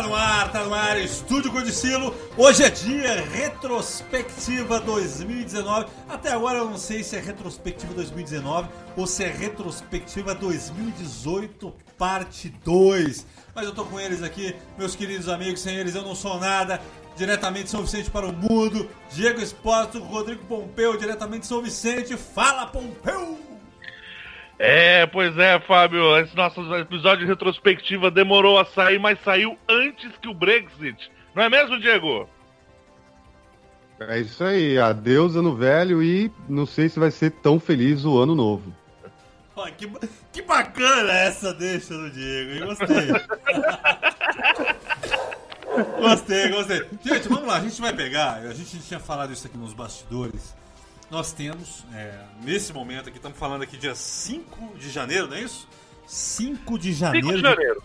Tá no ar, tá no ar, Estúdio Codicilo. Hoje é dia retrospectiva 2019. Até agora eu não sei se é retrospectiva 2019 ou se é retrospectiva 2018, parte 2. Mas eu tô com eles aqui, meus queridos amigos. Sem eles eu não sou nada. Diretamente São Vicente para o mundo. Diego Espósito, Rodrigo Pompeu, diretamente São Vicente. Fala, Pompeu! É, pois é, Fábio. Esse nosso episódio de retrospectiva demorou a sair, mas saiu antes que o Brexit. Não é mesmo, Diego? É isso aí. Adeus, ano velho, e não sei se vai ser tão feliz o ano novo. Ó, que, que bacana essa deixa do Diego, hein? Gostei. gostei, gostei. Gente, vamos lá, a gente vai pegar. A gente tinha falado isso aqui nos bastidores nós temos, é, nesse momento aqui, estamos falando aqui dia 5 de janeiro, não é isso? 5 de janeiro. 5 de janeiro.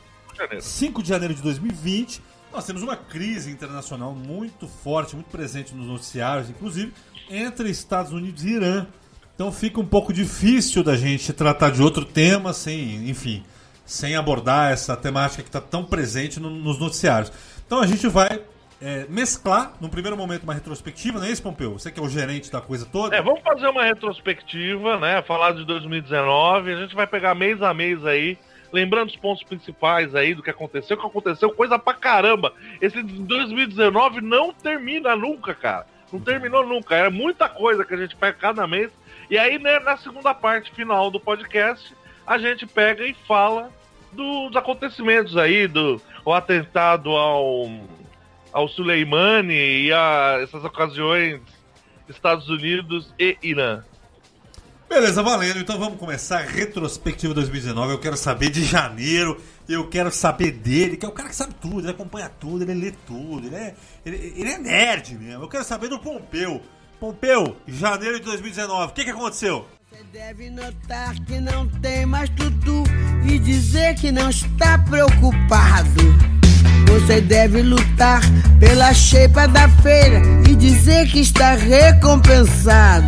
De, 5 de janeiro de 2020. Nós temos uma crise internacional muito forte, muito presente nos noticiários, inclusive entre Estados Unidos e Irã. Então fica um pouco difícil da gente tratar de outro tema sem, enfim, sem abordar essa temática que está tão presente no, nos noticiários. Então a gente vai é, mesclar, num primeiro momento, uma retrospectiva, não é isso, Pompeu? Você que é o gerente da coisa toda. É, vamos fazer uma retrospectiva, né? Falar de 2019. A gente vai pegar mês a mês aí, lembrando os pontos principais aí do que aconteceu, que aconteceu coisa pra caramba. Esse 2019 não termina nunca, cara. Não terminou nunca. Era muita coisa que a gente pega cada mês. E aí, né, na segunda parte final do podcast, a gente pega e fala dos acontecimentos aí, do o atentado ao ao Soleimani e a essas ocasiões Estados Unidos e Irã. Beleza, valendo. Então vamos começar a retrospectiva 2019. Eu quero saber de janeiro. Eu quero saber dele, que é o cara que sabe tudo, ele acompanha tudo, ele lê tudo, ele é, ele, ele é nerd mesmo. Eu quero saber do Pompeu. Pompeu, janeiro de 2019, o que, que aconteceu? Você deve notar que não tem mais tudo e dizer que não está preocupado. Você deve lutar pela shape da feira e dizer que está recompensado.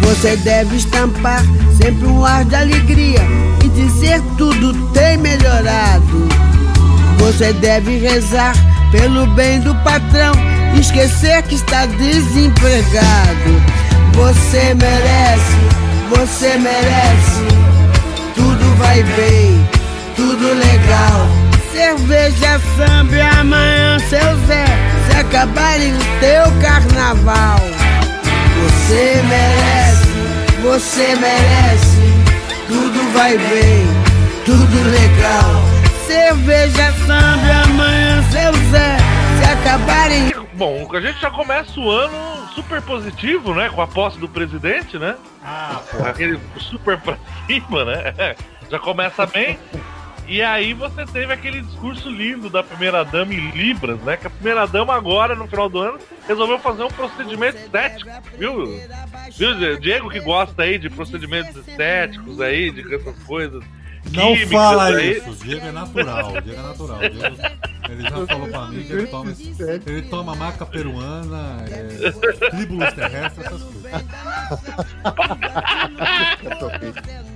Você deve estampar sempre um ar de alegria e dizer tudo tem melhorado. Você deve rezar pelo bem do patrão, esquecer que está desempregado. Você merece, você merece. Tudo vai bem, tudo legal cerveja, samba e amanhã seu Zé Se acabarem o teu carnaval Você merece, você merece Tudo vai bem, tudo legal Cerveja, samba e amanhã seu Zé Se acabarem... Bom, a gente já começa o ano super positivo, né? Com a posse do presidente, né? Ah, pô. Aquele super pra cima, né? Já começa bem. E aí você teve aquele discurso lindo da primeira dama em Libras, né? Que a primeira dama agora, no final do ano, resolveu fazer um procedimento estético, viu? Viu, Diego que gosta aí de procedimentos estéticos aí, de essas coisas. Não fala aí. isso, o Diego é natural, o Diego é natural. Diego, ele já falou pra mim que ele toma, ele toma maca peruana, é, tríbulos terrestres, essas coisas.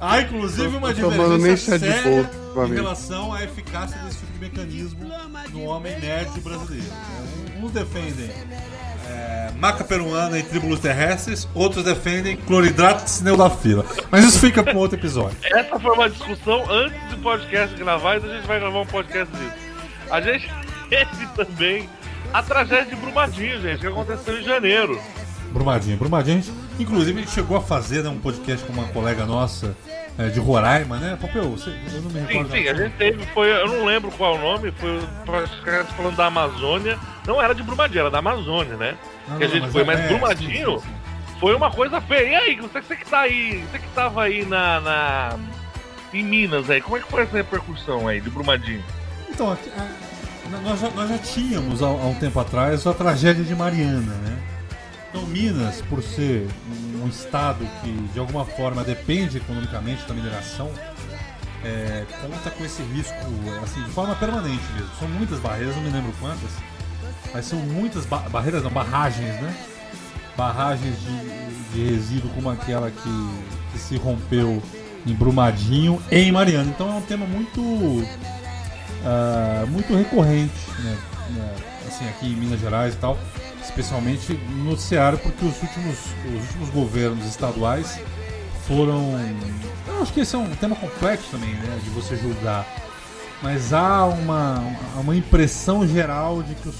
Há inclusive uma divergência séria em relação à eficácia desse tipo de mecanismo no homem nerd brasileiro. Uns defendem é, maca peruana e tríbulos terrestres, outros defendem cloridrato de cineudafila. Mas isso fica para um outro episódio. Essa foi uma discussão antes do podcast gravar, então a gente vai gravar um podcast disso. A gente teve também a tragédia de Brumadinho, gente, que aconteceu em janeiro. Brumadinho, Brumadinho, a gente, inclusive a gente chegou a fazer né, um podcast com uma colega nossa é, de Roraima, né? Papel, você, eu não me recordo. Sim, sim, a gente teve, foi, eu não lembro qual o nome, foi falando da Amazônia, não era de Brumadinho, era da Amazônia, né? Não, que a gente mas foi, mas é, Brumadinho sim, sim, foi uma coisa feia. E aí, você, você que tá aí, você que tava aí na, na, em Minas aí, como é que foi essa repercussão aí de Brumadinho? Então, nós, já, nós já tínhamos há, há um tempo atrás a tragédia de Mariana, né? Então, Minas, por ser um estado que de alguma forma depende economicamente da mineração, é, conta com esse risco assim, de forma permanente mesmo. São muitas barreiras, não me lembro quantas, mas são muitas ba barreiras, não, barragens, né? Barragens de, de resíduo como aquela que, que se rompeu em Brumadinho em Mariana. Então é um tema muito uh, muito recorrente, né, né, assim, aqui em Minas Gerais e tal, especialmente no noticiário, porque os últimos, os últimos governos estaduais foram. Eu acho que esse é um tema complexo também, né, de você julgar. Mas há uma, uma impressão geral de que os,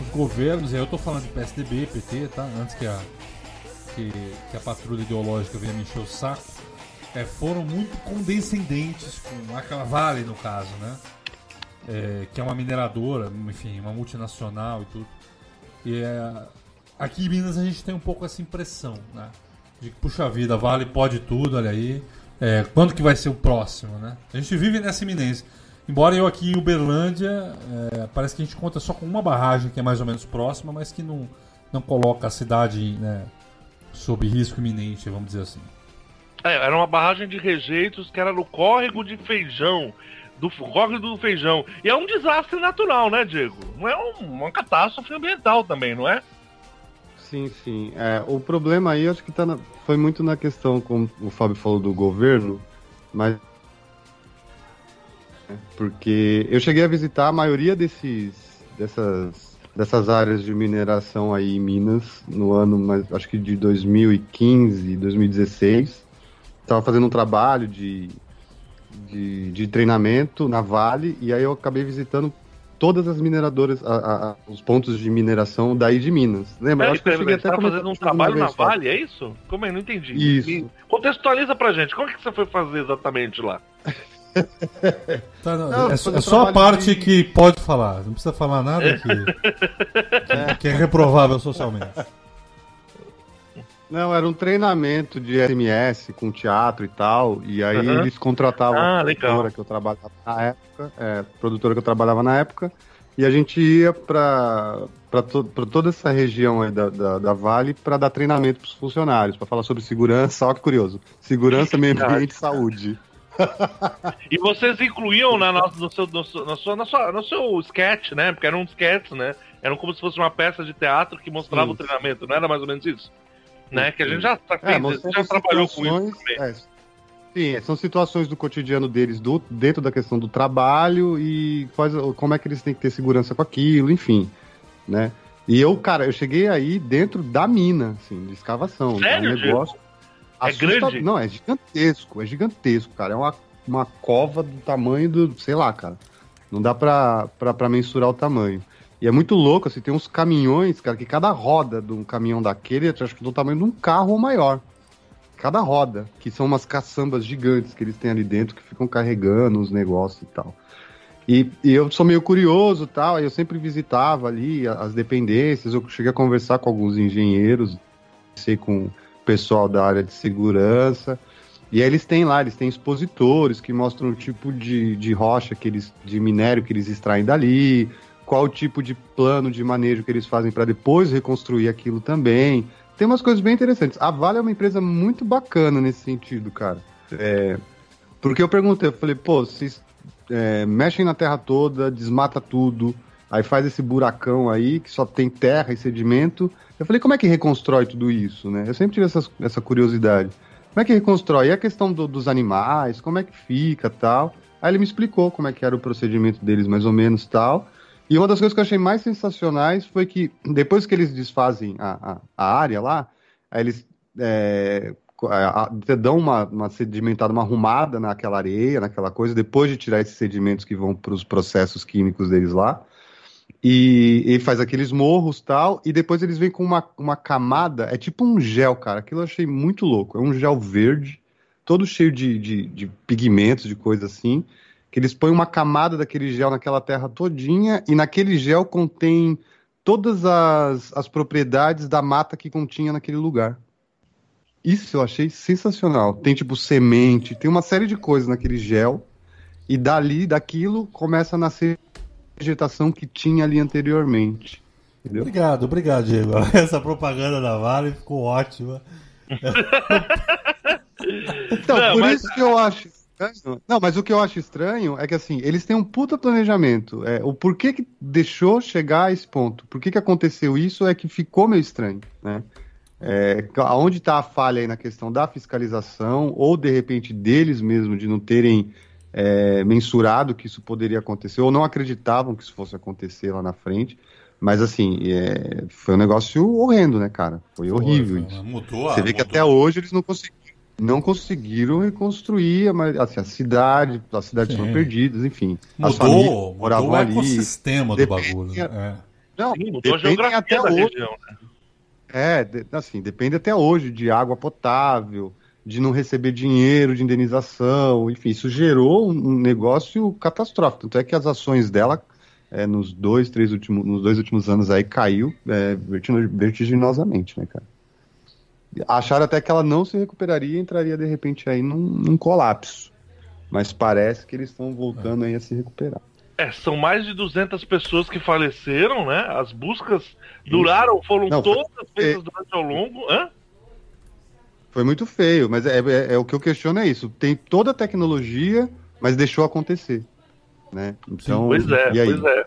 os governos, e aí eu estou falando de PSDB, PT, tá? Antes que a, que, que a patrulha ideológica venha me encher o saco, é, foram muito condescendentes com a Vale, no caso, né? É, que é uma mineradora, enfim, uma multinacional e tudo. E é, aqui em Minas a gente tem um pouco essa impressão, né? De que, puxa vida, Vale pode tudo, olha aí. É, quando que vai ser o próximo, né? A gente vive nessa iminência. Embora eu aqui em Uberlândia, é, parece que a gente conta só com uma barragem que é mais ou menos próxima, mas que não, não coloca a cidade né, sob risco iminente, vamos dizer assim. É, era uma barragem de rejeitos que era no córrego de feijão. Do córrego do feijão. E é um desastre natural, né, Diego? Não é um, uma catástrofe ambiental também, não é? Sim, sim. É, o problema aí, acho que tá na, foi muito na questão, como o Fábio falou, do governo, mas. Porque eu cheguei a visitar a maioria desses, dessas dessas áreas de mineração aí em Minas no ano, mas acho que de 2015, 2016. Estava fazendo um trabalho de, de, de, treinamento na Vale e aí eu acabei visitando todas as mineradoras, a, a, os pontos de mineração daí de Minas. Lembra? É, acho que eu cheguei até fazendo um trabalho na Vale, é isso? Como é? Não entendi. Isso. contextualiza pra gente, como é que você foi fazer exatamente lá? Tá, não, não, é, é só a parte de... que pode falar, não precisa falar nada que, que, que é reprovável socialmente. Não, era um treinamento de SMS com teatro e tal, e aí uhum. eles contratavam ah, a produtora que eu trabalhava na época, é, produtora que eu trabalhava na época, e a gente ia para to, toda essa região aí da, da, da Vale para dar treinamento para os funcionários, para falar sobre segurança, olha que curioso, segurança, meio ambiente e saúde e vocês incluíam na, no, no, seu, no, no, seu, no, seu, no seu sketch, né? Porque era um sketch, né? Era como se fosse uma peça de teatro que mostrava Sim. o treinamento, não era mais ou menos isso? Né? Que a gente já, tá é, já trabalhou com isso também. É, sim, são situações do cotidiano deles do, dentro da questão do trabalho e quais, como é que eles têm que ter segurança com aquilo, enfim, né? E eu, cara, eu cheguei aí dentro da mina, assim, de escavação. Sério, um negócio. É grande? Não, é gigantesco, é gigantesco, cara. É uma, uma cova do tamanho do, sei lá, cara. Não dá pra, pra, pra mensurar o tamanho. E é muito louco, assim, tem uns caminhões, cara, que cada roda de um caminhão daquele, acho que do tamanho de um carro ou maior. Cada roda, que são umas caçambas gigantes que eles têm ali dentro, que ficam carregando os negócios e tal. E, e eu sou meio curioso tal, aí eu sempre visitava ali as dependências, eu cheguei a conversar com alguns engenheiros, sei com pessoal da área de segurança. E aí eles têm lá, eles têm expositores que mostram o tipo de, de rocha que eles, de minério que eles extraem dali, qual tipo de plano de manejo que eles fazem para depois reconstruir aquilo também. Tem umas coisas bem interessantes. A Vale é uma empresa muito bacana nesse sentido, cara. É, porque eu perguntei, eu falei, pô, vocês é, mexem na terra toda, desmata tudo, aí faz esse buracão aí que só tem terra e sedimento eu falei, como é que reconstrói tudo isso, né? Eu sempre tive essa, essa curiosidade. Como é que reconstrói? E a questão do, dos animais, como é que fica tal? Aí ele me explicou como é que era o procedimento deles, mais ou menos tal. E uma das coisas que eu achei mais sensacionais foi que depois que eles desfazem a, a, a área lá, eles é, dão uma, uma sedimentada, uma arrumada naquela areia, naquela coisa, depois de tirar esses sedimentos que vão para os processos químicos deles lá. E, e faz aqueles morros tal, e depois eles vêm com uma, uma camada, é tipo um gel, cara. Aquilo eu achei muito louco. É um gel verde, todo cheio de, de, de pigmentos, de coisa assim. Que eles põem uma camada daquele gel naquela terra todinha, e naquele gel contém todas as, as propriedades da mata que continha naquele lugar. Isso eu achei sensacional. Tem tipo semente, tem uma série de coisas naquele gel. E dali, daquilo, começa a nascer vegetação que tinha ali anteriormente. Entendeu? Obrigado, obrigado, Diego. Essa propaganda da Vale ficou ótima. então, não, por mas... isso que eu acho estranho. Não, mas o que eu acho estranho é que assim, eles têm um puta planejamento. É, o porquê que deixou chegar a esse ponto? Por que, que aconteceu isso é que ficou meio estranho, né? É, aonde está a falha aí na questão da fiscalização, ou de repente deles mesmo de não terem é, mensurado que isso poderia acontecer, ou não acreditavam que isso fosse acontecer lá na frente. Mas assim, é, foi um negócio horrendo, né, cara? Foi horrível Foi, isso. Mudou, Você vê mudou. que até hoje eles não conseguiram, não conseguiram reconstruir a, assim, a cidade, as cidades Sim. foram perdidas, enfim. As famílias Mudou, mudou o ecossistema do bagulho. né? Não, Sim, mudou a dependem geografia até da hoje. região. né? É, assim, depende até hoje de água potável, de não receber dinheiro de indenização, enfim, isso gerou um negócio catastrófico. Tanto é que as ações dela, é, nos dois, três últimos, nos dois últimos anos aí, caiu é, vertigino- vertiginosamente, né, cara? Acharam até que ela não se recuperaria e entraria de repente aí num, num colapso. Mas parece que eles estão voltando aí a se recuperar. É, são mais de 200 pessoas que faleceram, né? As buscas duraram, foram Não, foi- todas feitas durante ao longo. Hã? Foi muito feio, mas é, é- é o que eu questiono é isso. Tem toda a tecnologia, mas deixou acontecer. Né? Então, Pois é, e aí? pois é.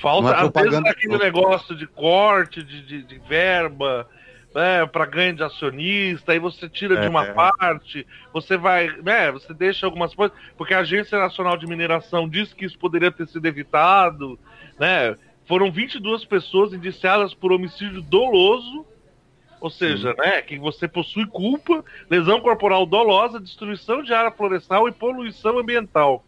Falta, Uma às vezes, propaganda- aquele negócio de corte, de, de, de verba, né, para ganho de acionista, aí você tira de uma É. parte, você vai, né, você deixa algumas coisas, porque a Agência Nacional de Mineração diz que isso poderia ter sido evitado, né? Foram 22 pessoas indiciadas por homicídio doloso, ou seja, né, que você possui culpa, lesão corporal dolosa, destruição de área florestal e poluição ambiental.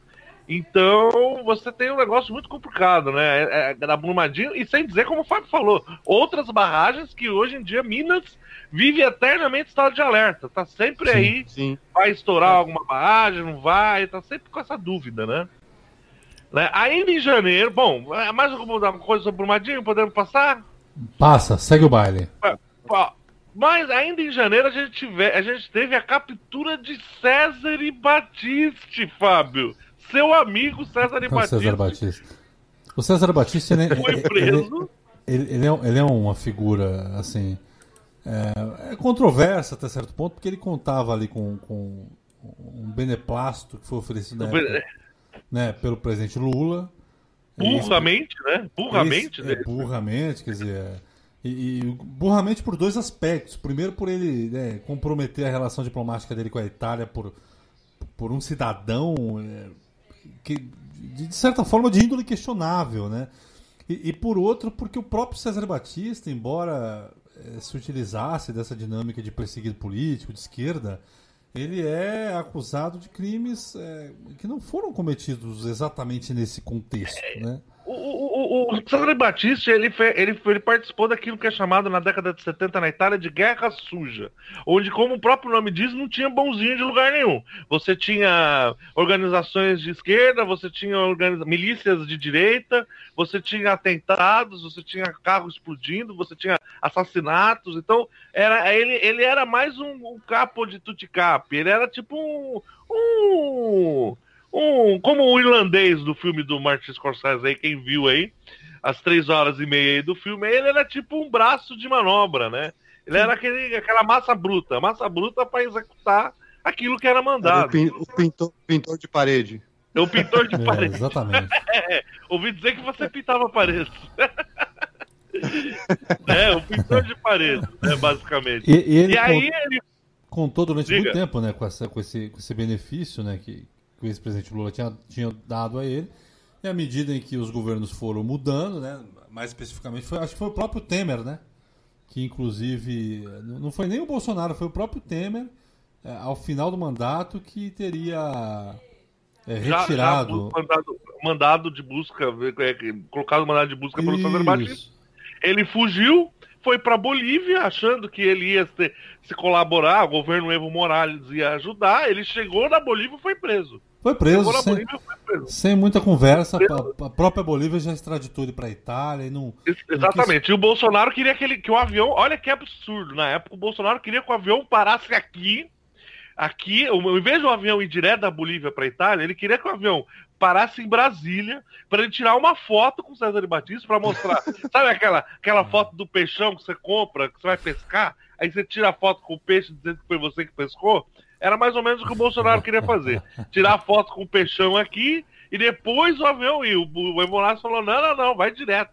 Então, você tem um negócio muito complicado, né? É, é, da Brumadinho, e sem dizer, como o Fábio falou, outras barragens que hoje em dia Minas vive eternamente em estado de alerta. Tá sempre Sim. aí, Sim. vai estourar alguma barragem, não vai, tá sempre com essa dúvida, né? Né? Ainda em janeiro, bom, é, mais alguma coisa sobre Brumadinho? Podemos passar? Passa, segue o baile. Mas ainda em janeiro a gente, tiver, a gente teve a captura de César e Batiste, Fábio. Seu amigo César O Batiste César Batista. O César Batista, ele, foi ele- preso. ele, ele é, ele é uma figura, assim, é, é controversa até certo ponto, porque ele contava ali com, com um beneplácito que foi oferecido na época, né, pelo presidente Lula. Burramente, né? Burramente, Esse- né? é, burramente, quer dizer. é, E, e burramente por dois aspectos. Primeiro, por ele né, comprometer a relação diplomática dele com a Itália por, por um cidadão é, que, de, certa forma, de índole questionável, né? E, e por outro, porque o próprio César Batista, embora eh, se utilizasse dessa dinâmica de perseguido político, de esquerda, ele é acusado de crimes eh, que não foram cometidos exatamente nesse contexto, né? O, o, o, o César Batista, ele, fe- ele, foi- ele participou daquilo que é chamado na década de 70 na Itália de guerra suja, onde, como o próprio nome diz, não tinha bonzinho de lugar nenhum. Você tinha organizações de esquerda, você tinha organiza- milícias de direita, você tinha atentados, você tinha carro explodindo, você tinha assassinatos. Então, era, ele, ele era mais um, um capo de tuticap, ele era tipo um- um um, como o irlandês do filme do Martin Scorsese aí, quem viu aí, as três horas e meia aí do filme, ele era tipo um braço de manobra, né? Ele era aquele, aquela massa bruta, massa bruta para executar aquilo que era O, mandado. pin- o pintor, pintor de parede. É o pintor de É, parede. exatamente. Ouvi dizer que você pintava paredes. é, o pintor de paredes, né, basicamente. E, e ele E aí ele contou durante Diga. muito tempo né, com, essa, com, esse, com esse benefício né, que, que o ex-presidente Lula tinha, tinha dado a ele. E à medida em que os governos foram mudando, né, mais especificamente, foi, acho que foi o próprio Temer, né? Que inclusive. Não foi nem o Bolsonaro, foi o próprio Temer, é, ao final do mandato, que teria é, já, já retirado. mandado, mandado de busca, é, colocado mandado de busca pelo Sandro Batista. Ele fugiu, foi para Bolívia, achando que ele ia se, se colaborar, o governo Evo Morales ia ajudar. Ele chegou na Bolívia e foi preso. Foi preso, sem, Bolívia foi preso. sem muita conversa. A, a própria Bolívia já extraditou ele para a Itália e não. Ex- Exatamente. E o Bolsonaro queria que, ele, que o avião. Olha que absurdo. Na época, o Bolsonaro queria que o avião parasse aqui. Aqui, em vez do avião ir direto da Bolívia para Itália, ele queria que o avião parasse em Brasília para ele tirar uma foto com o César de Batista para mostrar. sabe aquela, aquela foto do peixão que você compra, que você vai pescar? Aí você tira a foto com o peixe dizendo que foi você que pescou? Era mais ou menos o que o Bolsonaro queria fazer. Tirar foto com o peixão aqui e depois o avião ir. O, o falou: não, não, não, vai direto.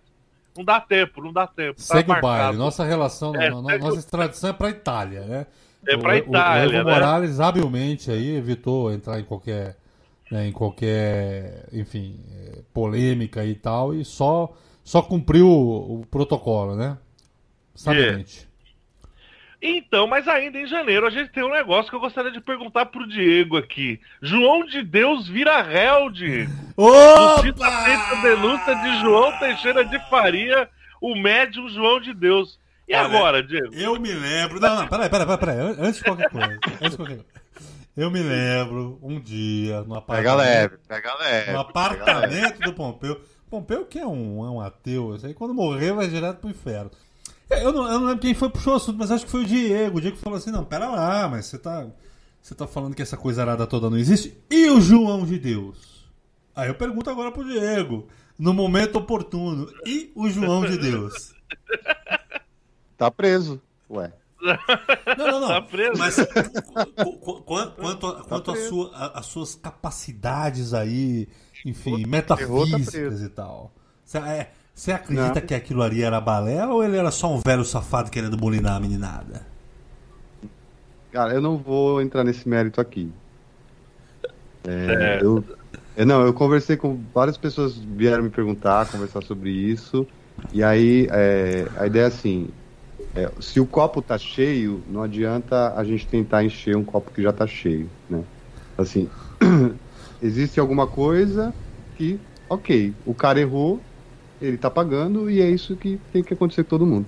Não dá tempo, não dá tempo. tá Segue o baile. Nossa relação, É, segue nossa extradição é para Itália, né? É pra O- o- Itália, O Evo né? Morales habilmente aí evitou entrar em qualquer né, em qualquer, enfim, é, polêmica e tal, e só, só cumpriu o, o protocolo, né? Sabiamente. Então, mas ainda em janeiro a gente tem um negócio que eu gostaria de perguntar pro Diego aqui. João de Deus vira réu, Diego. Justiça feita a denúncia de João Teixeira de Faria, o médium João de Deus. E Olha, agora, Diego? Eu me lembro. Não, não, Peraí, peraí, peraí, peraí. Antes de qualquer coisa. Antes de qualquer coisa. Eu me lembro um dia no Pega apartamento, leve, pega leve. no pega leve. apartamento do Pompeu. Pompeu que é um, é um ateu, isso aí quando morrer vai direto pro inferno. Eu não, eu não lembro quem foi que puxou o assunto, mas acho que foi o Diego. O Diego falou assim: não, pera lá, mas você tá, você tá falando que essa coisa arada toda não existe. E o João de Deus? Aí eu pergunto agora pro Diego, no momento oportuno. E o João de Deus? Tá preso. Ué. Não, não, não. Tá preso? Mas qu- qu- qu- quanto, a- quanto às sua- suas capacidades aí, enfim, tá metafísicas preso. e tal. Você é, você acredita Não. que aquilo ali era balela ou ele era só um velho safado querendo bulinar a meninada? Cara, eu não vou entrar nesse mérito aqui. É, É. eu, eu- não, eu conversei com várias pessoas vieram me perguntar, conversar sobre isso. E aí é, a ideia é assim: é, se o copo tá cheio, não adianta a gente tentar encher um copo que já tá cheio, né? Assim, existe alguma coisa que, ok, o cara errou, ele tá pagando e é isso que tem que acontecer com todo mundo.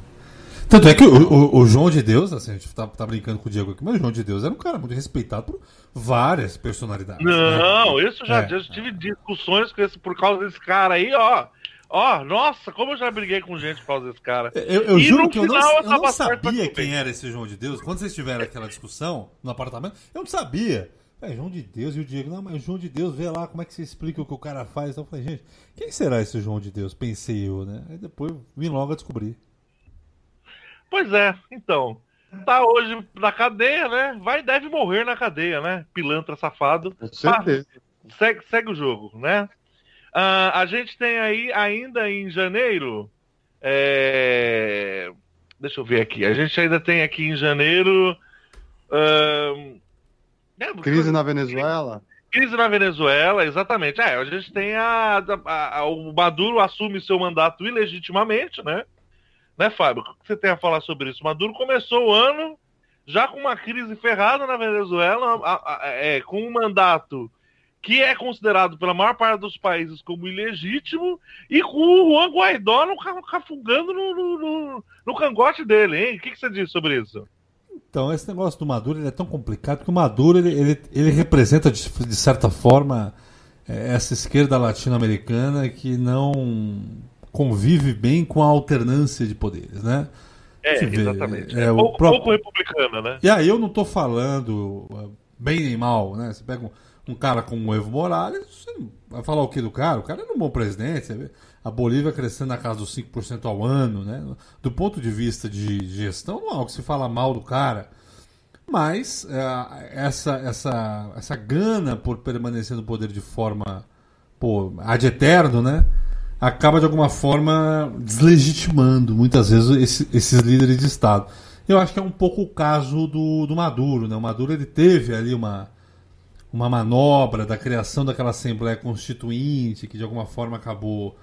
Tanto é que o, o- o João de Deus, assim, a gente tá, tá brincando com o Diego aqui, mas o João de Deus era um cara muito respeitado por várias personalidades. né? Não, isso já, É. já tive discussões com esse, por causa desse cara aí, ó. Ó, nossa, como eu já briguei com gente por causa desse cara. Eu, eu juro no que eu não, final eu eu não sabia quem era esse João de Deus. Quando vocês tiveram aquela discussão no apartamento, eu não sabia. É João de Deus e o Diego, não, mas João de Deus, vê lá como é que você explica o que o cara faz. Então eu falei, gente, quem será esse João de Deus? Pensei eu, né? Aí depois vim logo a descobrir. Pois é, então. Tá hoje na cadeia, né? Vai deve morrer na cadeia, né? Pilantra safado. Com certeza. Segue, segue o jogo, né? Ah, a gente tem aí ainda em janeiro. é, Deixa eu ver aqui. A gente ainda tem aqui em janeiro. É, Crise na Venezuela? Crise na Venezuela, exatamente. É, a gente tem a, a- a- o Maduro assume seu mandato ilegitimamente, né? Né, Fábio? O que você tem a falar sobre isso? Maduro começou o ano já com uma crise ferrada na Venezuela, a- a- é, com um mandato que é considerado pela maior parte dos países como ilegítimo e com o Juan Guaidó no, ca- cafungando no, no, no- no cangote dele, hein? O que, que você diz sobre isso? Então, esse negócio do Maduro ele é tão complicado que o Maduro ele, ele, ele representa, de, de certa forma, eh, essa esquerda latino-americana que não convive bem com a alternância de poderes, né? É, Deixa eu ver, exatamente. é, o pouco, próprio- pouco republicana, né? E aí eu não tô falando bem nem mal, né? Você pega um, um cara como o Evo Morales, você vai falar o que do cara? O cara era um bom presidente, você vê a Bolívia crescendo na casa dos 5% ao ano, né? Do ponto de vista de gestão, não há o que se fala mal do cara. Mas eh, essa, essa, essa gana por permanecer no poder de forma pô, ad eterno, né? Acaba de alguma forma deslegitimando muitas vezes esse- esses líderes de Estado. Eu acho que é um pouco o caso do, do Maduro, né? O Maduro ele teve ali uma, uma manobra da criação daquela Assembleia Constituinte que de alguma forma acabou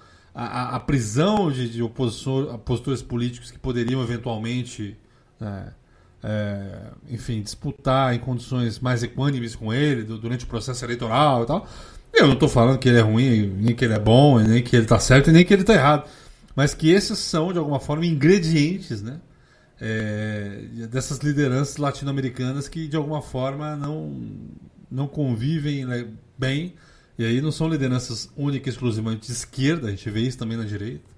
a, a- prisão de, de opositor- opositores políticos que poderiam eventualmente né, é, enfim, disputar em condições mais equânimes com ele du- durante o processo eleitoral e tal. Eu não estou falando que ele é ruim, nem que ele é bom, nem que ele está certo, nem que ele está errado. Mas que esses são, de alguma forma, ingredientes, né? é, dessas lideranças latino-americanas que, de alguma forma, não, não convivem né, bem. E aí não são lideranças únicas e exclusivamente de esquerda, a gente vê isso também na direita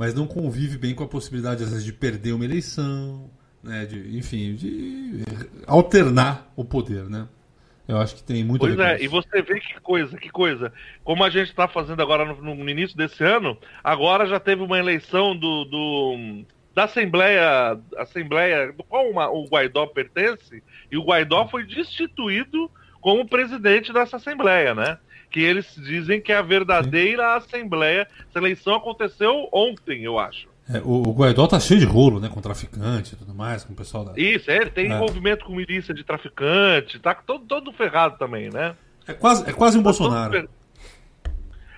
mas não convive bem com a possibilidade, às vezes, de perder uma eleição, né, de, enfim, de alternar o poder, né? Eu acho que tem muito a Pois é, e você vê que coisa, que coisa. Como a gente está fazendo agora no, no início desse ano, agora já teve uma eleição do, do- da Assembleia, Assembleia do qual uma- o Guaidó pertence, e o Guaidó foi destituído como presidente dessa Assembleia, né? Que eles dizem que é a verdadeira Assembleia. Essa eleição aconteceu ontem, eu acho. É, o, o Guaidó tá cheio de rolo, né, com traficante e tudo mais, com o pessoal da... Isso, é, ele tem É. envolvimento com milícia de traficante, tá todo, todo ferrado também, né? É quase, é quase um Bolsonaro.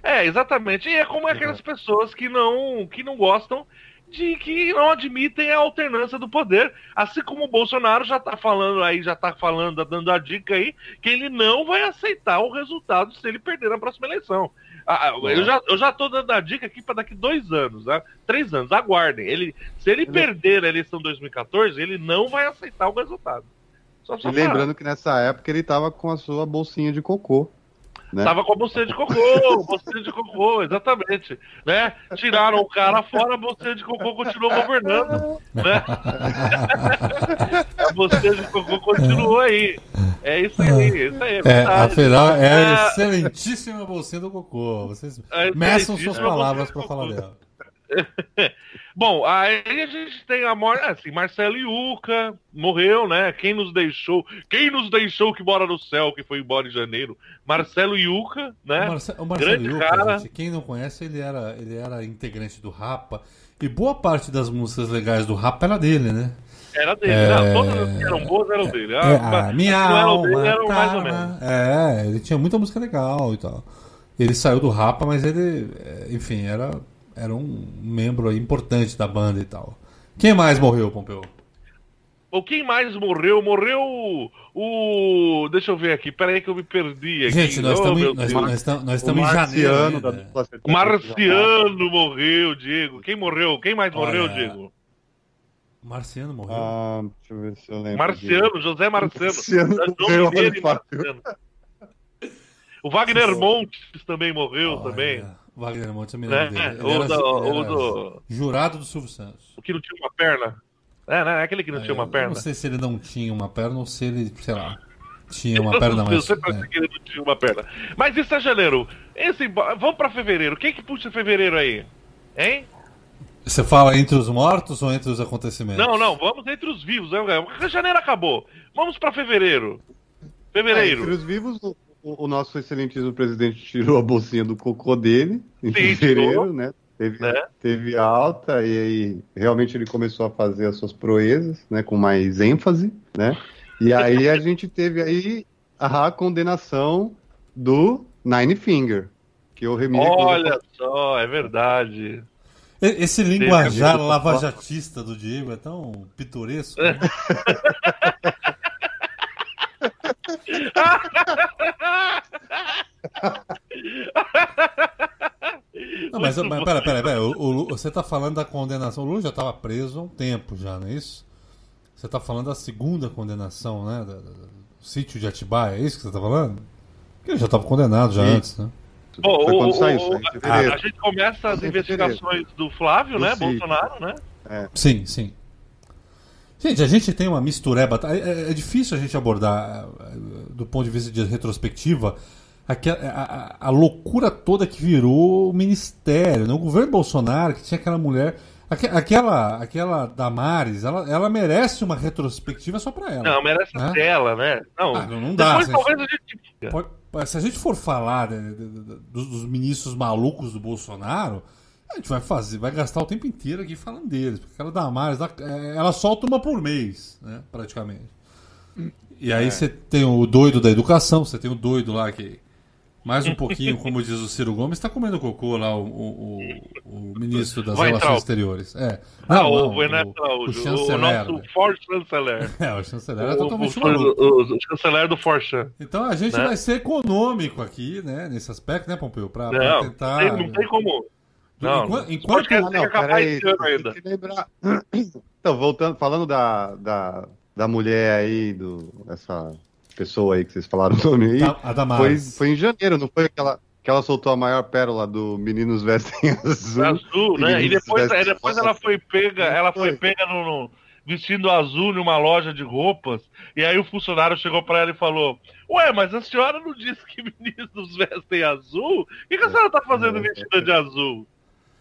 É, exatamente. E é como aquelas pessoas que não, que não gostam de que não admitem a alternância do poder. Assim como o Bolsonaro já tá falando aí, já tá falando, dando a dica aí, que ele não vai aceitar o resultado se ele perder na próxima eleição. Ah, ah, eu, já, eu já tô dando a dica aqui para daqui dois anos, né? três anos, aguardem. Ele, se ele perder a eleição de 2014, ele não vai aceitar o resultado. Só e lembrando que nessa época ele tava com a sua bolsinha de cocô. Né? Tava com a bolsinha de cocô, bolsinha de cocô, exatamente. Né? Tiraram o cara fora, a bolsinha de cocô continuou governando. Né? a bolsinha de cocô continuou aí. É isso aí, é isso aí. É, é afinal, é a é. excelentíssima bolsinha do cocô. Vocês é meçam suas palavras para falar dela. Bom, aí a gente tem a morte. Assim, Marcelo Iuca morreu, né? Quem nos deixou? Quem nos deixou que mora no céu, que foi embora em janeiro? Marcelo Iuca, né? O, Marce... o Marcelo Grande Iuca, cara. Gente, quem não conhece, ele era, ele era integrante do Rapa. E boa parte das músicas legais do Rapa era dele, né? Era dele, é... não, todas as que eram boas eram dele. Ah, é, a minha alma dele, eram tá... mais ou menos. É, ele tinha muita música legal e tal. Ele saiu do Rapa, mas ele, é, enfim, era era um membro importante da banda e tal. Quem mais morreu, Pompeu? O quem mais morreu? Morreu o. Deixa eu ver aqui, peraí que eu me perdi aqui. Gente, nós estamos oh, nós, nós, nós, nós em janeiro. Da... O Marciano morreu, Diego. Quem morreu? Quem mais morreu, Olha... Diego? Marciano morreu. Ah, deixa eu ver se eu lembro. Marciano, José Marciano. Marciano, morreu, Marciano. O Wagner Montes também morreu Olha. também. Wagner Montes, eu me lembro é, dele. Ou, do, do... Jurado do Silvio Santos. O que não tinha uma perna. É, né? Aquele que não é, tinha uma perna. Não sei se ele não tinha uma perna ou se ele, sei lá, tinha uma perna mais. Eu sempre é. que ele não tinha uma perna. Mas isso é janeiro. Esse, vamos pra fevereiro. Quem que puxa fevereiro aí? Hein? Você fala entre os mortos ou entre os acontecimentos? Não, não, vamos entre os vivos. Né? Janeiro acabou. Vamos pra fevereiro. Fevereiro. É, entre os vivos, o, o, nosso excelentíssimo presidente tirou a bolsinha do cocô dele em Sim, fevereiro, tirou. né? Teve, é. teve alta e aí realmente ele começou a fazer as suas proezas, né? Com mais ênfase, né? E aí a gente teve aí a condenação do Nine Finger, que o Remir Olha só, é verdade. Esse linguajar lavajatista do Diego é tão pitoresco. Né? Não, mas, mas pera, pera, pera. O, o, você tá falando da condenação. O Lula já estava preso há um tempo já, não é isso? Você tá falando da segunda condenação, né? Do, do, do sítio de Atibaia, é isso que você tá falando? Porque ele já estava condenado já Sim. antes, né? Bom, o, o, saiu, a, a, gente começa as investigações do Flávio, do né? Sítio. Bolsonaro, né? É. Sim, sim. Gente, a gente tem uma mistureba. É, é, é, difícil a gente abordar, é, do ponto de vista de retrospectiva, a, a, a, loucura toda que virou o ministério. Né? O governo Bolsonaro, que tinha aquela mulher. Aquela, aquela Damares, ela, ela merece uma retrospectiva só pra ela. Não, merece né? dela, né? Não, ah, não dá. Depois, se, talvez a gente... Pode, se a gente for falar né, dos, dos ministros malucos do Bolsonaro, a gente vai fazer, vai gastar o tempo inteiro aqui falando deles. Porque aquela Damares, ela, é, ela solta uma por mês, né? Praticamente. E aí é. você tem o doido da educação, você tem o doido lá que. Mais um pouquinho, como diz o Ciro Gomes, está comendo cocô lá, o, o, o, o ministro das Vai Relações entrar. Exteriores. É. Não, ah, o, Renato o, o, chanceler. O nosso né? For Chanceler. É, o chanceler é totalmente o, o, o, chanceler do Forchan. Então a gente né? vai ser econômico aqui, né? Nesse aspecto, né, Pompeu? Para tentar. Não tem, não tem como. Não, enquanto, enquanto... Não, peraí, ainda. Lembrar... Então, voltando, falando da, da, da mulher aí, do, essa pessoa aí que vocês falaram o nome aí, a foi, foi em janeiro, não foi aquela que ela soltou a maior pérola do Meninos Vestem Azul. Azul, né? E depois, depois ela foi pega, ela foi pega no, no, vestindo azul numa loja de roupas, e aí o funcionário chegou para ela e falou: Ué, mas a senhora não disse que meninos vestem azul? O que, que a senhora tá fazendo é, vestida de azul?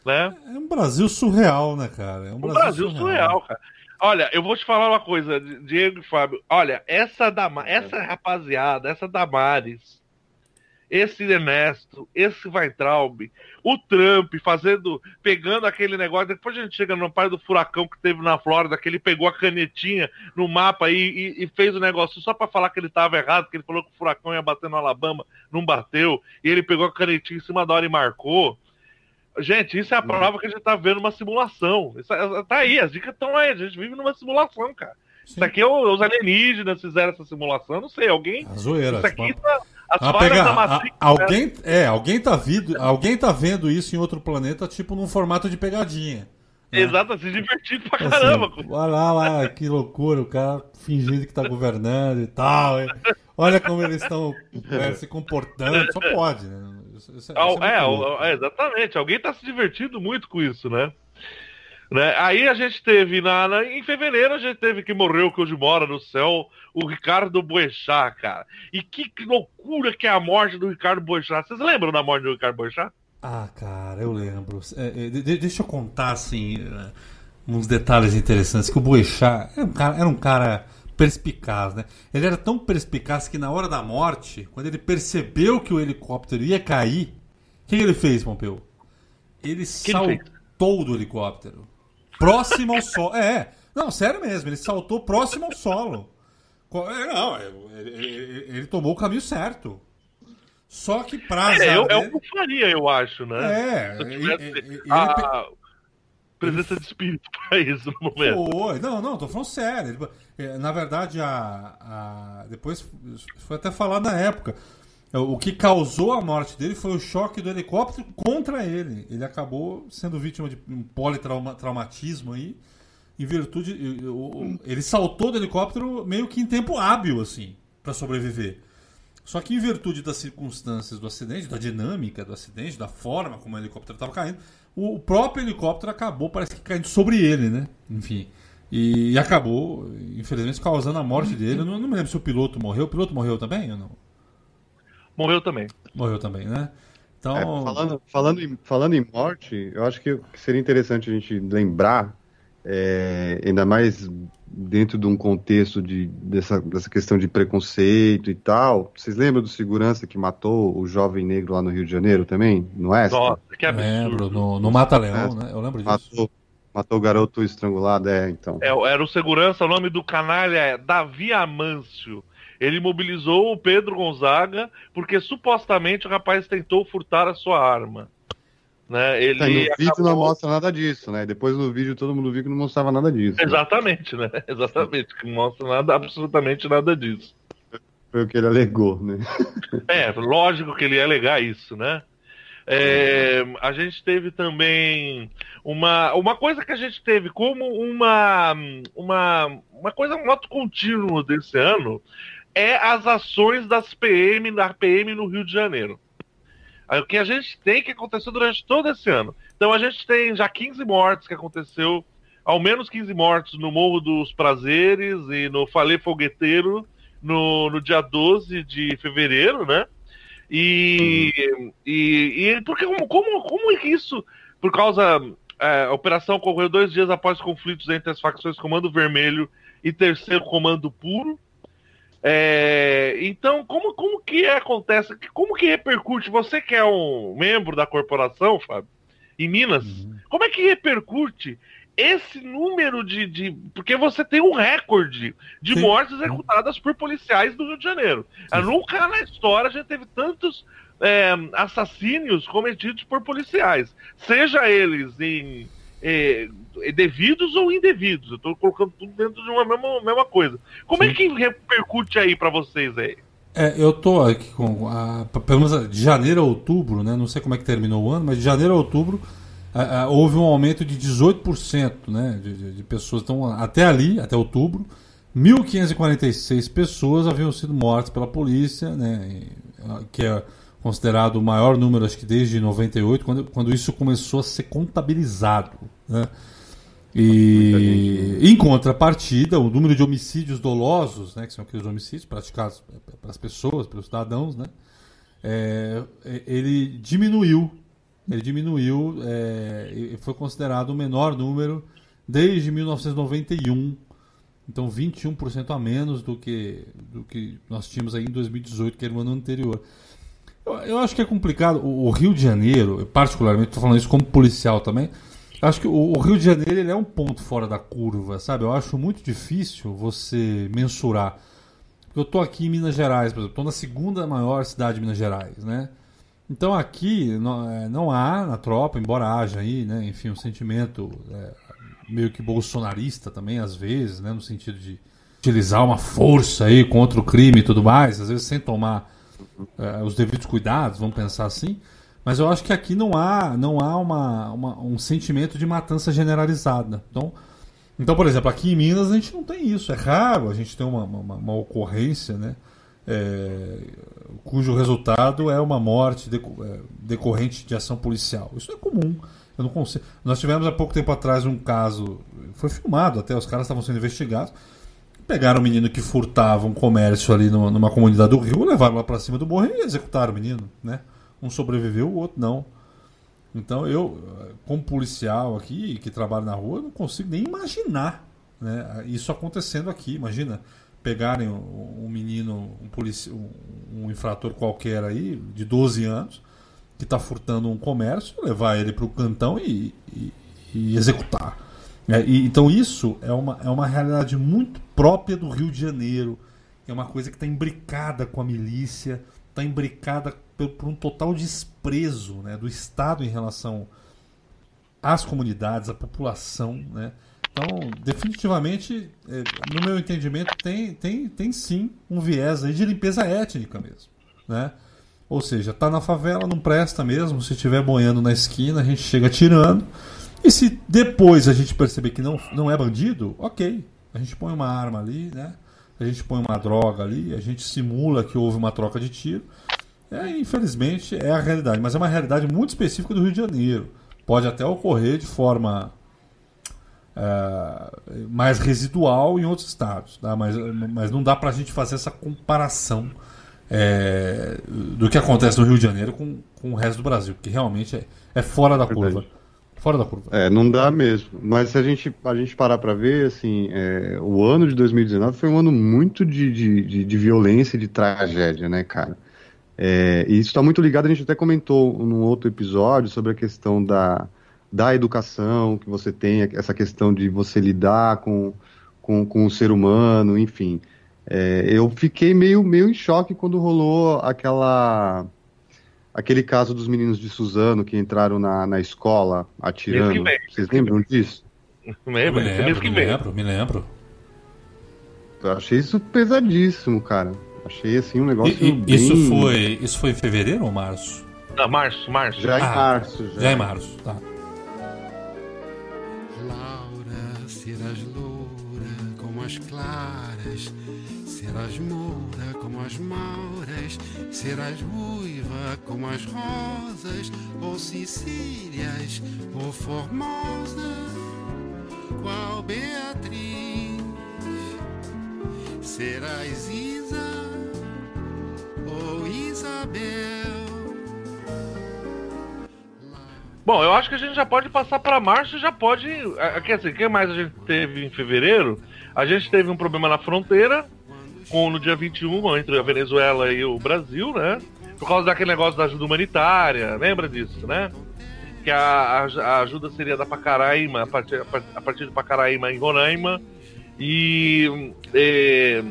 Né? É um Brasil surreal, né, cara? É um, um Brasil, Brasil surreal. surreal. cara. Olha, eu vou te falar uma coisa, Diego e Fábio. Olha, essa, Dama, essa rapaziada, essa Damares, esse Ernesto, esse Weintraub, o Trump fazendo, pegando aquele negócio. Depois a gente chega no pai do furacão que teve na Flórida, que ele pegou a canetinha no mapa e, e, e fez o negócio só para falar que ele estava errado, que ele falou que o furacão ia bater no Alabama, não bateu, e ele pegou a canetinha em cima da hora e marcou. Gente, isso é a prova que a gente tá vendo uma simulação. Isso, é, tá aí, as dicas estão aí. A gente vive numa simulação, cara. Sim. Isso aqui é os alienígenas fizeram essa simulação, não sei, alguém. A zoeira. Isso aqui tá, as pegar, da Matrix, a, alguém, né? é, alguém tá vendo, alguém tá vendo isso em outro planeta, tipo num formato de pegadinha. Né? Exato, se divertido pra caramba. Assim, olha lá, lá, que loucura, o cara fingindo que tá governando e tal. Olha como eles estão é, se comportando, só pode, né? Isso, isso, isso é, é, é, exatamente. Alguém tá se divertindo muito com isso, né? Né? Aí a gente teve, na, na, em fevereiro, a gente teve que morreu que hoje mora no céu, o Ricardo Boechat, cara. E que, que, loucura que é a morte do Ricardo Boechat. Vocês lembram da morte do Ricardo Boechat? Ah, cara, eu lembro. É, é, de, deixa eu contar, assim, é, uns detalhes interessantes. Que o Boechat era um cara, era um cara perspicaz, né? Ele era tão perspicaz que na hora da morte, quando ele percebeu que o helicóptero ia cair, o que ele fez, Pompeu? Ele que saltou ele do helicóptero. Próximo ao solo. É, não, sério mesmo, ele saltou próximo ao solo. É, não, é, ele, ele, ele tomou o caminho certo. Só que pra. É, eu, dele... eu faria, eu acho, né? É, tivesse ele, a presença de espírito pra isso no momento. Foi, não, não, tô falando sério. É, na verdade, a, a, depois foi até falado na época. O que causou a morte dele foi o choque do helicóptero contra ele. Ele acabou sendo vítima de um politraumatismo aí, em virtude. Ele saltou do helicóptero meio que em tempo hábil, assim, para sobreviver. Só que em virtude das circunstâncias do acidente, da dinâmica do acidente, da forma como o helicóptero estava caindo, o próprio helicóptero acabou, parece que caindo sobre ele, né? Enfim. E, e acabou, infelizmente, causando a morte dele. Eu não, não me lembro se o piloto morreu. O piloto morreu também ou não? Morreu também. Morreu também, né? Então... É, falando, falando, em, falando em morte, eu acho que seria interessante a gente lembrar, é, ainda mais dentro de um contexto de, dessa, dessa questão de preconceito e tal. Vocês lembram do segurança que matou o jovem negro lá no Rio de Janeiro também? No Oeste? Nossa, que absurdo. Lembro, no, no Mata Leão, é, né? Eu lembro disso. Matou, matou o garoto estrangulado, é, então. É, era o segurança, o nome do canalha é Davi Amâncio. Ele mobilizou o Pedro Gonzaga porque supostamente o rapaz tentou furtar a sua arma. Né? Ele é, no acabou... vídeo não mostra nada disso, né? Depois no vídeo todo mundo viu que não mostrava nada disso. Né? Exatamente, né? Exatamente, que não mostra nada, absolutamente nada disso. Foi o que ele alegou, né? É, lógico que ele ia alegar isso, né? É, a gente teve também uma, uma coisa que a gente teve como uma, uma, uma coisa, um moto contínuo desse ano é as ações das PM, da PM no Rio de Janeiro. O que a gente tem que aconteceu durante todo esse ano. Então a gente tem já 15 mortes que aconteceu, ao menos 15 mortes no Morro dos Prazeres e no Falê Fogueteiro no, no dia 12 de fevereiro, né? E, uhum. e, e porque como, como, como é isso, por causa. É, a operação ocorreu dois dias após conflitos entre as facções Comando Vermelho e Terceiro Comando Puro. É, então, como, como que acontece? Como que repercute? Você que é um membro da corporação, Fábio, em Minas, uhum. como é que repercute esse número de, de, Porque você tem um recorde de Sim. mortes executadas por policiais do Rio de Janeiro. Sim. Nunca na história a gente teve tantos é, assassínios cometidos por policiais. Seja eles em é, é, devidos ou indevidos. Eu estou colocando tudo dentro de uma mesma, mesma coisa. Como é Sim. é que repercute aí para vocês aí? É, eu tô aqui com. A, pelo menos de janeiro a outubro, né? Não sei como é que terminou o ano, mas de janeiro a outubro a, a, houve um aumento de 18% né, de, de, de pessoas. Então, até ali, até outubro, 1.546 pessoas haviam sido mortas pela polícia, né? Que é considerado o maior número, acho que desde 98, quando, quando isso começou a ser contabilizado. Né? E em contrapartida, o número de homicídios dolosos, né, que são aqueles homicídios praticados pelas pessoas, pelos cidadãos, né, é, ele diminuiu. Ele diminuiu é, e foi considerado o menor número desde 1991. Então, 21% a menos do que, do que nós tínhamos aí em 2018, que era o ano anterior. Eu, eu acho que é complicado. O, o Rio de Janeiro, particularmente, estou falando isso como policial também. Acho que o, o Rio de Janeiro ele é um ponto fora da curva, sabe? Eu acho muito difícil você mensurar. Eu estou aqui em Minas Gerais, por exemplo, estou na segunda maior cidade de Minas Gerais, né? Então aqui não, é, não há na tropa, embora haja aí, né, enfim, um sentimento é, meio que bolsonarista também, às vezes, né, no sentido de utilizar uma força aí contra o crime e tudo mais, às vezes sem tomar é, os devidos cuidados, vamos pensar assim. Mas eu acho que aqui não há, não há uma, uma, um sentimento de matança generalizada. Então, então, por exemplo, aqui em Minas a gente não tem isso. É raro a gente ter uma, uma, uma ocorrência, né? É, cujo resultado é uma morte é, decorrente de ação policial. Isso é comum. Eu não consigo. Nós tivemos há pouco tempo atrás um caso, foi filmado até, os caras estavam sendo investigados. Pegaram um menino que furtava um comércio ali numa, numa comunidade do Rio, levaram lá para cima do morro e executaram o menino, né? Um sobreviveu, o outro não. Então eu, como policial aqui, que trabalho na rua, não consigo nem imaginar né, isso acontecendo aqui. Imagina pegarem um, um menino, um, polici um, um, infrator qualquer aí, de 12 anos, que está furtando um comércio, levar ele para o cantão e, e, e executar. É, e, então isso é uma, é uma realidade muito própria do Rio de Janeiro. É uma coisa que está imbricada com a milícia, está imbricada por, por, um total desprezo né, do Estado em relação às comunidades, à população. Né? Então, definitivamente, é, no meu entendimento, tem, tem, tem sim um viés aí de limpeza étnica mesmo. Né? Ou seja, tá na favela, não presta mesmo. Se estiver boiando na esquina, a gente chega tirando. E se depois a gente perceber que não, não é bandido, ok. A gente põe uma arma ali, né? A gente põe uma droga ali, a gente simula que houve uma troca de tiro. É, infelizmente, é a realidade. Mas é uma realidade muito específica do Rio de Janeiro. Pode até ocorrer de forma é, mais residual em outros estados, tá? mas, mas não dá para a gente fazer essa comparação é, do que acontece no Rio de Janeiro com, com o resto do Brasil, que realmente é, é fora da curva. Fora da curva. É, não dá mesmo. Mas se a gente, a gente parar para ver, assim, é, o ano de 2019 foi um ano muito de, de, de, de violência e de tragédia, né, cara? É, e isso está muito ligado, a gente até comentou num outro episódio sobre a questão da, da educação que você tem, essa questão de você lidar com, com, com o ser humano, enfim. É, eu fiquei meio, meio em choque quando rolou aquela aquele caso dos meninos de Suzano que entraram na, na escola atirando. Vocês lembram disso? Me lembro, me lembro, me lembro, me lembro. Eu achei isso pesadíssimo, cara. Achei assim um negócio. E, bem... Isso foi. Isso foi em fevereiro ou março? Não, março, março. Já ah, em março. Já. já em março, tá. as claras, serás moura como as mauras, serás ruiva como as rosas, ou Sicílias, ou Formosa, qual Beatriz, serás Isa ou Isabel. Bom, eu acho que a gente já pode passar para março, já pode. Quer dizer, o que mais a gente teve em fevereiro? A gente teve um problema na fronteira, com, no dia 21, entre a Venezuela e o Brasil, né? Por causa daquele negócio da ajuda humanitária, lembra disso, né? Que a, a, ajuda seria da Pacaraíma, a partir, a partir de Pacaraíma em Roraima, e, e,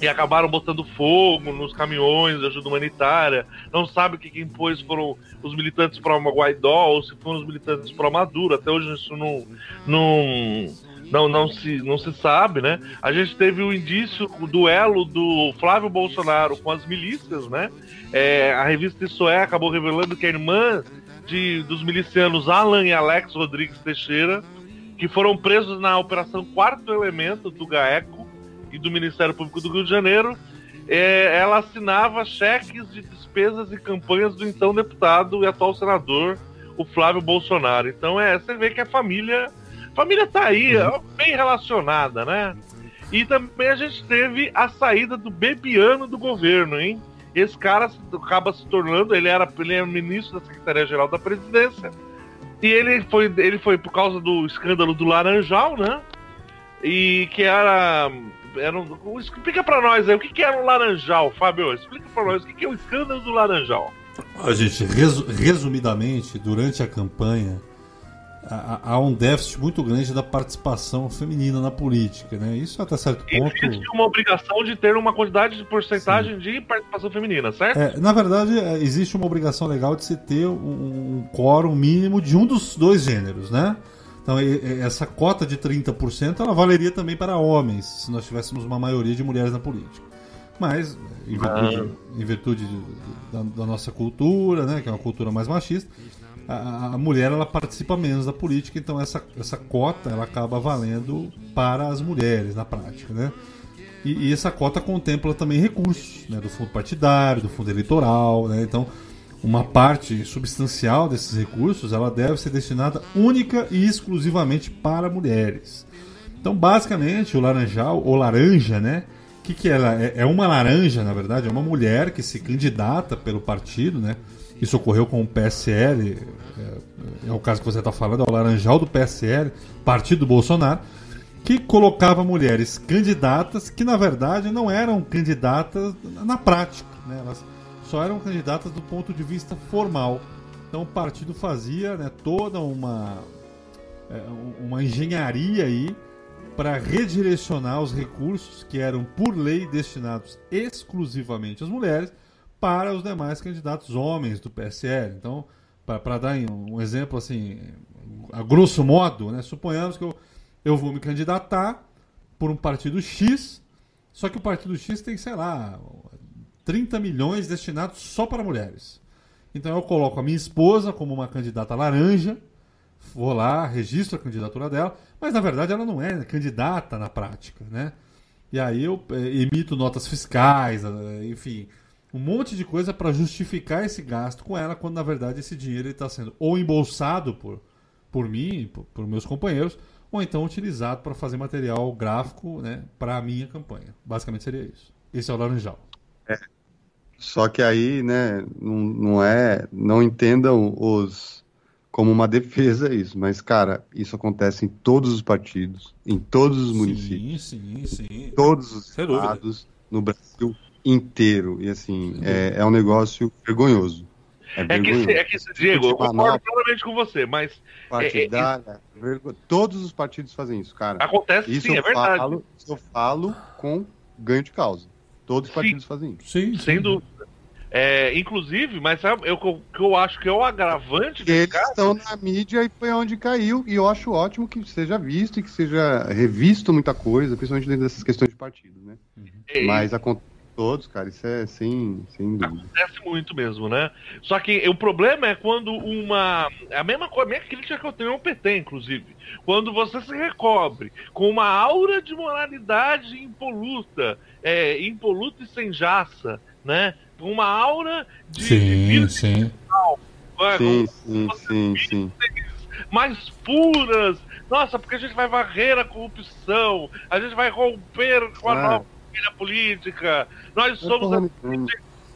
e, acabaram botando fogo nos caminhões de ajuda humanitária. Não sabe que quem pôs foram os militantes uma Guaidó ou se foram os militantes para Maduro. Até hoje isso não, não não, não, se, não se sabe, né? A gente teve o indício, o duelo do Flávio Bolsonaro com as milícias, né? É, a revista Isso É acabou revelando que a irmã de, dos milicianos Alan e Alex Rodrigues Teixeira, que foram presos na Operação Quarto Elemento do GAECO e do Ministério Público do Rio de Janeiro, é, ela assinava cheques de despesas e campanhas do então deputado e atual senador, o Flávio Bolsonaro. Então é, você vê que a família família tá aí, uhum. bem relacionada, né? E também a gente teve a saída do Bebiano do governo, hein? Esse cara acaba se tornando, ele era, ele era ministro da Secretaria-Geral da Presidência. E ele foi, ele foi por causa do escândalo do Laranjal, né? E que era era um, explica pra nós aí, o que, que era o Laranjal, Fábio? Explica pra nós o que, que é o escândalo do Laranjal. Ó, gente, resu- resumidamente, durante a campanha, há, um déficit muito grande da participação feminina na política, né? Isso até certo ponto. Existe uma obrigação de ter uma quantidade de porcentagem de participação feminina, certo? É, na verdade, é, existe uma obrigação legal de se ter um, um quórum mínimo de um dos dois gêneros, né? Então, essa cota de 30% ela valeria também para homens, se nós tivéssemos uma maioria de mulheres na política. Mas, em virtude, em virtude de- da, da nossa cultura, né, que é uma cultura mais machista, a, mulher ela participa menos da política, então essa, essa cota ela acaba valendo para as mulheres na prática, né? E, e essa cota contempla também recursos né, do fundo partidário, do fundo eleitoral, né? Então, uma parte substancial desses recursos ela deve ser destinada única e exclusivamente para mulheres. Então, basicamente, o laranjal, ou laranja, né? O que, que ela é? É uma laranja, na verdade, é uma mulher que se candidata pelo partido, né? Isso ocorreu com o PSL, é, é o caso que você está falando, é o laranjal do PSL, partido do Bolsonaro, que colocava mulheres candidatas que, na verdade, não eram candidatas na prática, né? Elas só eram candidatas do ponto de vista formal. Então, o partido fazia né, toda uma, é, uma engenharia aí para redirecionar os recursos que eram por lei destinados exclusivamente às mulheres para os demais candidatos homens do PSL. Então, para dar um, exemplo assim, a grosso modo, né, suponhamos que eu, eu vou me candidatar por um partido X, só que o partido X tem, sei lá, 30 milhões destinados só para mulheres. Então eu coloco a minha esposa como uma candidata laranja, vou lá, registro a candidatura dela, mas na verdade ela não é candidata na prática, né? E aí eu eh, emito notas fiscais, eh, enfim, um monte de coisa para justificar esse gasto com ela, quando na verdade esse dinheiro está sendo ou embolsado por, por mim, por, por meus companheiros, ou então utilizado para fazer material gráfico né, para a minha campanha. Basicamente seria isso. Esse é o laranjal. Só que aí, né, não, não é. Não entendam os como uma defesa isso, mas, cara, isso acontece em todos os partidos, em todos os municípios, Sim, sim, sim. em todos os Sem dúvida. estados, no Brasil inteiro. E assim, é, é um negócio vergonhoso. É É que, é que Diego, eu concordo plenamente com você, mas Partidária, vergo- Todos os partidos fazem isso, cara. acontece Isso sim, é verdade. falo, isso eu falo com ganho de causa. Todos os Sim. partidos fazem isso. Sim, Sem sim. dúvida. É, inclusive, mas sabe, eu, que eu acho que é o agravante desse eles caso. estão na mídia e foi onde caiu. E eu acho ótimo que seja visto e que seja revisto muita coisa, principalmente dentro dessas questões de partido, né? é, Mas acontece todos, cara, isso é sem, sem dúvida. Acontece muito mesmo, né? Só que o problema é quando uma. A mesma coisa, a minha crítica que eu tenho ao PT, inclusive. Quando você se recobre com uma aura de moralidade impoluta, é, impoluta e sem jaça, né? Com uma aura de, de Sim, vida sim. vai, Sim, sim, sim, sim. mais puras. Nossa, porque a gente vai varrer a corrupção, a gente vai romper com a Ah. nova família política. Nós somos a nenhuma.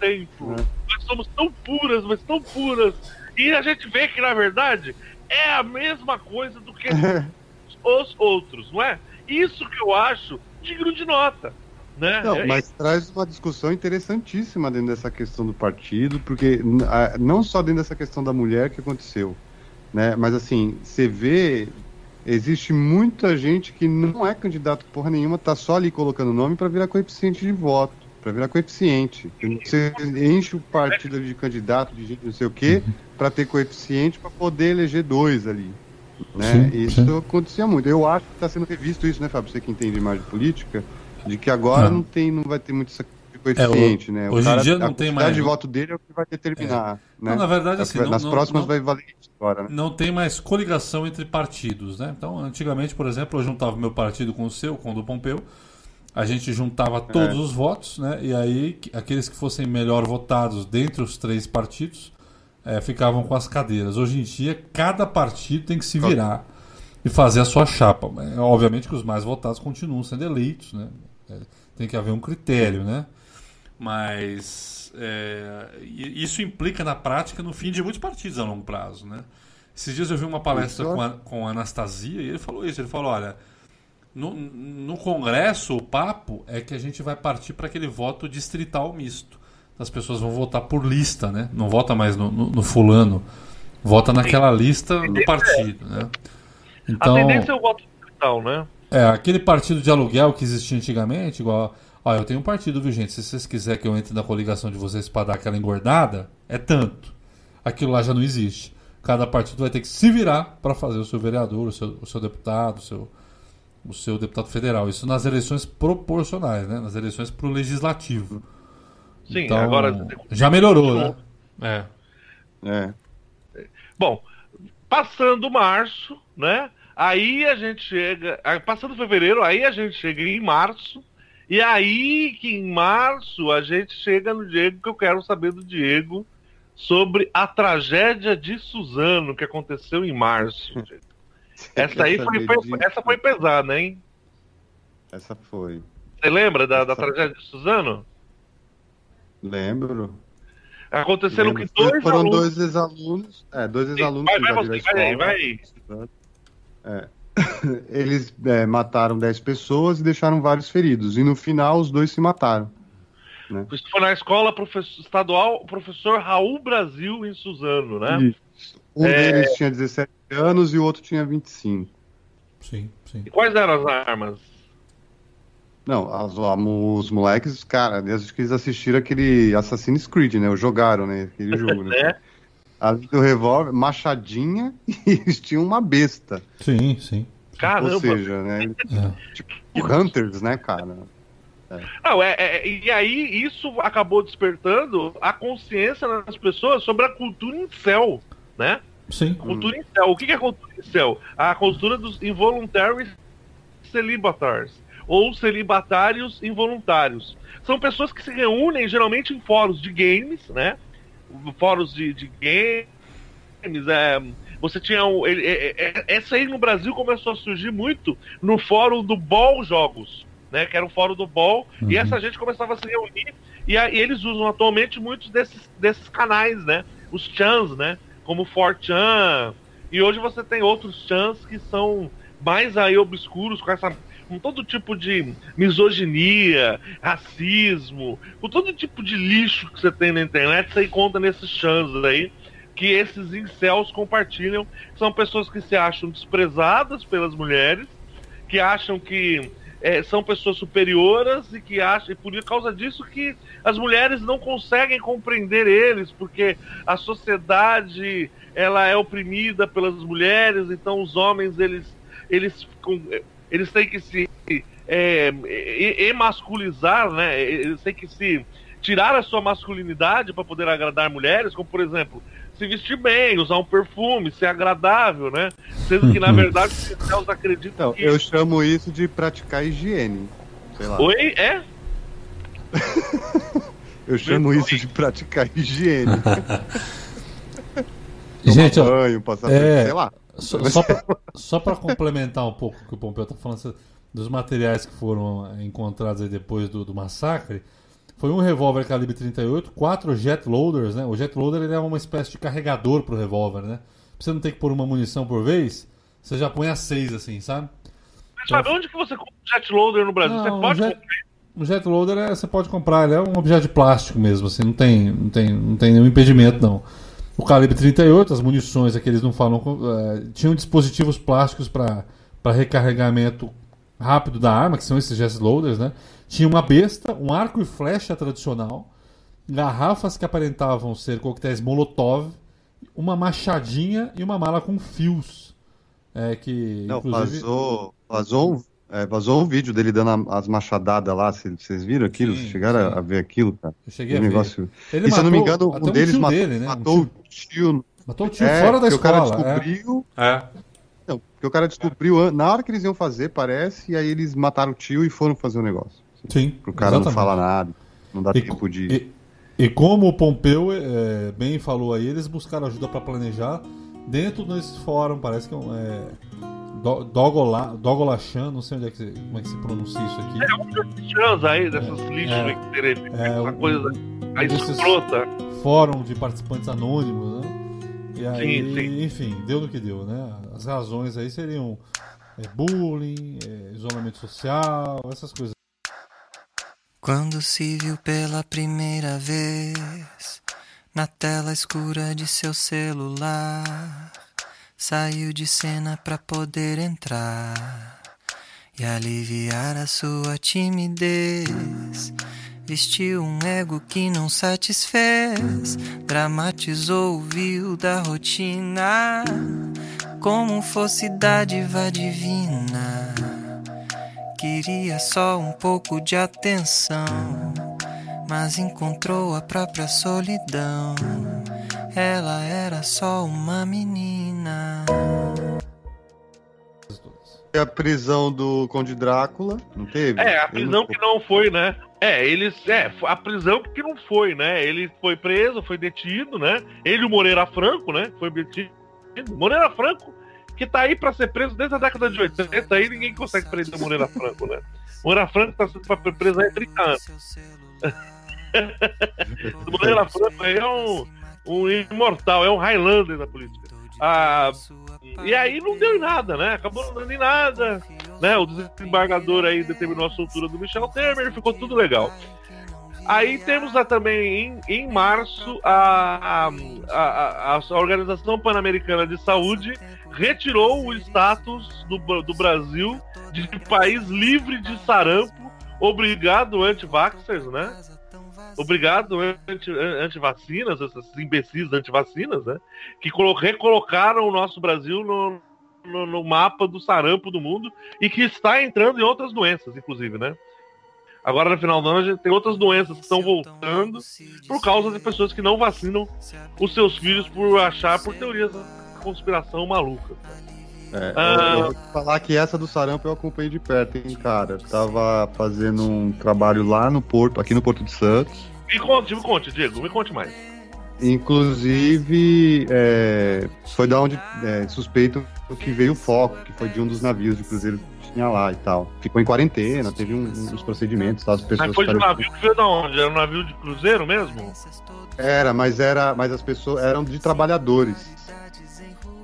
tempo. É. Nós somos tão puras, mas tão puras. E a gente vê que, na verdade, é a mesma coisa do que os outros, não é? Isso que eu acho digno de nota. Né? Não, É- mas traz uma discussão interessantíssima dentro dessa questão do partido, porque não só dentro dessa questão da mulher que aconteceu, né? Mas assim, você vê, existe muita gente que não é candidato porra nenhuma, tá só ali colocando nome para virar coeficiente de voto, para virar coeficiente. Você enche o partido de candidato, de gente não sei o quê, para ter coeficiente para poder eleger dois ali. Né? Sim, isso sim. acontecia muito. Eu acho que está sendo revisto isso, né, Fábio? Você que entende mais de política, de que agora Não. não, tem, não vai ter muito esse coeficiente, né? O hoje em dia não a tem quantidade mais, de né? voto dele é o que vai determinar. Né? Não, na verdade, É o assim, nas não- próximas não- vai valer isso agora, né? Não tem mais coligação entre partidos, né? Então, antigamente, por exemplo, eu juntava meu partido com o seu, com o do Pompeu. A gente juntava todos É. os votos, né? E aí, que- aqueles que fossem melhor votados dentre os três partidos eh, ficavam com as cadeiras. Hoje em dia, cada partido tem que se virar e fazer a sua chapa. É, obviamente que os mais votados continuam sendo eleitos, né? É, tem que haver um critério, né? Mas é, isso implica na prática no fim de muitos partidos a longo prazo, né? Esses dias eu vi uma palestra com a, com a Anastasia e ele falou isso. Ele falou, olha, No, no Congresso, o papo é que a gente vai partir para aquele voto distrital misto. As pessoas vão votar por lista, né? Não vota mais no, no- no fulano. Vota naquela lista do partido, né? A Então, tendência é o voto digital, né? é, aquele partido de aluguel que existia antigamente, igual. Ó, eu tenho um partido, viu, gente? Se vocês quiserem que eu entre na coligação de vocês para dar aquela engordada, é tanto. Aquilo lá já não existe. Cada partido vai ter que se virar para fazer o seu vereador, o seu, o seu deputado, o seu, o seu deputado federal. Isso nas eleições proporcionais, né? Nas eleições pro legislativo. Sim, Então, agora. já melhorou, né? É. É. Bom, passando março, né? Aí a gente chega. ah, Passando fevereiro, aí a gente chega em março. E aí que em março a gente chega no Diego, que eu quero saber do Diego sobre a tragédia de Suzano que aconteceu em março. Essa aí foi, disso? essa foi pesada, hein? Essa foi. Você lembra da, da Essa- tragédia de Suzano? Lembro. Aconteceram Lembro. que dois Foram alunos. dois ex-alunos. É, dois ex-alunos Vai, vai você, vai aí, vai aí. É. Eles é, mataram 10 pessoas e deixaram vários feridos. E no final, os dois se mataram. Isso foi na escola professor, estadual, o professor Raul Brasil em Suzano, né? Isso. Um É. deles tinha 17 anos e o outro tinha 25. Sim, sim. E quais eram as armas? Não, as- os moleques, cara, acho que eles assistiram aquele Assassin's Creed, né? Ou jogaram, né? Aquele jogo, né? Além do revólver, machadinha e eles tinham uma besta. Sim, sim. Caramba! Ou seja, né? É. Tipo, Hunters, né, cara? Não, é, é- e aí isso acabou despertando a consciência nas pessoas sobre a cultura incel, né? Sim. Cultura incel. O que é cultura incel? A cultura dos involuntary celibataries, ou celibatários involuntários. São pessoas que se reúnem geralmente em fóruns de games, né? Fóruns de, de games, é, você tinha o, ele- é- é- essa aí no Brasil começou a surgir muito no fórum do Ball Jogos, né? Que era o fórum do Ball, Uhum. e essa gente começava a se reunir e, a- e eles usam atualmente muitos desses, desses canais, né? Os chans, né? Como o 4chan. E hoje você tem outros chans que são mais aí obscuros com essa com todo tipo de misoginia, racismo, com todo tipo de lixo que você tem na internet, você encontra nesses chans aí que esses incels compartilham. São pessoas que se acham desprezadas pelas mulheres, que acham que é, são pessoas superiores e que acham, e por causa disso que as mulheres não conseguem compreender eles, porque a sociedade ela é oprimida pelas mulheres, então os homens eles eles eles têm que se é, emasculizar, né? Eles têm que se tirar a sua masculinidade para poder agradar mulheres, como por exemplo se vestir bem, usar um perfume, ser agradável, né? Sendo que na verdade os incels acreditam Então, que eu chamo isso de praticar higiene. Sei lá. Oi, é? Eu chamo isso de praticar higiene. Gente, banho, passar é- sei lá. Só, só, pra complementar um pouco o que o Pompeu tá falando dos materiais que foram encontrados aí depois do, do massacre, foi um revólver calibre 38, quatro jet loaders, né? O jet loader ele é uma espécie de carregador pro revólver, né? Pra você não ter que pôr uma munição por vez, você já põe a seis assim, sabe? Mas sabe onde que você compra um jet loader no Brasil? Não, você pode o jet- comprar. O jet loader é- você pode comprar, ele é um objeto de plástico mesmo, assim, não tem, não tem, não tem nenhum impedimento não. O calibre 38, as munições aqui eles não falam, eh, tinham dispositivos plásticos para recarregamento rápido da arma, que são esses jet loaders, né? Tinha uma besta, um arco e flecha tradicional, garrafas que aparentavam ser coquetéis Molotov, uma machadinha e uma mala com fios. É, que Não, inclusive vazou, vazou, é, vazou um vídeo dele dando a- as machadadas lá. Cê- Vocês viram aquilo? Sim, Vocês chegaram sim. a ver aquilo, cara? eu cheguei a Um ver. negócio... Ele E se eu não me matou engano, um deles tio matou, dele, né? Um matou tio- o tio. Matou o tio É, fora da porque o cara escola. é. descobriu. É. Não, porque o cara descobriu na hora que eles iam fazer, parece, e aí eles mataram o tio e foram fazer o negócio. Sim, Pro cara não exatamente. falar nada, não dá E, tempo de. e- e como o Pompeu é, bem falou aí, eles buscaram ajuda para planejar dentro desse fórum, parece que é um. É, Do- Dogola, Dogolachan, não sei onde é que, se- como é que se pronuncia isso aqui. Chans aí, dessas lixos É. aí que terem, É, essa um- coisa aí escrota. Fórum de participantes anônimos, né? E aí, Sim, sim. enfim, deu no que deu, né? As razões aí seriam é bullying, é isolamento social, essas coisas. Quando se viu pela primeira vez na tela escura de seu celular, saiu de cena pra poder entrar e aliviar a sua timidez. Vestiu um ego que não satisfez, dramatizou o vil da rotina, como fosse dádiva divina. Queria só um pouco de atenção, mas encontrou a própria solidão. Ela era só uma menina. E a prisão do Conde Drácula, não teve? É, a prisão não que não foi, né? É, eles. É, a prisão que não foi, né? Ele foi preso, foi detido, né? Ele e o Moreira Franco, né? Foi detido. Moreira Franco, que tá aí pra ser preso desde a década de 80, aí ninguém consegue prender o Moreira Franco, né? Moreira Franco tá sendo preso há 30 anos. O Moreira Franco aí é um, um imortal, é um Highlander da política. Ah, e aí não deu em nada, né? Acabou não dando em nada. Né? O desembargador aí determinou a soltura do Michel Temer, ficou tudo legal. Aí temos lá também em, em março a, a, a, a Organização Pan-Americana de Saúde retirou o status do, do Brasil de país livre de sarampo. Obrigado, anti-vaxxers, né? Obrigado, anti- anti-vacinas, esses imbecis anti-vacinas, né? Que colo- recolocaram o nosso Brasil no, no, no mapa do sarampo do mundo e que está entrando em outras doenças, inclusive, né? Agora, no final do ano, a gente tem outras doenças que estão voltando por causa de pessoas que não vacinam os seus filhos por achar por teorias da conspiração maluca. É, Ah. eu, eu vou te falar que essa do sarampo eu acompanhei de perto, hein, cara. Tava fazendo um trabalho lá no Porto, aqui no Porto de Santos. Me conte, me conte, Diego, me conte mais. Inclusive, é, foi da onde é, suspeito que veio o foco, que foi de um dos navios de cruzeiro que tinha lá e tal. Ficou em quarentena, teve um- uns procedimentos, tá? as pessoas Mas foi de ficaram- navio que veio da onde? Era um navio de cruzeiro mesmo? Era, mas era, mas as pessoas eram de trabalhadores,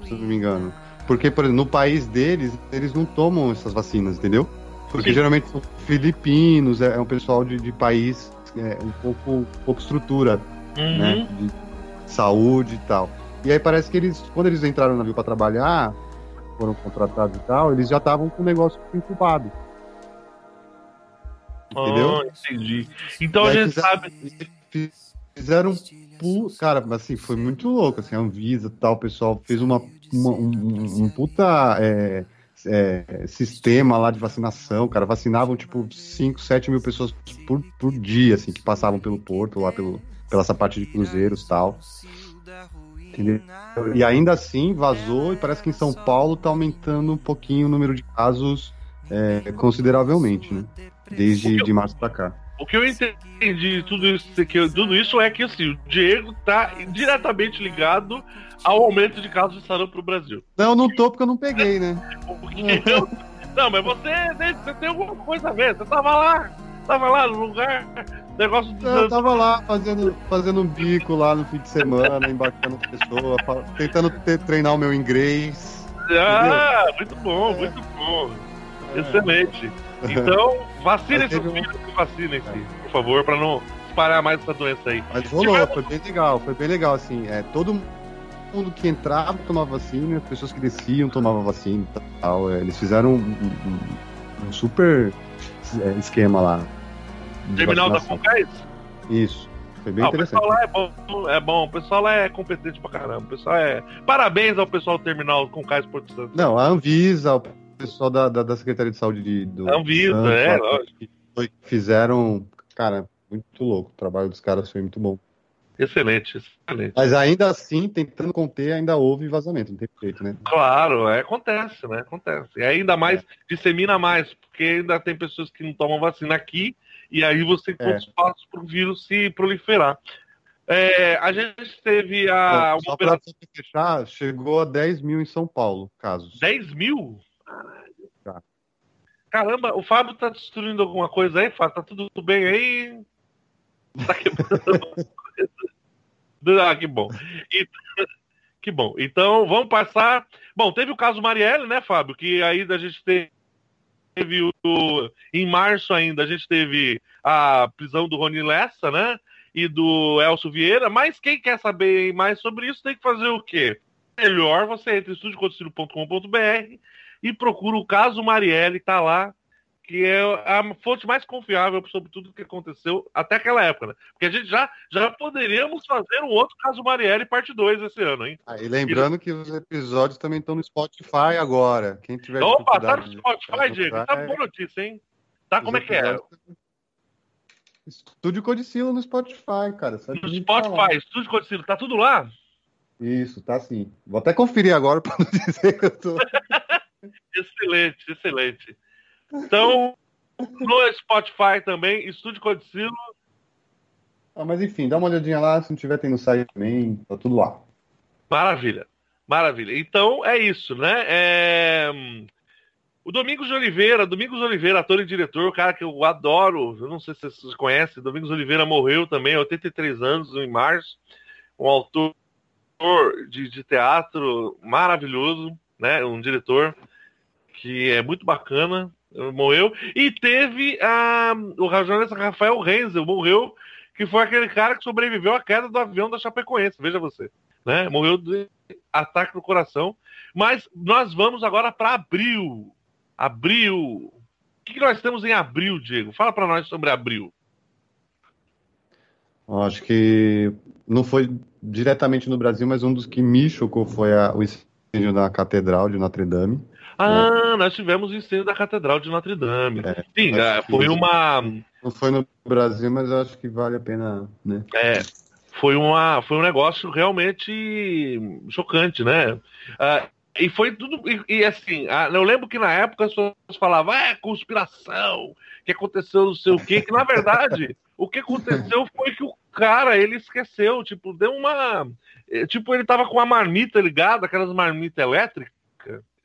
se eu não me engano. Porque, por exemplo, no país deles, eles não tomam essas vacinas, entendeu? Porque Sim. geralmente são filipinos, é, é um pessoal de, de país é, um pouco, pouco estrutura, Uhum. né? De saúde e tal. E aí parece que eles, quando eles entraram no navio para trabalhar, foram contratados e tal, eles já estavam com o negócio incubado. Entendeu? Ah, entendi. Então a gente fizeram- sabe. Fizeram um. Cara, assim, foi muito louco, assim, a Anvisa e tal, o pessoal fez uma, uma- um, um- puta é, é, sistema lá de vacinação, cara, vacinavam, tipo, 5, 7 mil pessoas por, por dia, assim, que passavam pelo porto, lá pelo, pela essa parte de cruzeiros e tal. Entendeu? E ainda assim vazou e parece que em São Paulo tá aumentando um pouquinho o número de casos é, consideravelmente, né? Desde de março pra cá. O que eu entendi de tudo isso, que tudo isso é que assim, o Diego tá diretamente ligado ao aumento de casos de sarampo pro Brasil. Não, não tô porque eu não peguei, né? Eu- Não, mas você, você tem alguma coisa a ver. Você tava lá, tava lá no lugar, negócio dos Eu tava lá fazendo, fazendo um bico lá no fim de semana, embarcando as pessoas, tentando te- treinar o meu inglês. Ah, muito bom, muito bom. Excelente. Então, vacinem Mas seus teve um- filhos e vacinem-se, por favor, pra não espalhar mais essa doença aí. Mas rolou, foi bem legal, foi bem legal, assim. É, todo mundo que entrava tomava vacina, as pessoas que desciam tomavam vacina e tal. é, eles fizeram um, um- um super é, esquema lá. Terminal da vacinação. Concais? Isso. Foi bem Ah, o interessante. pessoal lá é bom, é bom, o pessoal lá é competente pra caramba. O pessoal é. Parabéns ao pessoal do terminal Concais Porto Santo. Não, a Anvisa, o pessoal da, da, da Secretaria de Saúde de, do. Anvisa, Santos, é, lá, lógico. fizeram. Cara, muito louco. O trabalho dos caras foi muito bom. Excelente, excelente. Mas ainda assim, tentando conter, ainda houve vazamento, não tem jeito, né? Claro, é, acontece, né? Acontece. E ainda mais, É. dissemina mais, porque ainda tem pessoas que não tomam vacina aqui, e aí você tem É. passos para o vírus se proliferar. É, a gente teve a. Uma só operação. fechar, chegou a 10 mil em São Paulo, casos. 10 mil? Caramba, o Fábio tá destruindo alguma coisa aí, Fábio? Tá tudo bem aí? Tá quebrando? Ah, que bom. E- Que bom. Então, vamos passar. Bom, teve o caso Marielle, né, Fábio? Que aí a gente teve o. Em março ainda, a gente teve a prisão do Rony Lessa, né? E do Elcio Vieira. Mas quem quer saber mais sobre isso tem que fazer o quê? Melhor você entra em estudioconcilio.com.br e procura o caso Marielle, tá lá que é a fonte mais confiável sobre tudo o que aconteceu até aquela época, né? Porque a gente já, já poderíamos fazer um outro caso Marielle parte 2 esse ano, hein? Ah, e lembrando que os episódios também estão no Spotify agora. Quem tiver Opa, tá no Spotify, Diego? Tá boa notícia, hein? Tá, como é que é? Estúdio Codicilo no Spotify, cara. Só No. Spotify, Estúdio Codicilo, tá tudo lá? Isso, tá sim. Vou até conferir agora pra não dizer que eu tô. Excelente, excelente. Então, no Spotify também, Estúdio Codicilo. Ah, mas enfim, dá uma olhadinha lá. Se não tiver, tem no site também. Tá tudo lá. Maravilha, maravilha. Então é isso, né? É, O Domingos de Oliveira, Domingos de Oliveira, ator e diretor, o cara que eu adoro, eu não sei se vocês conhecem, Domingos Oliveira morreu também, 83 anos, em março, um autor de, de teatro maravilhoso, né? Um diretor que é muito bacana, morreu. E teve a, o jornalista Rafael Renzel, morreu, que foi aquele cara que sobreviveu à queda do avião da Chapecoense, veja você. Né? Morreu de ataque no coração. Mas nós vamos agora para abril. Abril. O que, que nós temos em abril, Diego? Fala para nós sobre abril. Eu acho que não foi diretamente no Brasil, mas um dos que me chocou foi a- o incêndio na Catedral de Notre Dame. Ah, nós tivemos o incêndio da Catedral de Notre Dame. É, Sim, é, foi uma. Não foi no Brasil, mas acho que vale a pena, né? É, foi, uma, foi um negócio realmente chocante, né? Ah, e foi tudo. E, e, assim, ah, eu lembro que na época as pessoas falavam, é conspiração, que aconteceu não sei o quê, que na verdade o que aconteceu foi que o cara, ele esqueceu, tipo, deu uma. eh, Tipo, ele tava com a marmita ligada, aquelas marmitas elétricas,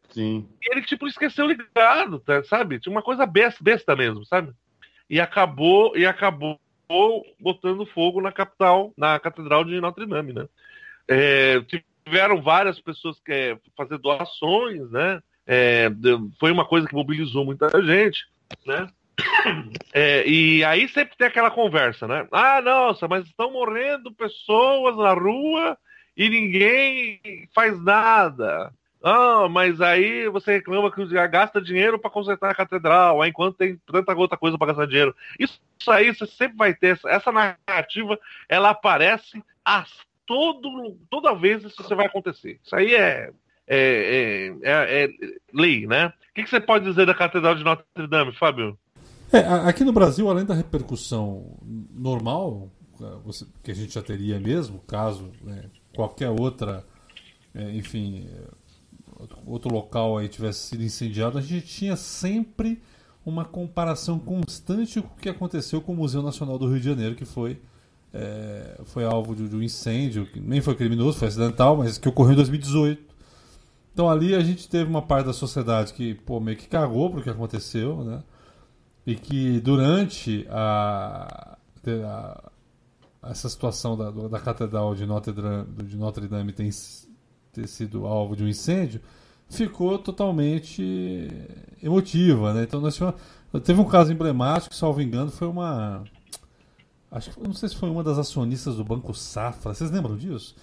Sim. ele, tipo, esqueceu ligado, tá, sabe? Tinha uma coisa besta, besta mesmo, sabe? E acabou, e acabou botando fogo na capital, na Catedral de Notre Dame, né? É, tiveram várias pessoas que é, fazer doações, né? É, foi uma coisa que mobilizou muita gente, né? É, e aí sempre tem aquela conversa, né? Ah, nossa, mas estão morrendo pessoas na rua e ninguém faz nada. Ah, mas aí você reclama que gasta dinheiro para consertar a catedral, enquanto tem tanta outra coisa para gastar dinheiro. Isso, isso aí você sempre vai ter. Essa, essa narrativa, ela aparece a todo, toda vez isso vai acontecer. Isso aí é, é, é, é- é lei, né? O que, que você pode dizer da Catedral de Notre Dame, Fábio? É, aqui no Brasil, além da repercussão normal, você- que a gente já teria mesmo, caso né, qualquer outra, enfim, outro- local aí tivesse sido incendiado, a gente tinha sempre uma comparação constante com o que aconteceu com o Museu Nacional do Rio de Janeiro, que foi, eh, foi alvo de, de um incêndio, que nem foi criminoso, foi acidental, mas que ocorreu em 2018. Então ali a gente teve uma parte da sociedade que pô, meio que cagou pro que aconteceu, né? e que durante a, a- essa situação da, da catedral de Notre Dame, de Notre Dame tem, ter sido alvo de um incêndio, ficou totalmente emotiva, né? Então nós tivemos, teve um caso emblemático, salvo engano, foi uma acho que não sei se foi uma das acionistas do Banco Safra, vocês lembram disso?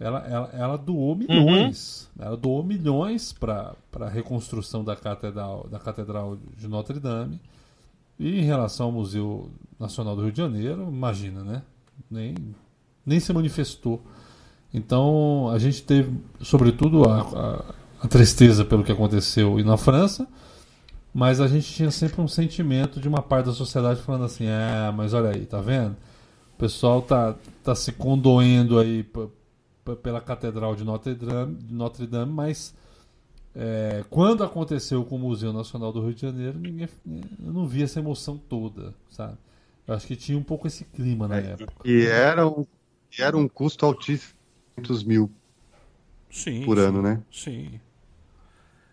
Ela, ela, ela doou milhões, ela doou milhões para a reconstrução da catedral, da catedral de Notre Dame. E em relação ao Museu Nacional do Rio de Janeiro, imagina, né? Nem, nem se manifestou. Então a gente teve, sobretudo, a, a, a tristeza pelo que aconteceu e na França, mas a gente tinha sempre um sentimento de uma parte da sociedade falando assim: é, mas olha aí, tá vendo? O pessoal tá, tá se condoendo aí pela Catedral de Notre Dame, de Notre Dame mas é, quando aconteceu com o Museu Nacional do Rio de Janeiro, ninguém, eu não vi essa emoção toda, sabe? Eu acho que tinha um pouco esse clima na época. E era um, era um custo altíssimo, 500 mil Sim. por ano, né? Sim.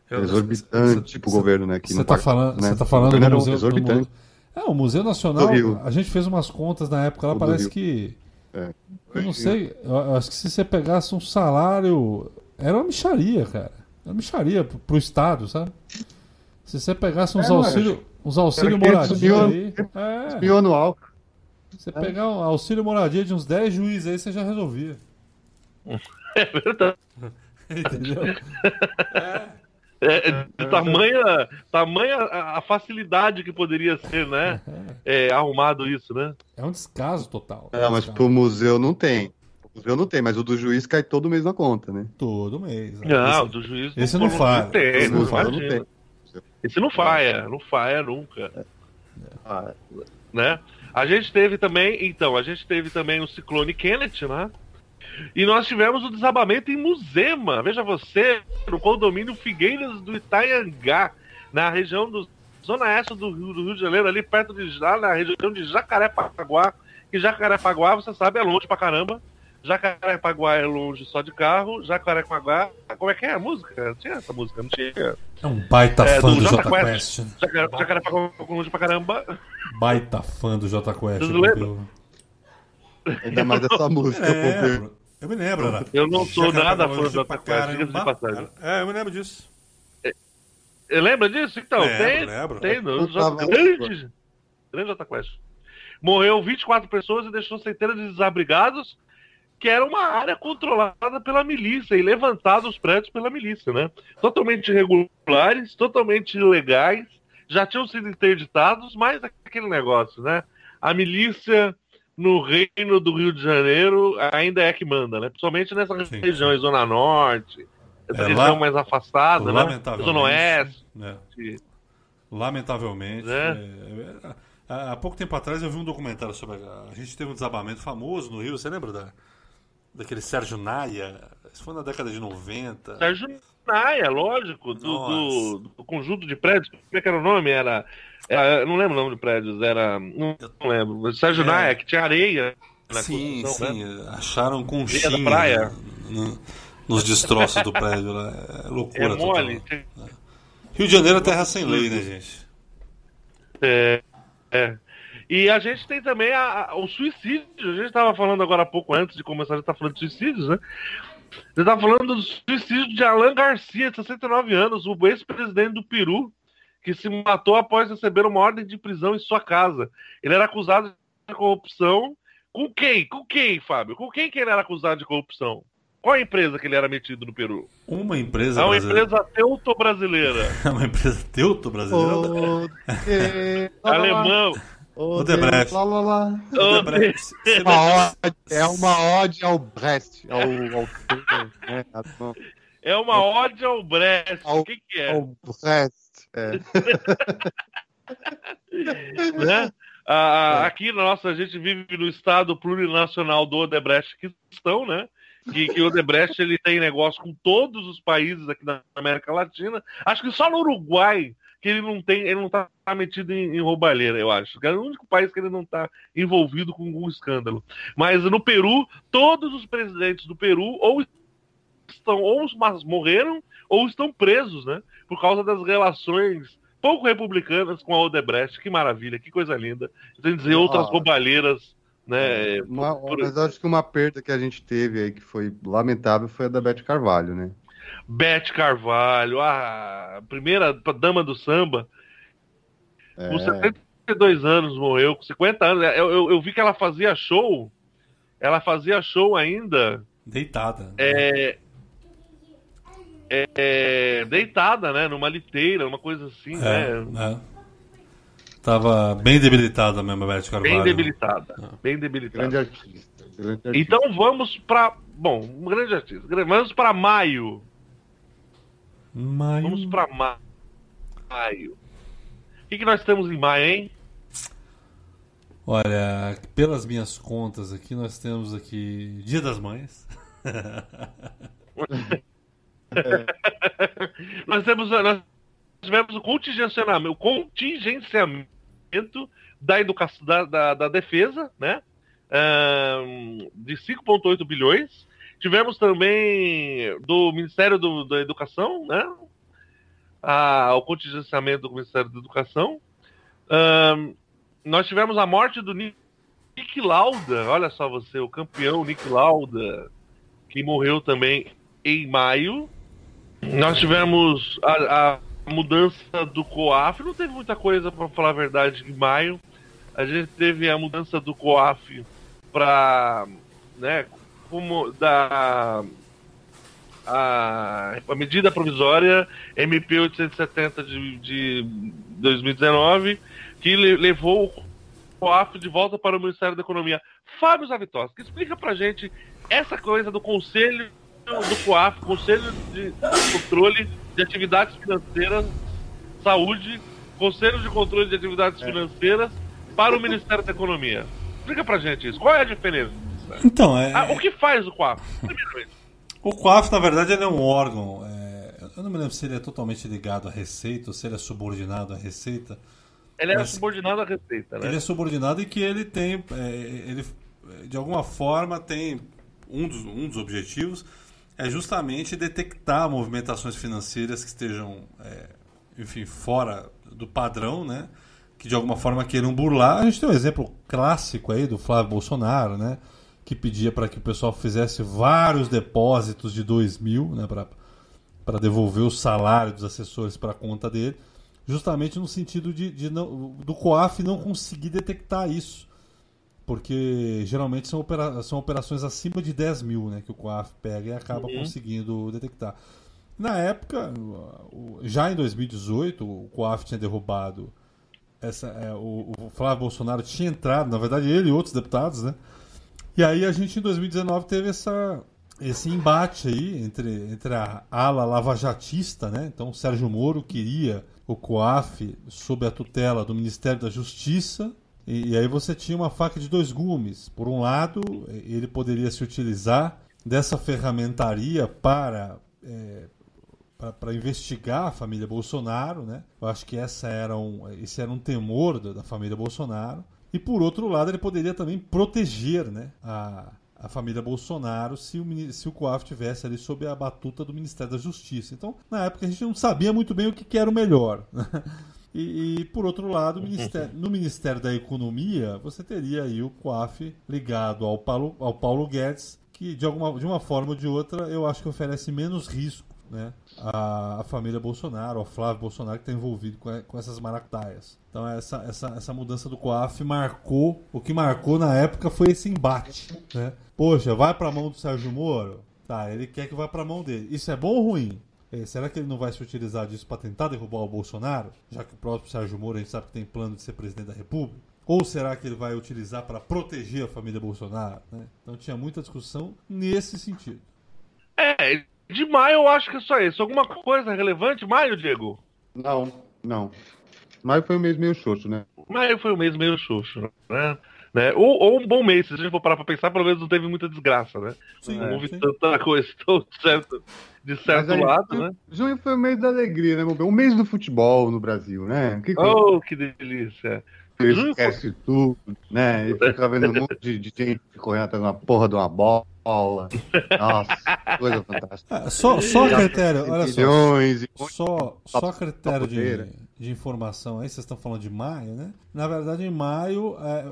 Exorbitante pro governo, né? Que Você tá part- falando, né? você tá falando O governo do museu, exorbitante. mu- É, o Museu Nacional, a gente fez umas contas na época lá, Do parece Rio. que Eu não sei, eu acho que se você pegasse um salário. Era uma micharia, cara. Era uma micharia pro, pro Estado, sabe? Se você pegasse uns É, auxílios uns auxílio Era 500 moradia aí. É, Mil anual. você pegar um auxílio moradia de uns 10 juízes aí, você já resolvia. É verdade. Entendeu? É, é, de tamanha, tamanha a, facilidade que poderia ser, né? É, arrumado isso, né? É um descaso total. Não, mas Descaso. pro museu não tem. O museu não tem, mas o do juiz cai todo mês na conta, né? Todo mês. né? Não, Esse- do juiz esse não falha. Tem, Esse não não falha, não tem. Esse não falha, não falha nunca. Ah, né? A gente teve também, então, a gente teve também o ciclone Kenneth, né? E nós tivemos o desabamento em Muzema, veja você, no condomínio Figueiras do Itaiangá, na região do Zona Oeste do Rio, do Rio de Janeiro, ali perto de lá, na região de Jacarepaguá. E Jacarepaguá, você sabe, é longe pra caramba. Jacarepaguá é longe só de carro. Jacarepaguá, como é que é a música? Tinha essa música, não tinha? É um baita É, fã do do Jota Quest. Quest. Jacare- Jacarepaguá é longe pra caramba. Baita fã do Jota Quest. Ainda mais dessa música. É, eu me lembro, Ana. Eu não sou nada fã do diga-se de passagem. É, eu me lembro disso. Lembra disso? Então, Lembro, tem, lembro. tem no Puta Jota- merda. grande, grande Jota Quest. Morreu 24 pessoas e deixou centenas de desabrigados, que era uma área controlada pela milícia e levantados os prédios pela milícia, né? Totalmente irregulares, totalmente ilegais, já tinham sido interditados, mas aquele negócio, né? A milícia no reino do Rio de Janeiro ainda é que manda, né? Principalmente nessa Sim, região, Zona Norte, essa É, região lá- mais afastada, né? Lamentavelmente. Zona Oeste. né? Lamentavelmente. É. é, é, há há pouco tempo atrás eu vi um documentário sobre. A, a gente teve um desabamento famoso no Rio, você lembra da, daquele Sérgio Naia? Isso foi na década de 90. Sérgio Naia, lógico, do, do- do conjunto de prédios. Como é que era o nome? Era. era- eu não lembro o nome de prédios, era. Não, não lembro. Sérgio É. Naia, que tinha areia na Sim, sim. né? Acharam conchinha da praia. no- nos destroços do prédio lá. É loucura É mole. total. Rio de Janeiro é terra sem lei, né, gente? É, é. E a gente tem também a- a- o suicídio. A gente estava falando agora há pouco, antes de começar, a gente tá falando de suicídios, né? Você estava falando do suicídio de Alan Garcia, de 69 anos, o ex-presidente do Peru, que se matou após receber uma ordem de prisão em sua casa. Ele era acusado de corrupção. Com quem? Com quem, Fábio? Com quem que ele era acusado de corrupção? Qual a empresa que ele era metido no Peru? Uma empresa É uma brasileira. empresa teuto-brasileira. É uma empresa teuto brasileira. Odebrecht. Alemão. Odebrecht. Lá, lá, lá. Odebrecht. Você Uma ode- é uma ode ao Brest. Ao, ao, né, É uma ode ao Brest. Ao- O que, que é? ao Brest. É. né? Ah, aqui, nossa, a gente vive no estado plurinacional do Odebrecht que estão, né? Que, que o Odebrecht ele tem negócio com todos os países aqui da América Latina. Acho que só no Uruguai que ele não tem, ele não tá metido em, em roubalheira, eu acho. É o único país que ele não tá envolvido com algum escândalo. Mas no Peru, todos os presidentes do Peru ou estão ou morreram ou estão presos, né? Por causa das relações pouco republicanas com a Odebrecht. Que maravilha, que coisa linda. Tem dizer outras Ah. roubalheiras, né? Uma- por- mas acho que uma perda que a gente teve aí, que foi lamentável, foi a da Beth Carvalho, né? Beth Carvalho, a primeira dama do samba, É, com 72 anos morreu, com 50 anos. Eu, eu, eu vi que ela fazia show, ela fazia show ainda Deitada. é, é, é, deitada, né? Numa liteira, uma coisa assim, É, né? é. Tava bem debilitada mesmo a Beth Carvalho. Bem debilitada. Bem debilitada. grande artista. grande artista. Então vamos para Bom, um grande artista. Vamos para maio. Maio. Vamos para maio. O que, que nós temos em maio, hein? Olha, pelas minhas contas aqui, nós temos aqui Dia das Mães. Nós temos nós tivemos o contingenciamento, o contingenciamento da educação da, da, da defesa, né? Ahn, de 5,8 bilhões. Tivemos também do Ministério do- da Educação, né? Ah, o contingenciamento do Ministério da Educação. Ahn, nós tivemos a morte do Nick Lauda, olha só você, o campeão Nick Lauda, que morreu também em maio. Nós tivemos a, a mudança do COAF, não teve muita coisa para falar a verdade em maio. A gente teve a mudança do COAF para, né, da a, a medida provisória MP 870 de, de 2019 que le, levou o COAF de volta para o Ministério da Economia. Fábio Zavitoski, explica pra gente essa coisa do Conselho do COAF, Conselho de Controle de Atividades Financeiras, Saúde, Conselho de Controle de Atividades Financeiras para o Ministério da Economia. Explica pra gente isso. Qual é a diferença? Então, é, Ah, o que faz o COAF? O COAF, na verdade, ele é um órgão. é, eu não me lembro se ele é totalmente ligado à Receita ou se ele é subordinado à Receita. Ele é subordinado à Receita, né? Ele é subordinado e que ele tem, é, ele de alguma forma tem um dos, um dos objetivos é justamente detectar movimentações financeiras que estejam, é, enfim, fora do padrão, né? Que de alguma forma queiram burlar. A gente tem um exemplo clássico aí do Flávio Bolsonaro, né? Que pedia para que o pessoal fizesse vários depósitos de 2 mil, né? Para devolver o salário dos assessores para a conta dele justamente no sentido de, de não, do COAF não conseguir detectar isso. Porque geralmente são, opera, são operações acima de 10 mil né, que o COAF pega e acaba conseguindo detectar. Na época, já em 2018, o COAF tinha derrubado. Essa, é, o, o Flávio Bolsonaro tinha entrado, na verdade, ele e outros deputados, né? E aí a gente em 2019 teve essa, esse embate aí entre, entre a ala lavajatista, né? Então Sérgio Moro queria o COAF sob a tutela do Ministério da Justiça. E, e aí você tinha uma faca de dois gumes. Por um lado, ele poderia se utilizar dessa ferramentaria para é, para investigar a família Bolsonaro, né? Eu acho que essa era um, esse era um temor da, da família Bolsonaro. E por outro lado, ele poderia também proteger, né, a, a família Bolsonaro se o, se o COAF tivesse ali sob a batuta do Ministério da Justiça. Então, na época a gente não sabia muito bem o que, que era o melhor. E, e, por outro lado, ministério- no Ministério da Economia, você teria aí o COAF ligado ao Paulo, ao Paulo Guedes, que de, alguma, de uma forma ou de outra eu acho que oferece menos risco né, à, à família Bolsonaro, ao Flávio Bolsonaro, que está envolvido com, a- com essas maracutaias. Então essa, essa, essa mudança do COAF marcou, o que marcou na época foi esse embate. Né? Poxa, vai para a mão do Sérgio Moro? Tá, ele quer que vá para a mão dele. Isso é bom ou ruim? Eh, Será que ele não vai se utilizar disso para tentar derrubar o Bolsonaro? Já que o próprio Sérgio Moro a gente sabe que tem plano de ser presidente da República? Ou será que ele vai utilizar para proteger a família Bolsonaro? né? Então tinha muita discussão nesse sentido. É, de maio eu acho que é só isso. Alguma coisa relevante, maio, Diego? Não, não. Mas foi um mês meio xoxo, né? Maio foi um mês meio xoxo, né? né? Ou, ou um bom mês, se a gente for parar pra pensar, pelo menos não teve muita desgraça, né? Sim, não houve sim. tanta coisa tão certo, de certo aí, lado, junho, né? junho foi o mês da alegria, né, meu bem? O mês do futebol no Brasil, né? Que que Oh, que delícia. esquece tudo, né? E fica vendo um monte de, de gente correndo atrás de uma porra de uma bola. Nossa, coisa fantástica. Ah, só, só a critério, olha só. Milhões e Só, só a critério de, de informação aí, vocês estão falando de maio, né? Na verdade, em maio é,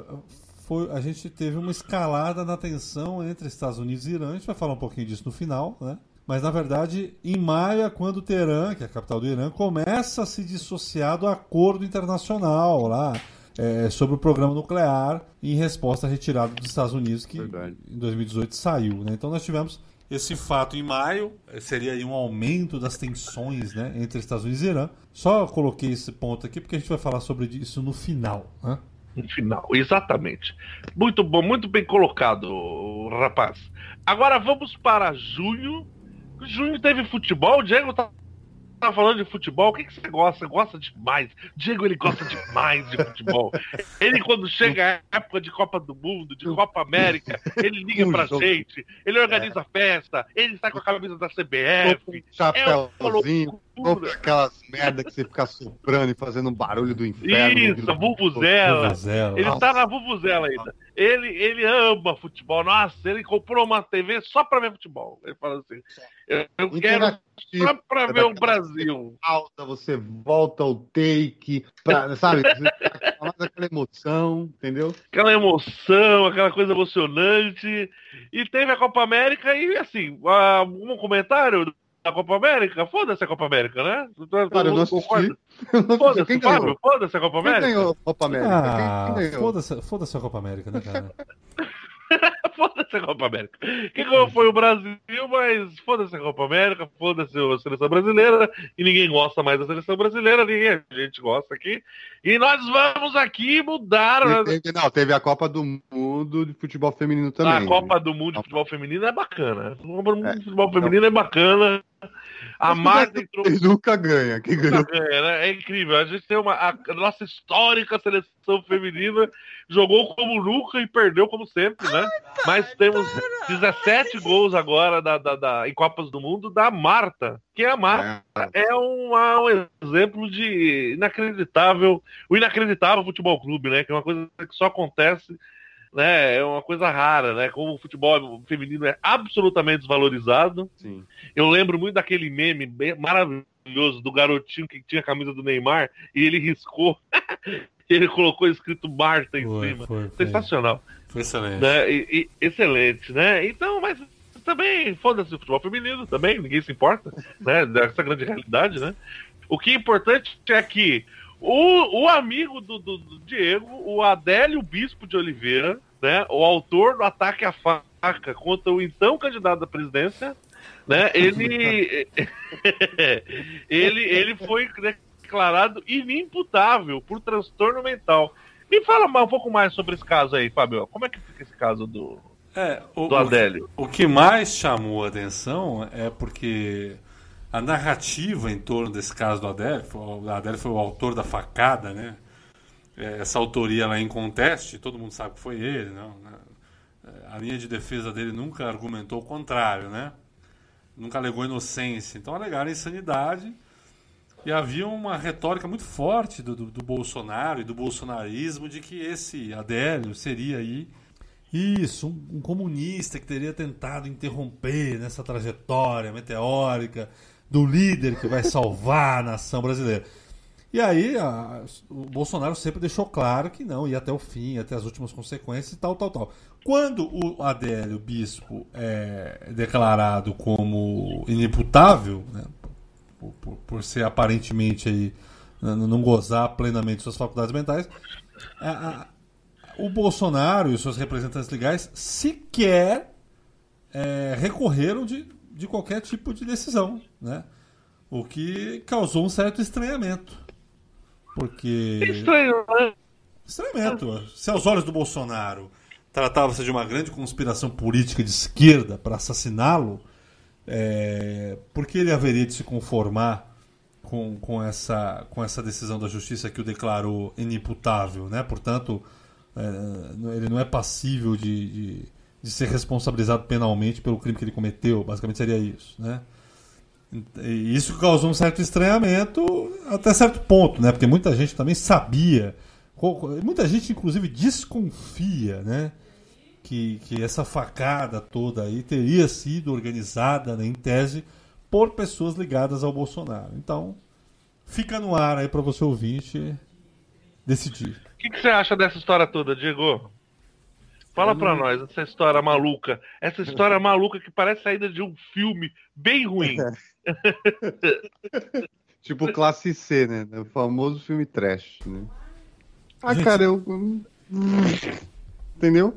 foi, a gente teve uma escalada na tensão entre Estados Unidos e Irã. A gente vai falar um pouquinho disso no final, né? Mas na verdade, em maio é quando o Teherã, que é a capital do Irã, começa a se dissociar do acordo internacional lá é, sobre o programa nuclear em resposta à retirada dos Estados Unidos, que Verdade. em 2018 saiu. Né? Então nós tivemos esse fato em maio, seria aí um aumento das tensões né, entre Estados Unidos e Irã. Só coloquei esse ponto aqui porque a gente vai falar sobre isso no final. Né? No final, exatamente. Muito bom, muito bem colocado, rapaz. Agora vamos para junho. Junho teve futebol, o Diego tá, tá falando de futebol. O que, que você gosta? Gosta demais. Diego, ele gosta demais de futebol. Ele, quando chega a época de Copa do Mundo, de Copa América, ele liga pra gente, ele organiza festa, ele sai com a camisa da CBF. É, chapéuzinho, pura. aquelas merda que você fica soprando e fazendo um barulho do inferno. Isso, Vuvuzela. Vuvuzela. Ele tá na Vuvuzela ainda. Ele, ele ama futebol. Nossa, ele comprou uma TV só pra ver futebol. Ele fala assim: Eu, eu quero só pra ver o Brasil. Alta, você volta ao take, pra, sabe? Aquela emoção, entendeu? Aquela emoção, aquela coisa emocionante. E teve a Copa América e, assim, ah, um comentário da Copa América? Foda-se a Copa América, né? Cara, eu não assisti. Foda-se, Quem? Fábio, foda-se a Copa Quem América. ganhou a Copa América? Ah, foda-se foda a Copa América, né, cara? Foda-se a Copa América. Ganhou foi o Brasil, mas foda-se a Copa América, foda-se a seleção brasileira, e ninguém gosta mais da seleção brasileira, ninguém a gente gosta aqui. E nós vamos aqui mudar a, teve- não, teve a Copa do Mundo de futebol feminino também. a Copa do Mundo de Futebol Feminino é bacana. A Copa do Mundo de Futebol Feminino é bacana. A Marta entrou nunca ganha. Quem ganhou? ganha, né? É incrível. A gente tem uma. A, nossa histórica seleção feminina jogou como nunca e perdeu como sempre, né? Mas temos 17 gols agora da, da, da- em Copas do Mundo da Marta. Que é a Marta É, é uma- um exemplo de inacreditável. O inacreditável futebol clube, né? Que é uma coisa que só acontece. Né, é uma coisa rara, né? Como o futebol feminino é absolutamente desvalorizado. sim. Eu lembro muito daquele meme bem maravilhoso do garotinho que tinha a camisa do Neymar e ele riscou. ele colocou escrito Marta em Foi, cima. foi, foi. Sensacional. Excelente. Né? E- e- excelente, né? Então, mas também, foda-se o futebol feminino também, ninguém se importa, né? Dessa grande realidade, né? O que é importante é que o, o amigo do, do- do Diego, o Adélio Bispo de Oliveira, né? O autor do ataque à faca contra o então candidato à presidência, né? Ele, ele, ele foi declarado inimputável por transtorno mental. Me fala um pouco mais sobre esse caso aí, Fábio. Como é que fica esse caso do, É, o, do Adélio? O, o que mais chamou a atenção é porque a narrativa em torno desse caso do Adélio, o Adélio foi o autor da facada, né? É, Essa autoria é em conteste, todo mundo sabe que foi ele, não? né? É, A linha de defesa dele nunca argumentou o contrário, né? Nunca alegou inocência. Então alegaram insanidade. E havia uma retórica muito forte do, do, do Bolsonaro e do bolsonarismo de que esse Adélio seria aí Isso, um, um comunista que teria tentado interromper nessa trajetória meteórica do líder que vai salvar a nação brasileira. E aí a- o Bolsonaro sempre deixou claro que não, ia até o fim, até as últimas consequências e tal, tal, tal. Quando o Adélio Bispo é declarado como inimputável, né, por, por- por ser aparentemente aí n- não gozar plenamente suas faculdades mentais, a- a- o Bolsonaro e seus representantes legais sequer é, recorreram de, de qualquer tipo de decisão, né? O que causou um certo estranhamento. Porque. Estranho, né? Estranhamento. Se aos olhos do Bolsonaro tratava-se de uma grande conspiração política de esquerda para assassiná-lo, é, por que ele haveria de se conformar com, com, essa, com essa decisão da justiça que o declarou inimputável? Né? Portanto, é, ele não é passível de, de, de ser responsabilizado penalmente pelo crime que ele cometeu. Basicamente seria isso. Né? E isso causou um certo estranhamento até certo ponto, né? Porque muita gente também sabia, muita gente inclusive desconfia, né? Que, que essa facada toda aí teria sido organizada, né, em tese, por pessoas ligadas ao Bolsonaro. Então, fica no ar aí para você ouvinte decidir. O que, que você acha dessa história toda, Diego? Fala pra nós, essa história maluca. Essa história maluca que parece saída de um filme bem ruim. Tipo classe C, né? O famoso filme trash, né? Ah, Gente- cara, eu. Entendeu?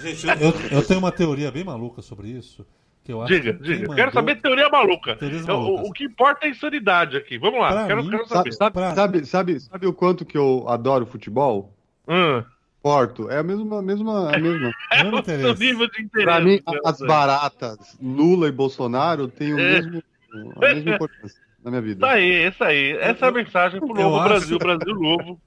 Gente, Eu, eu tenho uma teoria bem maluca sobre isso. Que eu acho Diga, que diga. mandou- Quero saber teoria maluca. Teorias Eu- malucas. o, o que importa é a insanidade aqui. Vamos lá, Pra quero, mim, quero Sabe, saber. sabe, Pra- sabe, sabe, sabe o quanto que eu adoro futebol? Hum. Porto, é a mesma, a mesma, a mesma. É o interesse. nível de interesse. Pra mim, as baratas Lula e Bolsonaro têm o É. mesmo, a mesma importância na minha vida. Tá aí, isso aí. Essa é a mensagem pro novo acho- Brasil, Brasil novo.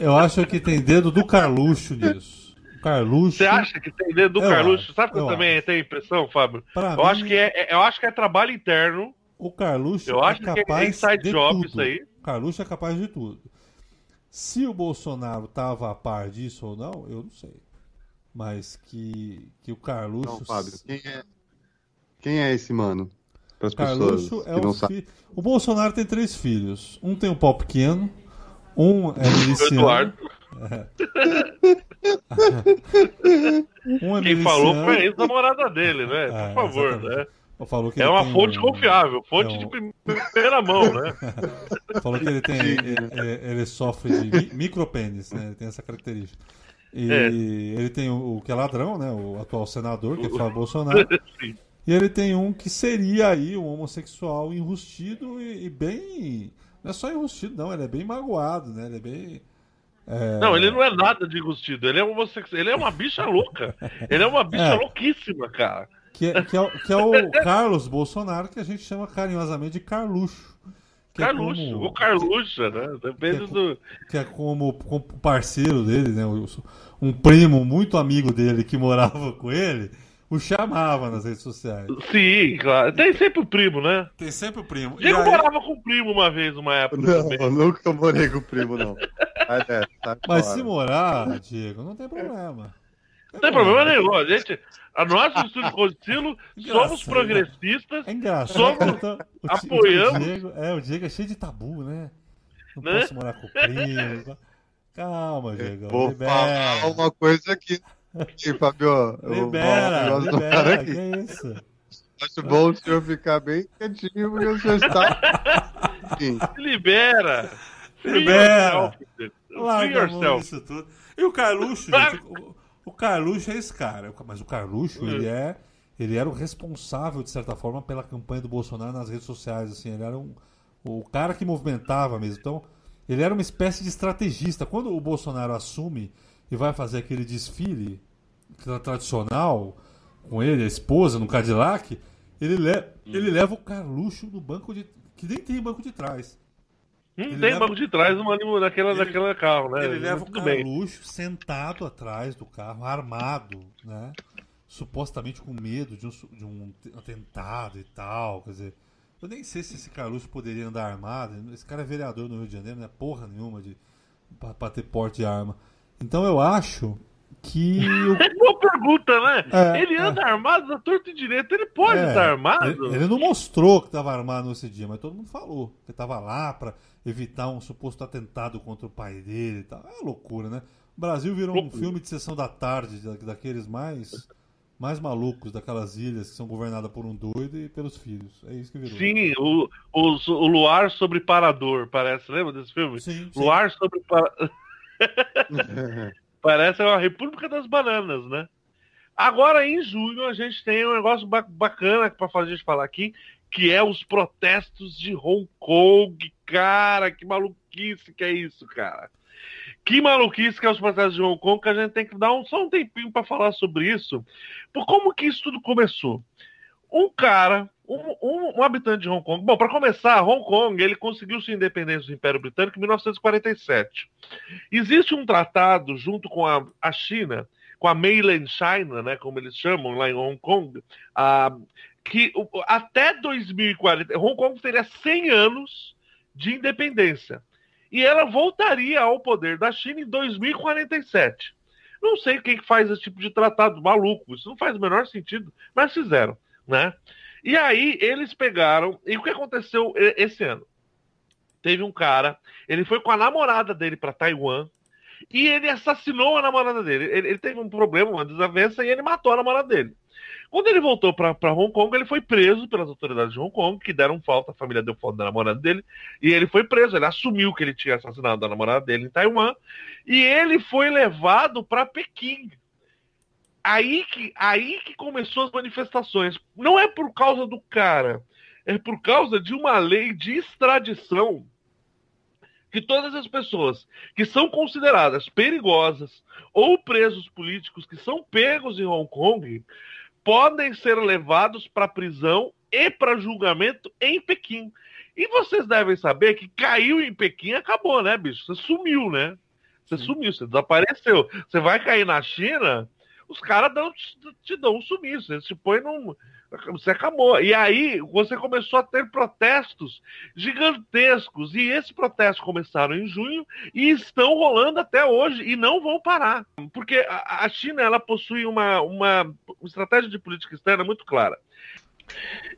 Eu acho que tem dedo do Carluxo nisso. Carluxo. Você acha que tem dedo do Eu Carluxo? acho, Sabe que eu, eu também tenho impressão, Fábio? Pra Eu mim, acho que é, é- eu acho que é trabalho interno. o Carluxo Eu acho é que é capaz inside de job tudo. isso aí. O Carluxo é capaz de tudo. Se o Bolsonaro tava a par disso ou não, eu não sei. Mas que, que o Carluxo. Não, Fábio, quem é, quem é esse mano? Para as pessoas que é não o sabem. filho. O Bolsonaro tem três filhos. Um tem um pau pequeno, um é miliciano. Eduardo. Um é Quem falou foi a ex-namorada dele, né? Por É, favor, exatamente. né? É uma tem fonte confiável, fonte é um- de primeira mão, né? Falou que ele tem. ele, ele- sofre de mi- micropênis, né? Ele tem essa característica. E É. ele tem o, o que é ladrão, né? O atual senador, que é Flávio Bolsonaro. Sim. E ele tem um que seria aí um homossexual enrustido e, e bem. Não é só enrustido, não, ele é bem magoado, né? Ele é bem. é, Não, ele não é nada de enrustido, ele é homossexual, ele é uma bicha louca. Ele é uma bicha É. louquíssima, cara. Que é, que, é, o- que é o Carlos Bolsonaro, que a gente chama carinhosamente de Carluxo. Que é Carluxo, como- ou Carluxa, né? Depende que- do. que é como, como parceiro dele, né? o- Um primo muito amigo dele que morava com ele, o chamava nas redes sociais. Sim, claro. Tem sempre o primo, né? Tem sempre o primo. E Diego aí, morava com o primo uma vez, uma época também. Não, nunca morei com o primo, não. Mas é, tá Mas se morar, Diego, não tem problema. Não tem problema nenhum. A gente, a nós do Estúdio Concilo, somos Engraçado. progressistas. É engraçado. Somos- eu tô- o, apoiamos. O Diego, é, o Diego é cheio de tabu, né? Não Né? posso morar com o primo. Calma, Diego. Vou falar Libera. uma coisa aqui. aqui Fabio. Eu Libera, cara libera. aqui. Que é isso? Acho bom o senhor ficar bem quietinho, porque o senhor está. Sim. Se libera. Free Libera. yourself. Free yourself. disso tudo. E o Carluxo, gente, o, o Carluxo é esse cara. Mas o Carluxo, ele é. Ele era o responsável, de certa forma, pela campanha do Bolsonaro nas redes sociais. Assim, ele era um, o cara que movimentava mesmo. Então, ele era uma espécie de estrategista. Quando o Bolsonaro assume e vai fazer aquele desfile tra- tradicional com ele, a esposa, no Cadillac, ele, le ele leva o Carluxo no banco de. que nem tem banco de trás. Não Ele tem leva- banco de trás numa, naquela, Ele- naquela carro, né? Ele leva o Tudo bem. Carluxo sentado atrás do carro, armado, né? Supostamente com medo de um, de um te- atentado e tal. Quer dizer, eu nem sei se esse Carluxo poderia andar armado. Esse cara é vereador no Rio de Janeiro, não é porra nenhuma de, pra, pra ter porte de arma. Então eu acho que É boa pergunta, né? É, ele é. anda armado da torta e direita. Ele pode É, estar armado? Ele, ele não mostrou que estava armado nesse dia, mas todo mundo falou que estava lá para evitar um suposto atentado contra o pai dele e tal. É loucura, né? O Brasil virou um filme de sessão da tarde, da- daqueles mais, mais malucos, daquelas ilhas que são governadas por um doido e pelos filhos. É isso que virou. Sim, o, o, o Luar sobre Parador, parece. Lembra desse filme? sim. sim. Luar sobre Parador. Parece uma República das Bananas, né? Agora, em junho, a gente tem um negócio ba- bacana para fazer a gente falar aqui, que é os protestos de Hong Kong. Cara, que maluquice que é isso, cara. Que maluquice que é os protestos de Hong Kong, que a gente tem que dar um, só um tempinho para falar sobre isso. Por como que isso tudo começou? Um cara, um, um- um habitante de Hong Kong. Bom, para começar, Hong Kong ele conseguiu sua independência do Império Britânico em 1947. Existe um tratado junto com a, a China, com a Mainland China, né, como eles chamam lá em Hong Kong, que até 2040 Hong Kong teria 100 anos de independência. E ela voltaria ao poder da China em 2047. Não sei quem que faz esse tipo de tratado maluco, isso não faz o menor sentido, mas fizeram, né? E aí eles pegaram, e o que aconteceu esse ano? Teve um cara, ele foi com a namorada dele para Taiwan e ele assassinou a namorada dele. Ele, ele teve um problema, uma desavença e ele matou a namorada dele. Quando ele voltou para Hong Kong, ele foi preso pelas autoridades de Hong Kong, que deram falta, a família deu falta da namorada dele, e ele foi preso. Ele assumiu que ele tinha assassinado a namorada dele em Taiwan, e ele foi levado para Pequim. Aí que, aí que começou as manifestações. Não é por causa do cara, é por causa de uma lei de extradição que todas as pessoas que são consideradas perigosas ou presos políticos que são pegos em Hong Kong podem ser levados para prisão e para julgamento em Pequim. E vocês devem saber que caiu em Pequim acabou, né, bicho? Você sumiu, né? Você sumiu, você desapareceu. Você vai cair na China, os caras te dão um sumiço. Eles te põem num. Você acabou. E aí você começou a ter protestos gigantescos. E esses protestos começaram em junho e estão rolando até hoje e não vão parar. Porque a, a China ela possui uma, uma estratégia de política externa muito clara.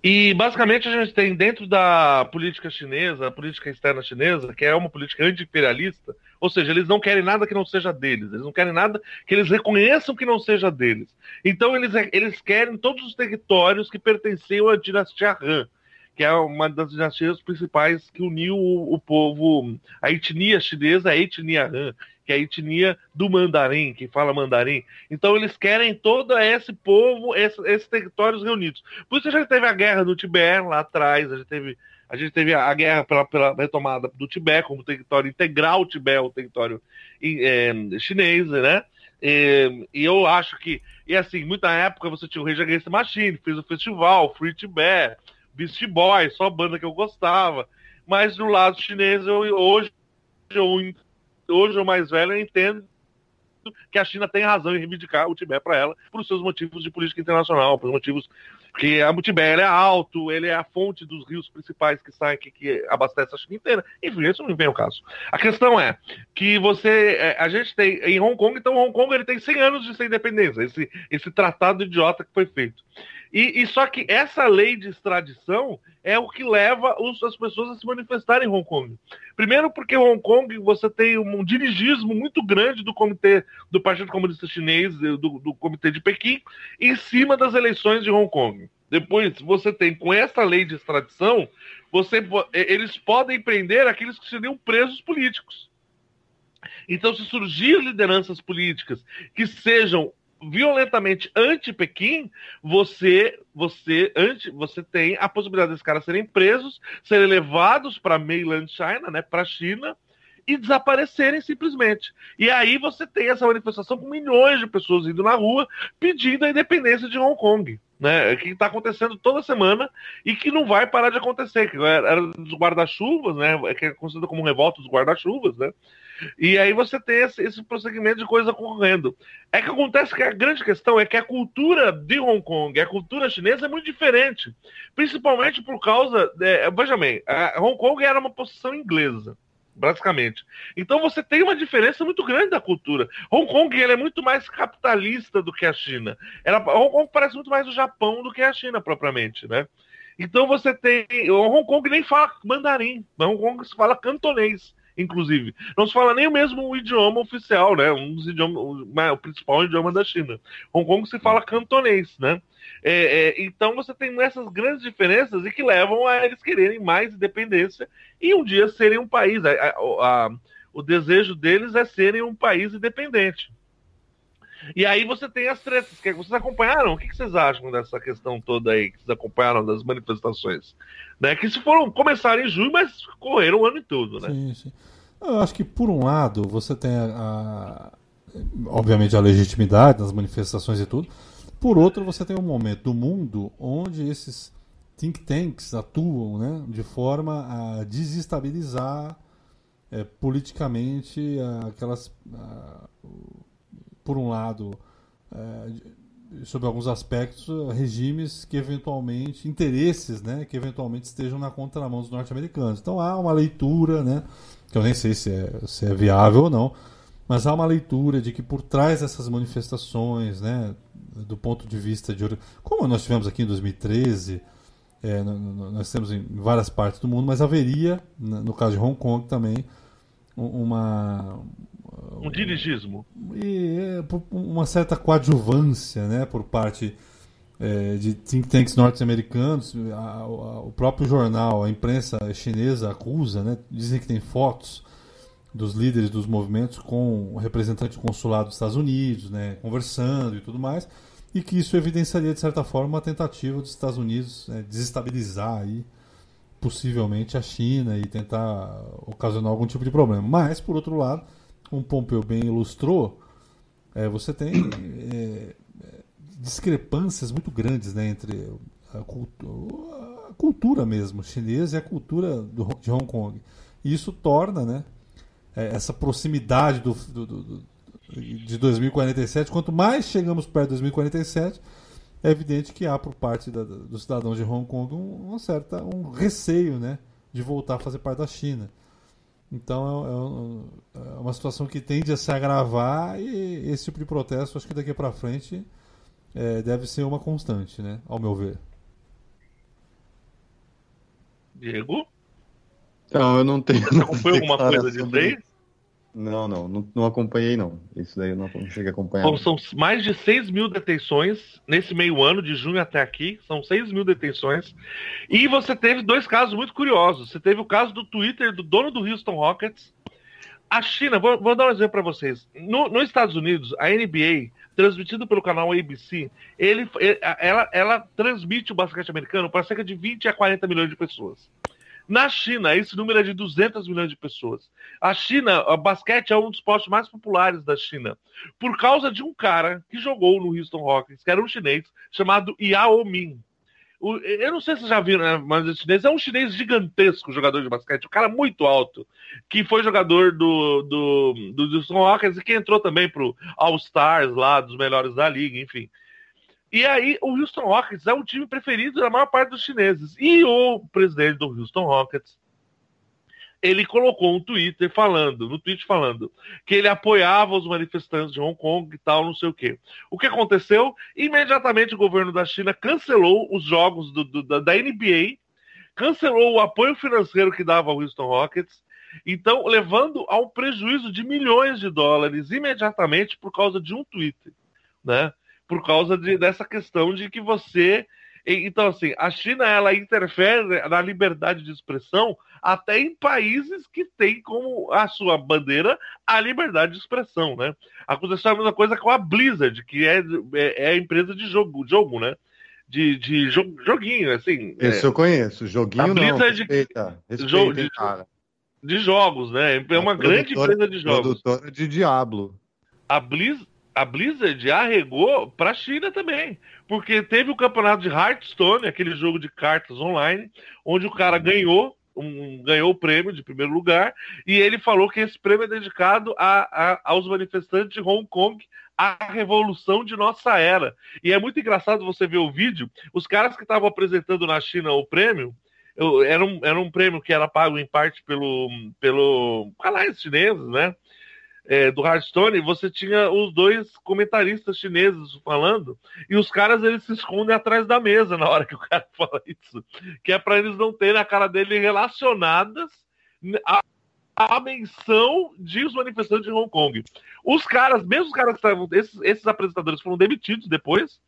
E basicamente a gente tem dentro da política chinesa, a política externa chinesa, que é uma política anti-imperialista, ou seja, eles não querem nada que não seja deles, eles não querem nada que eles reconheçam que não seja deles. Então eles, eles querem todos os territórios que pertenciam à dinastia Han, que é uma das dinastias principais que uniu o, o povo, a etnia chinesa, a etnia Han, que é a etnia do mandarim, que fala mandarim. Então eles querem todo esse povo, esse, esses territórios reunidos. Por isso a gente teve a guerra do Tibete lá atrás, a gente teve a gente teve a guerra pela, pela retomada do Tibete como território integral, o Tibete é o território é, chinês, né? E, e, eu acho que, e assim, muita época você tinha o Rage Against the Machine, fez o festival, Free Tibet, Beast Boy, só banda que eu gostava. Mas do lado chinês, eu, hoje, eu, hoje, mais velho, eu entendo que a China tem razão em reivindicar o Tibete para ela por seus motivos de política internacional, por motivos que a Tibete é alto, ele é a fonte dos rios principais que saem que, que abastece a China inteira. Enfim, isso não vem ao caso. A questão é que você, é, a gente tem em Hong Kong, então Hong Kong ele tem 100 anos de ser independência, esse, esse tratado idiota que foi feito. E, e, só que essa lei de extradição é o que leva os, as pessoas a se manifestarem em Hong Kong. Primeiro porque Hong Kong você tem um dirigismo muito grande do comitê do Partido Comunista Chinês, do, do comitê de Pequim, em cima das eleições de Hong Kong. Depois você tem com essa lei de extradição, você, eles podem prender aqueles que seriam presos políticos. Então, se surgir lideranças políticas que sejam violentamente anti-Pequim, você você anti, você tem a possibilidade desses caras serem presos, serem levados para mainland China, né, para a China e desaparecerem simplesmente. E aí você tem essa manifestação com milhões de pessoas indo na rua pedindo a independência de Hong Kong. Né, que está acontecendo toda semana e que não vai parar de acontecer, que era dos guarda-chuvas, né, que é conhecido como revolta dos guarda-chuvas, né, e aí você tem esse, esse prosseguimento de coisa ocorrendo. É que acontece que a grande questão é que a cultura de Hong Kong, a cultura chinesa é muito diferente. Principalmente por causa. De, veja bem, Hong Kong era uma posição inglesa basicamente. Então você tem uma diferença muito grande da cultura. Hong Kong ele é muito mais capitalista do que a China. Ela, Hong Kong parece muito mais o Japão do que a China propriamente, né? Então você tem Hong Kong nem fala mandarim, Hong Kong se fala cantonês inclusive. Não se fala nem o mesmo idioma oficial, né? Um dos idiomas, o principal idioma da China. Hong Kong se fala cantonês, né? É, é, então você tem essas grandes diferenças e que levam a eles quererem mais independência e um dia serem um país. A, a, a, o desejo deles é serem um país independente. E aí você tem as tretas. Que vocês acompanharam? O que vocês acham dessa questão toda aí que vocês acompanharam das manifestações? Né? Que se foram começar em junho, mas correram o ano todo, né? Sim, sim. Eu acho que por um lado você tem a, a, obviamente a legitimidade das manifestações e tudo. Por outro, você tem um momento do mundo onde esses think tanks atuam né, de forma a desestabilizar é, politicamente aquelas por um lado, é, sobre alguns aspectos, regimes que eventualmente, interesses, né, que eventualmente estejam na contramão dos norte-americanos. Então há uma leitura, né, que eu nem sei se é, se é viável ou não, mas há uma leitura de que por trás dessas manifestações, né, do ponto de vista de. Como nós tivemos aqui em 2013, é, nós temos em várias partes do mundo, mas haveria, no caso de Hong Kong também, uma, um dirigismo. E é, uma certa coadjuvância né, por parte é, de think tanks norte-americanos. O próprio jornal, a imprensa chinesa acusa, né, dizem que tem fotos dos líderes dos movimentos com o representante consulado dos Estados Unidos, né, conversando e tudo mais, e que isso evidenciaria, de certa forma, uma tentativa dos Estados Unidos né, desestabilizar aí, possivelmente a China e tentar ocasionar algum tipo de problema. Mas, por outro lado, como Pompeu bem ilustrou, é, você tem é, discrepâncias muito grandes né, entre a cultura, a cultura mesmo chinesa e a cultura do, de Hong Kong. E isso torna né, é, essa proximidade do, do, do, de 2047. Quanto mais chegamos perto de 2047, é evidente que há por parte da, dos cidadãos de Hong Kong um, certa, um receio né, de voltar a fazer parte da China. Então é, é, é, uma situação que tende a se agravar e esse tipo de protesto, acho que daqui para frente é, deve ser uma constante, né, ao meu ver. Diego? Então, eu não tenho. Você acompanhou alguma coisa disso aí? Não, não, não, não, acompanhei, não. Isso daí eu não, cheguei a acompanhar. Bom, são mais de 6 mil detenções nesse meio ano, de junho até aqui. São 6 mil detenções. E você teve dois casos muito curiosos. Você teve o caso do Twitter do dono do Houston Rockets. A China, vou, vou dar um exemplo para vocês. No, nos Estados Unidos, a NBA, transmitido pelo canal ABC, ele, ela, ela transmite o basquete americano para cerca de 20 a 40 milhões de pessoas. Na China, esse número é de 200 milhões de pessoas. A China, o basquete é um dos esportes mais populares da China, por causa de um cara que jogou no Houston Rockets, que era um chinês, chamado Yao Ming. O, eu não sei se vocês já viram, né, mas o chinês é um chinês gigantesco, jogador de basquete, um cara muito alto, que foi jogador do, do, do Houston Rockets e que entrou também pro All-Stars lá, dos melhores da liga, enfim. E aí, o Houston Rockets é o time preferido da maior parte dos chineses. E o presidente do Houston Rockets, ele colocou um Twitter falando, no Twitter falando, que ele apoiava os manifestantes de Hong Kong e tal, não sei o quê. O que aconteceu? Imediatamente o governo da China cancelou os jogos do, do, da, da NBA, cancelou o apoio financeiro que dava ao Houston Rockets, então levando a um prejuízo de milhões de dólares imediatamente por causa de um Twitter, né? Por causa de, dessa questão de que você. Então, assim, a China ela interfere na liberdade de expressão até em países que têm como a sua bandeira a liberdade de expressão, né? Aconteceu a mesma coisa com a Blizzard, que é, é, é a empresa de jogo, jogo né? De, de joguinho, assim. Esse é, eu conheço, joguinho a Blizzard, não, respeita, respeita de, cara. de jogos, né? É uma grande empresa de jogos. Produtora de Diablo. A Blizzard a Blizzard arregou para a China também, porque teve o campeonato de Hearthstone, aquele jogo de cartas online, onde o cara ganhou um, ganhou o prêmio de primeiro lugar e ele falou que esse prêmio é dedicado a, a, aos manifestantes de Hong Kong, a revolução de nossa era. E é muito engraçado você ver o vídeo. Os caras que estavam apresentando na China o prêmio eu, era, um, era um prêmio que era pago em parte pelo, pelo canais chineses, né? É, do Hearthstone, você tinha os dois comentaristas chineses falando, e os caras eles se escondem atrás da mesa na hora que o cara fala isso, que é para eles não terem a cara dele relacionadas a, a menção de os manifestantes de Hong Kong. Os caras, mesmo os caras que estavam, esses, esses apresentadores foram demitidos depois,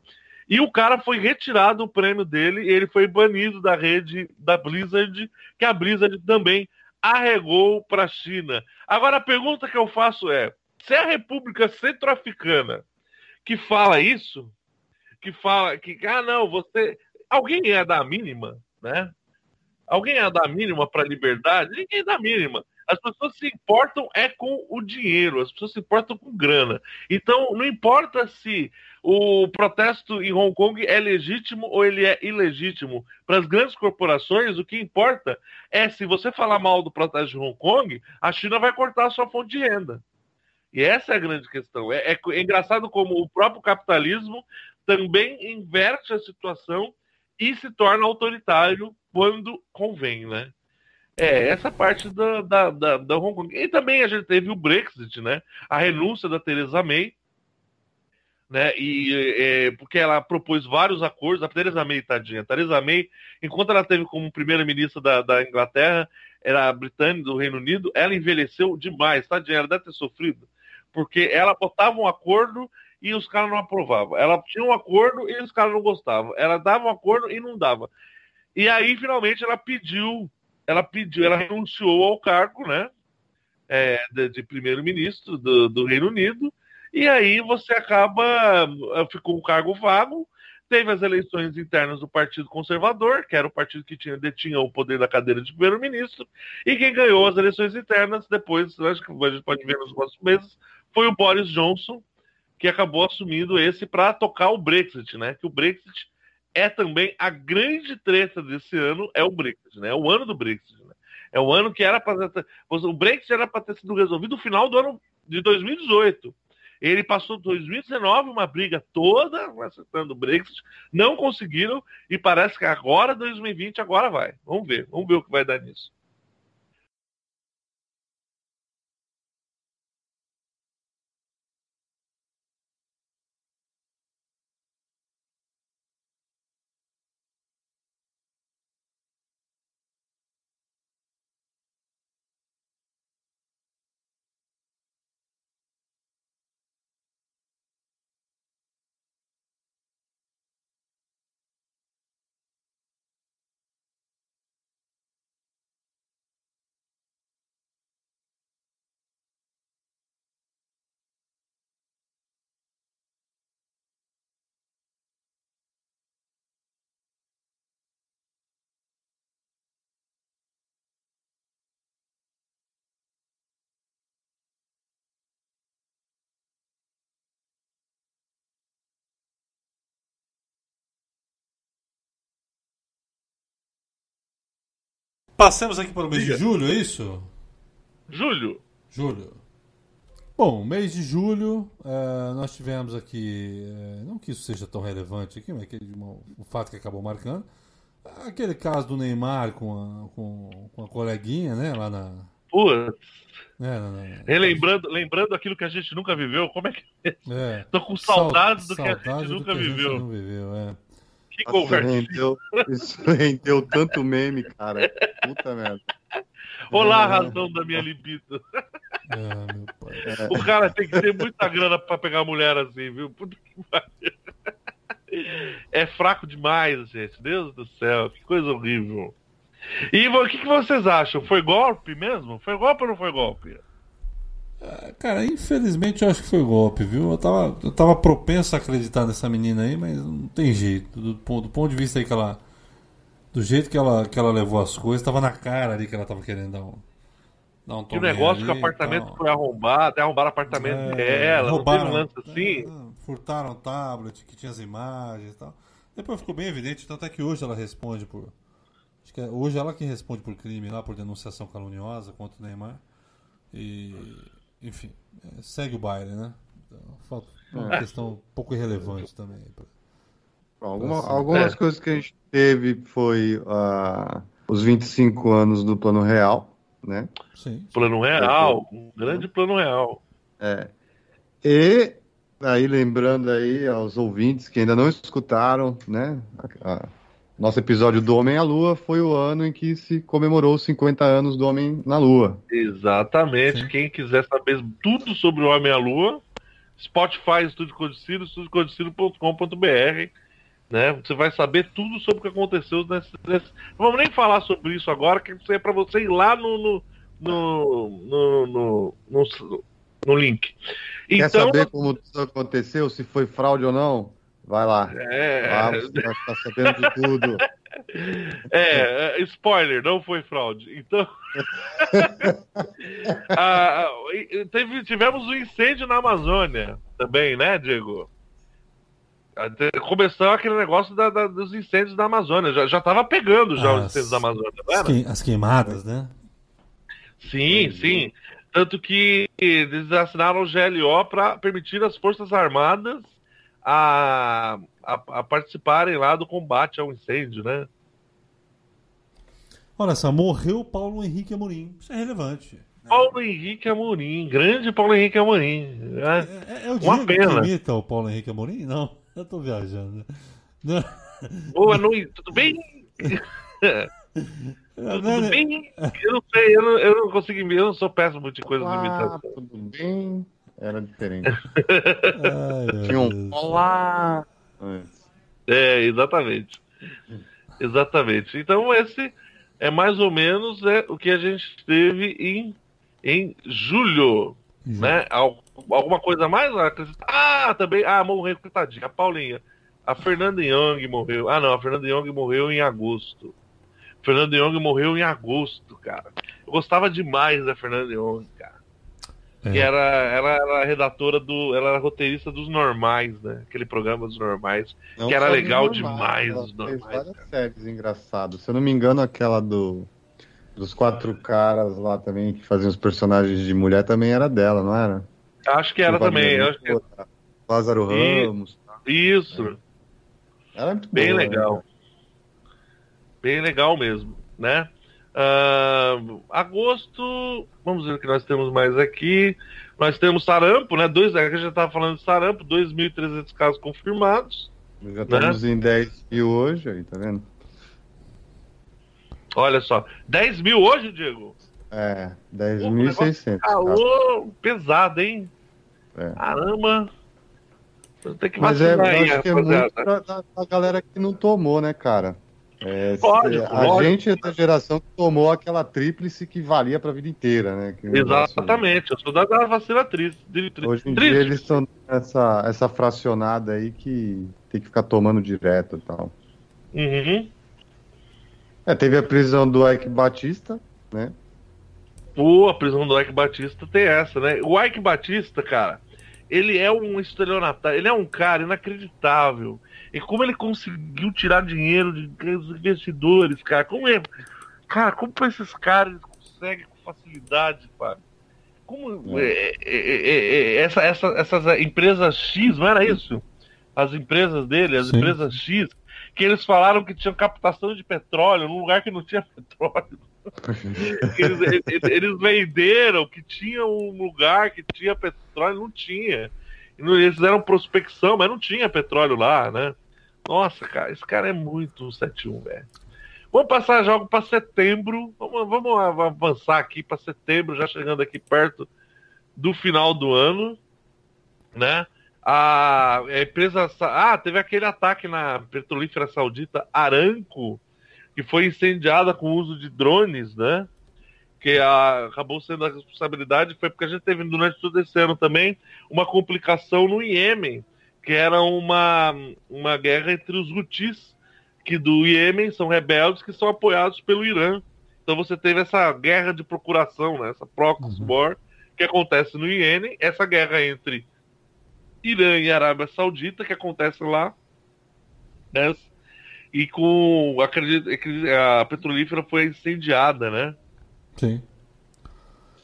e o cara foi retirado o prêmio dele ele foi banido da rede da Blizzard, que a Blizzard também arregou para a China. Agora a pergunta que eu faço é: se é a República Centro-Africana que fala isso, que fala que, ah, não, você. Alguém ia dar a mínima, né? Alguém ia dar a mínima para a liberdade? Ninguém dá a mínima. As pessoas se importam é com o dinheiro, as pessoas se importam com grana. Então, não importa se o protesto em Hong Kong é legítimo ou ele é ilegítimo. Para as grandes corporações, o que importa é se você falar mal do protesto de Hong Kong, a China vai cortar a sua fonte de renda. E essa é a grande questão. É, é, é engraçado como o próprio capitalismo também inverte a situação e se torna autoritário quando convém, né? É, essa parte da, da, da, da Hong Kong. E também a gente teve o Brexit, né? A renúncia da Theresa May, né? E é, porque ela propôs vários acordos. A Theresa May, tadinha. A Theresa May, enquanto ela teve como primeira-ministra da, da Inglaterra, era britânica do Reino Unido, ela envelheceu demais, tadinha. Ela deve ter sofrido. Porque ela botava um acordo e os caras não aprovavam. Ela tinha um acordo e os caras não gostavam. Ela dava um acordo e não dava. E aí, finalmente, ela pediu ela pediu, ela renunciou ao cargo, né? É, de, de primeiro-ministro do, do, Reino Unido, e aí você acaba, ficou um cargo vago, teve as eleições internas do Partido Conservador, que era o partido que tinha, detinha o poder da cadeira de primeiro-ministro, e quem ganhou as eleições internas, depois, acho que a gente pode ver nos próximos meses, foi o Boris Johnson, que acabou assumindo esse para tocar o Brexit, né? Que o Brexit é também a grande treta desse ano é o Brexit, né? É o ano do Brexit. Né? É o ano que era para o Brexit era para ter sido resolvido no final do ano de 2018. Ele passou 2019 uma briga toda acertando o Brexit, não conseguiram e parece que agora 2020 agora vai. Vamos ver, vamos ver o que vai dar nisso. Passamos aqui para o mês de julho, é isso? Julho. Julho. Bom, mês de julho, eh, nós tivemos aqui, eh, não que isso seja tão relevante aqui, mas aquele, um, um fato que acabou marcando, aquele caso do Neymar com a, com, com a coleguinha, né, lá na... Putz. né, na- na- Relembrando, lembrando aquilo que a gente nunca viveu, como é que. é, Tô com saudades do que a gente nunca que a gente viveu. não viveu, é. Que Nossa, conversa. rendeu, isso rendeu tanto meme, cara. Puta merda. Olá, É. razão da minha libido. É, meu pai. O cara tem que ter muita grana pra pegar mulher assim, viu? Puta que pariu. É fraco demais, gente. Deus do céu, que coisa horrível. E o que, que vocês acham? Foi golpe mesmo? Foi golpe ou não foi golpe? Cara, infelizmente eu acho que foi golpe, viu? Eu tava, eu tava propenso a acreditar nessa menina aí, mas não tem jeito. Do, do ponto de vista aí que ela. Do jeito que ela, que ela levou as coisas, tava na cara ali que ela tava querendo dar um. Dar um Que o negócio que o ali apartamento tal. foi arrombado, até arrombaram o apartamento É, dela, roubaram, não teve um lance assim? é, furtaram o tablet que tinha as imagens e tal. Depois ficou bem evidente, tanto é que hoje ela responde por. Acho que é hoje ela que responde por crime lá, por denunciação caluniosa contra o Neymar. E. Enfim, é, segue o baile, né? Então, falta- é uma questão um pouco irrelevante também. pra- alguma- algumas É. coisas que a gente teve foi ah, os 25 anos do Plano Real, né? Sim. Plano real, um grande plano real. E aí lembrando aí aos ouvintes que ainda não escutaram, né? a- a- nosso episódio do Homem à Lua foi o ano em que se comemorou os 50 anos do Homem na Lua. Exatamente. Sim. Quem quiser saber tudo sobre o Homem à Lua, Spotify, Estúdio Codicilo, estudiocodicilo.com.br. Né? Você vai saber tudo sobre o que aconteceu nesse, nesse- Não vamos nem falar sobre isso agora, que isso é para você ir lá no, no, no, no, no, no- no link. Quer Então, saber como tudo aconteceu, se foi fraude ou não? Vai lá. é, Lá você vai ficar sabendo de tudo. É, é, spoiler, não foi fraude. Então. Ah, teve- tivemos um incêndio na Amazônia também, né, Diego? Começou aquele negócio da- da- dos incêndios da Amazônia. Já, já tava pegando já os As- incêndios da Amazônia, não As, era? queim- as queimadas, né? Sim, sim. Tanto que eles assinaram o GLO para permitir às Forças Armadas a, a, a participarem lá do combate ao incêndio, né? Olha só, morreu o Paulo Henrique Amorim. Isso é relevante. Paulo Henrique Amorim, grande Paulo Henrique Amorim. né? É, é- é o Uma Diego pena. que imita o Paulo Henrique Amorim? Não, eu tô viajando. Não, Boa noite, tudo bem? Tudo bem? Eu não sei, eu não, eu não consigo imitar, eu não sou péssimo de coisas de Olá, imitação. tudo bem? Era diferente. Ai, Tinha um Deus. olá antes. É, exatamente. Exatamente. Então esse é mais ou menos é, o que a gente teve em, em julho, né? Al- alguma coisa mais? a acrescentar? Ah, também. Ah, morreu, coitadinha. A Paulinha. A Fernanda Young morreu. Ah, não, a Fernanda Young morreu em agosto. Fernanda Young morreu em agosto, cara. Eu gostava demais da Fernanda Young, cara. É. Que era, ela era redatora do. Ela era roteirista dos normais, né? Aquele programa dos normais. Não Que era legal dos demais, ela os fez normais, várias cara. séries engraçadas. Se eu não me engano, aquela do Dos quatro caras lá também que faziam os personagens de mulher também era dela, não era? Acho que era Silvia também. Lima, acho que- Lázaro E- Ramos. tá? Isso. Era muito Bem boa, legal. né? Bem legal mesmo, né? Ah, agosto, vamos ver o que nós temos mais aqui. Nós temos sarampo, né? Dois, a gente já estava falando de sarampo, 2.300 casos confirmados. Já estamos em 10 mil hoje, aí, tá vendo? Olha só, 10 mil hoje, Diego? É, Pô, o 10.600. Alô, pesado, hein? É. Caramba. Tem que Mas é, eu aí, acho que é muito pra, da, da galera que não tomou, né, cara? É, Lógico, a lógico. gente é da geração que tomou aquela tríplice que valia pra vida inteira, né? Que negócio- Exatamente, eu sou da, da vacina triste. Hoje em triste. dia eles estão essa essa fracionada aí que tem que ficar tomando direto e tal. Uhum. É, teve a prisão do Ike Batista, né? Pô, a prisão do Ike Batista tem essa, né? O Ike Batista, cara, ele é um estelionatário, ele é um cara inacreditável. E como ele conseguiu tirar dinheiro de dos investidores, cara, como é. Cara, como esses caras conseguem com facilidade, cara? Como é, é, é, é, essa, essa, essas empresas X, não era isso? As empresas dele, as Sim. empresas X, que eles falaram que tinham captação de petróleo num lugar que não tinha petróleo. Eles, eles- eles venderam que tinha um lugar que tinha petróleo, não tinha. Eles fizeram prospecção, mas não tinha petróleo lá, né? Nossa, cara, esse cara é muito 71, velho. Vamos passar jogo para setembro. Vamos, vamos av- avançar aqui para setembro, já chegando aqui perto do final do ano, né? A, a empresa. sa- Ah, teve aquele ataque na petrolífera saudita Aramco, que foi incendiada com o uso de drones, né? Que a- acabou sendo a responsabilidade, foi porque a gente teve durante todo esse ano também uma complicação no Iêmen, que era uma, uma guerra entre os Houthis, que do Iêmen são rebeldes que são apoiados pelo Irã. Então você teve essa guerra de procuração, né? essa proxy war, que acontece no Iêmen, essa guerra entre Irã e Arábia Saudita, que acontece lá, né? E com acredito, a petrolífera foi incendiada, né? Sim.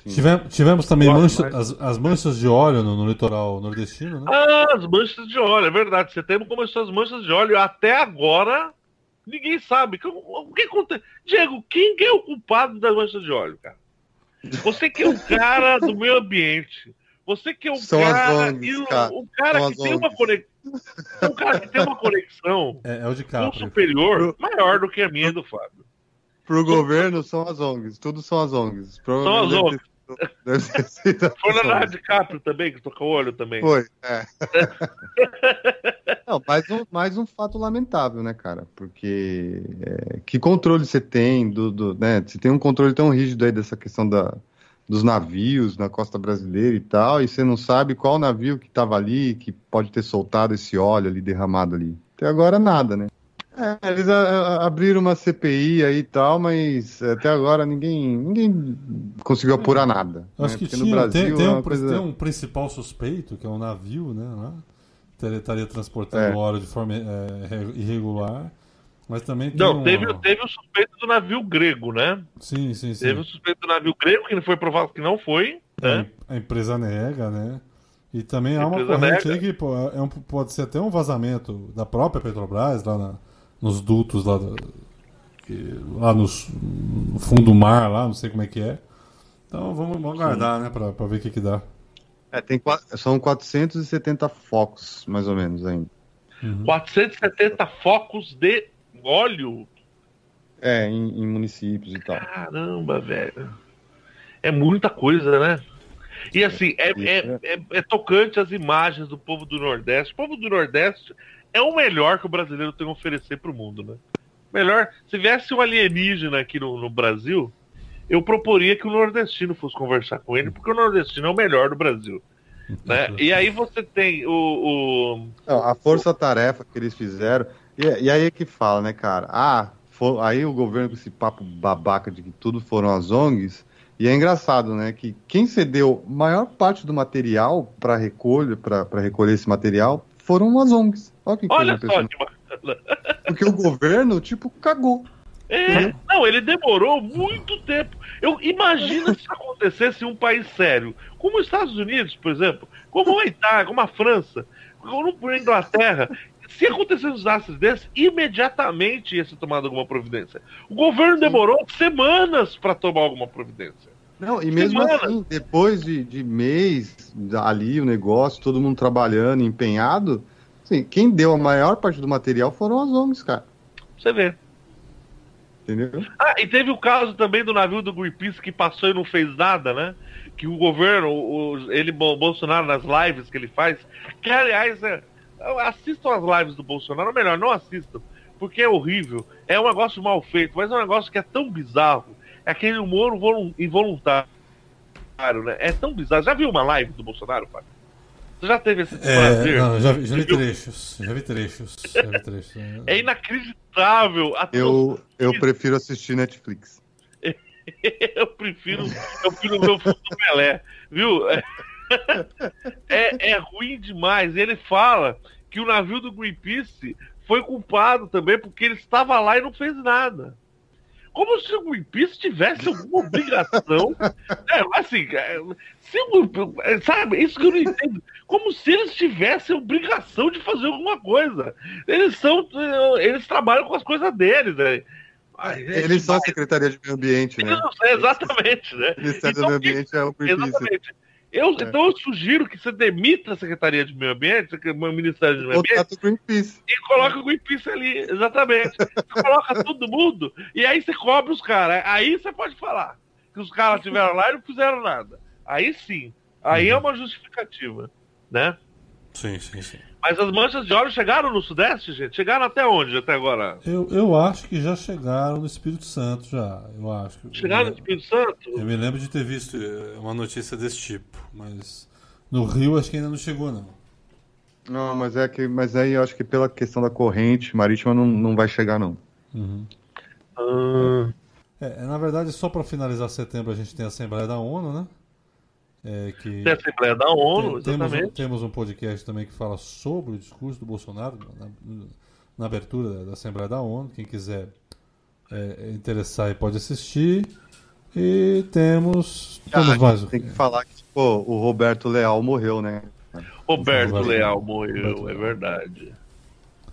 Tivemos, tivemos também mancha- mais. as, as manchas de óleo no, no litoral nordestino, né? Ah, as manchas de óleo, é verdade. Setembro começou as manchas de óleo. Até agora, ninguém sabe. O que acontece? Diego, quem que é o culpado das manchas de óleo, cara? Você que é o cara do meio ambiente. Você que é o São cara. ONGs, o, cara. o cara São que tem uma conexão. Um cara que tem uma conexão É, é o de com o Capri. superior maior do que a minha e do Fábio. Pro governo são as ONGs, tudo são as ONGs. São as Provavelmente deve ter sido as Foi na ONGs. Leonardo DiCaprio também, que tocou o olho também. Foi, é. Não, mais um, mais um fato lamentável, né, cara? Porque é, que controle você tem do, do, né? Você tem um controle tão rígido aí dessa questão da, dos navios na costa brasileira e tal, e você não sabe qual navio que estava ali, que pode ter soltado esse óleo ali derramado ali. Até agora nada, né? É, eles a- abriram uma CPI aí e tal, mas até agora ninguém, ninguém conseguiu apurar nada. Acho né? que Porque no tinha, Brasil tem, tem é um, coisa... tem um principal suspeito, que é um navio, né? lá. Ele estaria transportando É. óleo de forma é, re- irregular. Mas também tem Não, um- teve, teve o suspeito do navio grego, né? Sim, sim, sim. Teve o suspeito do navio grego, que não foi provado que não foi, né? A empresa nega, né? E também há uma corrente nega. aí que pô, é um- pode ser até um vazamento da própria Petrobras, lá na- nos dutos lá, lá nos- no fundo do mar, lá, não sei como é que é. Então vamos, vamos aguardar, né, pra, pra ver o que, que dá. É, tem, são 470 focos, mais ou menos, ainda. 470 focos de óleo. É, em, em municípios e tal. Caramba, velho. É muita coisa, né? E assim, é, é, é, é tocante as imagens do povo do Nordeste. O povo do Nordeste é o melhor que o brasileiro tem a oferecer pro mundo, né? Melhor, se viesse um alienígena aqui no, no Brasil, eu proporia que o nordestino fosse conversar com ele, porque o nordestino é o melhor do Brasil. Né? E aí você tem o. o- Não, a força-tarefa que eles fizeram. E, e aí é que fala, né, cara? Ah, fo- aí o governo com esse papo babaca de que tudo foram as ONGs. E é engraçado, né, que quem cedeu maior parte do material para recolha, para recolher esse material, foram as ONGs. Olha que coisa Olha só impressionante. que bacana. Porque o governo, tipo, cagou. É, não, ele demorou muito tempo. Eu imagina se acontecesse em um país sério, como os Estados Unidos, por exemplo, como a Itália, como a França, como a Inglaterra. Se acontecesse um desastre desse, imediatamente ia ser tomada alguma providência. O governo demorou semanas para tomar alguma providência. Não, e mesmo Semana. assim, depois de, de mês ali, o negócio, todo mundo trabalhando, empenhado, assim, quem deu a maior parte do material foram as ONGs, cara. Você vê. Entendeu? Ah, e teve o caso também do navio do Greenpeace que passou e não fez nada, né? Que o governo, o, ele, o Bolsonaro, nas lives que ele faz, que aliás, é, assistam as lives do Bolsonaro, ou melhor, não assistam, porque é horrível, é um negócio mal feito, mas é um negócio que é tão bizarro, é aquele humor volun- involuntário, né? É tão bizarro. Já viu uma live do Bolsonaro, Fábio? Você já teve esse É, prazer? não, já, vi- já vi trechos. Já vi trechos. Já vi trechos. É inacreditável. Eu, eu prefiro assistir Netflix. eu prefiro, eu prefiro ver o filme do Pelé, viu? É, é, é ruim demais. Ele fala que o navio do Greenpeace foi culpado também porque ele estava lá e não fez nada. Como se o Greenpeace tivesse alguma obrigação. É, assim, é, se o- é, sabe, isso que eu não entendo. Como se eles tivessem obrigação de fazer alguma coisa. Eles são. Eles trabalham com as coisas deles, né? Ai, é Eles são a. Secretaria de Meio Ambiente, né? É, exatamente, né? O Ministério Então, do Meio Ambiente é o Greenpeace. Exatamente. Eu, Então eu sugiro que você demita a Secretaria de Meio Ambiente, o Ministério do Meio Ambiente, Greenpeace. e coloca o Greenpeace ali, exatamente. Você coloca todo mundo e aí você cobra os caras. Aí você pode falar que os caras estiveram lá e não fizeram nada. Aí sim. Aí é uma justificativa, né? Sim, sim, sim. Mas as manchas de óleo chegaram no Sudeste, gente? Chegaram até onde até agora? Eu, eu acho que já chegaram no Espírito Santo, já. Eu acho. Chegaram no Espírito Santo? Eu me lembro de ter visto eh, uma notícia desse tipo, mas no Rio acho que ainda não chegou, não. Não, mas é que, mas aí eu acho que pela questão da corrente marítima não, não vai chegar, não. Ah, É, na verdade, só para finalizar setembro a gente tem a Assembleia da ONU, né? É, que tem a Assembleia da ONU, Tem- temos, um, exatamente. temos um podcast também que fala sobre o discurso do Bolsonaro na, na abertura da, Assembleia da ONU. Quem quiser é, interessar aí pode assistir. E temos, temos mais o Tem que falar que pô, o Roberto Leal morreu, né? Roberto Roberto- Leal morreu, Roberto é verdade.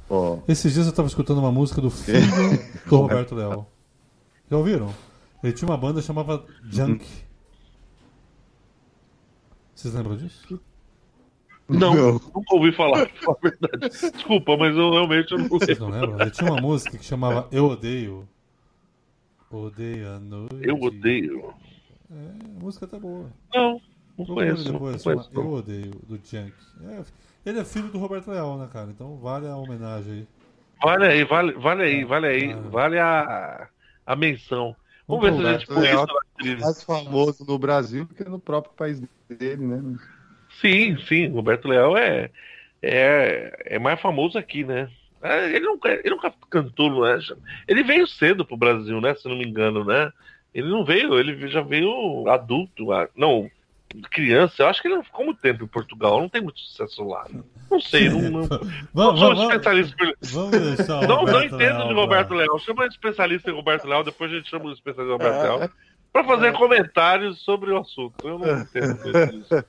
Pô, Esses dias eu estava escutando uma música do filho do Roberto Leal. Já ouviram? Ele tinha uma banda que chamava Junk. Vocês lembram disso? Não, Não. nunca ouvi falar, a verdade. Desculpa, mas eu realmente eu não Vocês lembro. não lembram? Ele tinha uma música que chamava Eu Odeio. Odeio a noite. Eu odeio. É, a música tá boa. Não, não conheço. Não depois, chama conheço. Eu Odeio, do Junk. É, ele é filho do Roberto Leal, né, cara? Então vale a homenagem aí. Vale aí, vale, vale aí, vale aí. Ah. Vale a, a menção. Vamos ver se a gente isso na trilha. mais famoso no Brasil que no próprio país dele, né? Sim, sim, Roberto Leal é, é, é mais famoso aqui, né? É, Ele nunca, ele nunca cantou, né? Ele veio cedo pro Brasil, né? Se não me engano, né? Ele não veio, ele já veio adulto, ah, não, criança. Eu acho que ele não ficou muito tempo em Portugal, não tem muito sucesso lá. Não sei, não, não, não Vamos, sou vamos, especialista. vamos deixar Não, não entendo Leal de Roberto Leal. Chama de especialista em Roberto Leal, depois a gente chama o especialista em Roberto Leal para fazer comentários sobre o assunto. Eu não entendo disso.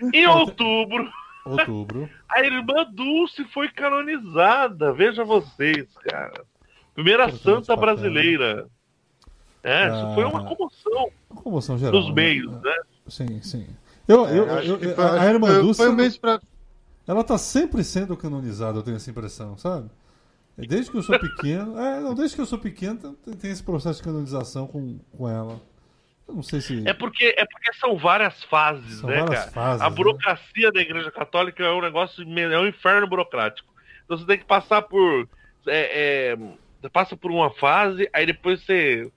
Em outubro, Outubro. a irmã Dulce foi canonizada. Veja vocês, cara. Primeira Importante santa bacana. brasileira. É, isso foi uma Ah. comoção Uma comoção geral. nos né? meios, né? Sim, sim. Eu, É, eu- eu- foi- a, irmã Dulce, um pra. ela tá sempre sendo canonizada, eu tenho essa impressão, sabe? Desde que eu sou pequeno, é, não, desde que eu sou pequeno tem, tem esse processo de canonização com, com ela. Eu não sei se. É porque, é porque são várias fases, São né, várias cara? fases, a né? burocracia da Igreja Católica é um negócio, é um inferno burocrático. Então você tem que passar por. é, é, você passa por uma fase, aí depois você.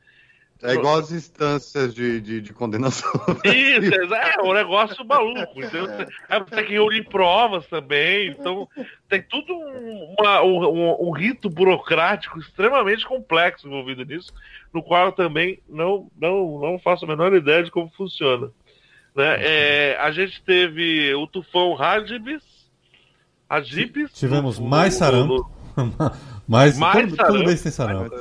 É igual as instâncias de, de, de condenação. Isso, é um negócio maluco. Então, você, aí você tem que reunir provas também. Então, tem tudo um, uma- um- um- rito burocrático extremamente complexo envolvido nisso, no qual eu também não, não, não faço a menor ideia de como funciona. Né? É, a gente teve o tufão Hagibis. Hagibis. Tivemos mais sarampo. Mas Mais todo, sarampo. todo mês tem sarampo.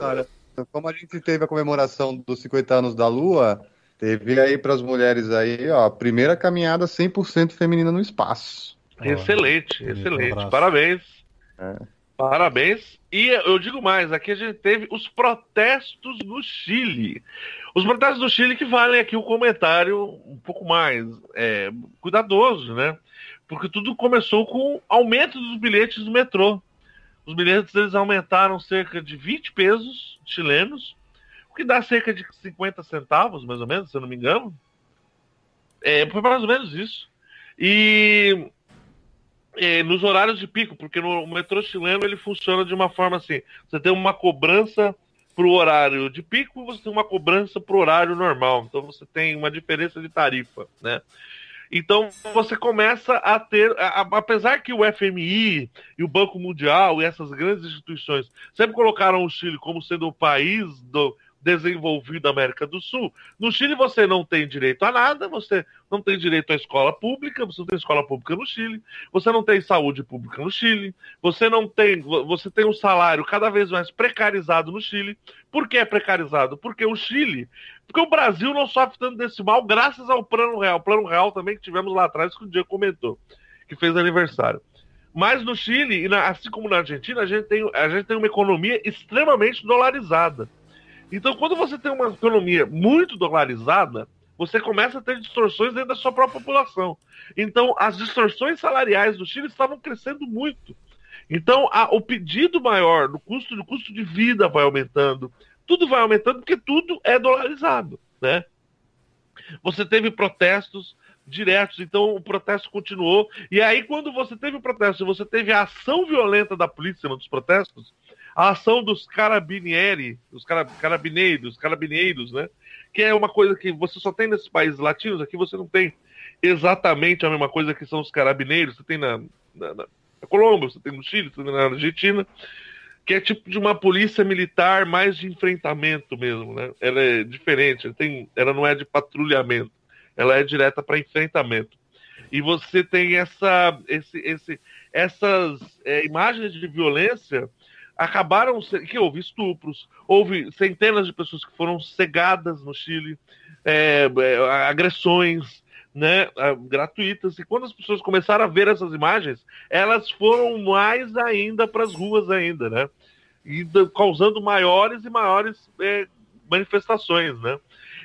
Como a gente teve a comemoração dos 50 anos da Lua, teve aí para as mulheres aí, ó, a primeira caminhada 100% feminina no espaço. Excelente, um excelente. abraço. Parabéns. É. Parabéns. E eu digo mais, aqui a gente teve os protestos no Chile. Os protestos do Chile que valem aqui o comentário um pouco mais é, cuidadoso, né? Porque tudo começou com aumento dos bilhetes do metrô. Os bilhetes eles aumentaram cerca de 20 pesos chilenos, o que dá cerca de 50 centavos, mais ou menos, se eu não me engano. É, foi mais ou menos isso. E é, nos horários de pico, porque no metrô chileno ele funciona de uma forma assim: você tem uma cobrança para o horário de pico e você tem uma cobrança para o horário normal. Então você tem uma diferença de tarifa, né? Então você começa a ter, a- a- apesar que o FMI e o Banco Mundial e essas grandes instituições sempre colocaram o Chile como sendo o país do desenvolvido da América do Sul, no Chile você não tem direito a nada, você não tem direito à escola pública, você não tem escola pública no Chile, você não tem saúde pública no Chile, você não tem, você tem um salário cada vez mais precarizado no Chile. Por que é precarizado? Porque o Chile, porque o Brasil não sofre tanto desse mal graças ao Plano Real, Plano Real também que tivemos lá atrás que o Diego comentou, que fez aniversário. Mas no Chile, assim como na Argentina, a gente, tem, a gente tem uma economia extremamente dolarizada. Então, quando você tem uma economia muito dolarizada, você começa a ter distorções dentro da sua própria população. Então, as distorções salariais do Chile estavam crescendo muito. Então, a- o pedido maior do custo, do custo de vida vai aumentando. Tudo vai aumentando porque tudo é dolarizado, né? Você teve protestos diretos, então o protesto continuou. E aí, quando você teve o protesto, você teve a ação violenta da polícia nos protestos, a ação dos carabinieri, os cara, carabineiros, carabineiros, né? Que é uma coisa que você só tem nesses países latinos, aqui você não tem exatamente a mesma coisa que são os carabineiros, você tem na, na, na Colômbia, você tem no Chile, você tem na Argentina, que é tipo de uma polícia militar mais de enfrentamento mesmo, né? Ela é diferente, ela, tem, ela não é de patrulhamento, ela é direta para enfrentamento. E você tem essa, esse, esse, essas é, imagens de violência acabaram que houve estupros, houve centenas de pessoas que foram cegadas no Chile, é, é, agressões, né, gratuitas. E quando as pessoas começaram a ver essas imagens, elas foram mais ainda para as ruas ainda, né? E causando maiores e maiores é, manifestações, né?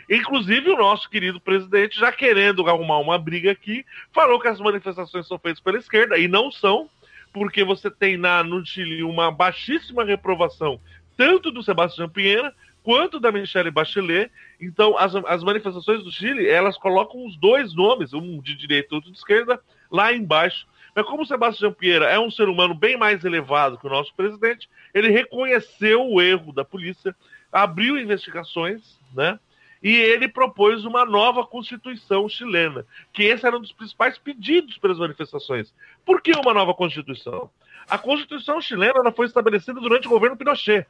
Inclusive o nosso querido presidente, já querendo arrumar uma briga aqui, falou que as manifestações são feitas pela esquerda e não são, porque você tem na, no Chile uma baixíssima reprovação tanto do Sebastião Pinheira quanto da Michelle Bachelet. Então, as, as manifestações do Chile, elas colocam os dois nomes, um de direita e outro de esquerda, lá embaixo. Mas como o Sebastião Pinheira é um ser humano bem mais elevado que o nosso presidente, ele reconheceu o erro da polícia, abriu investigações, né? E ele propôs uma nova constituição chilena, que esse era um dos principais pedidos pelas manifestações. Por que uma nova constituição? A constituição chilena foi estabelecida durante o governo Pinochet,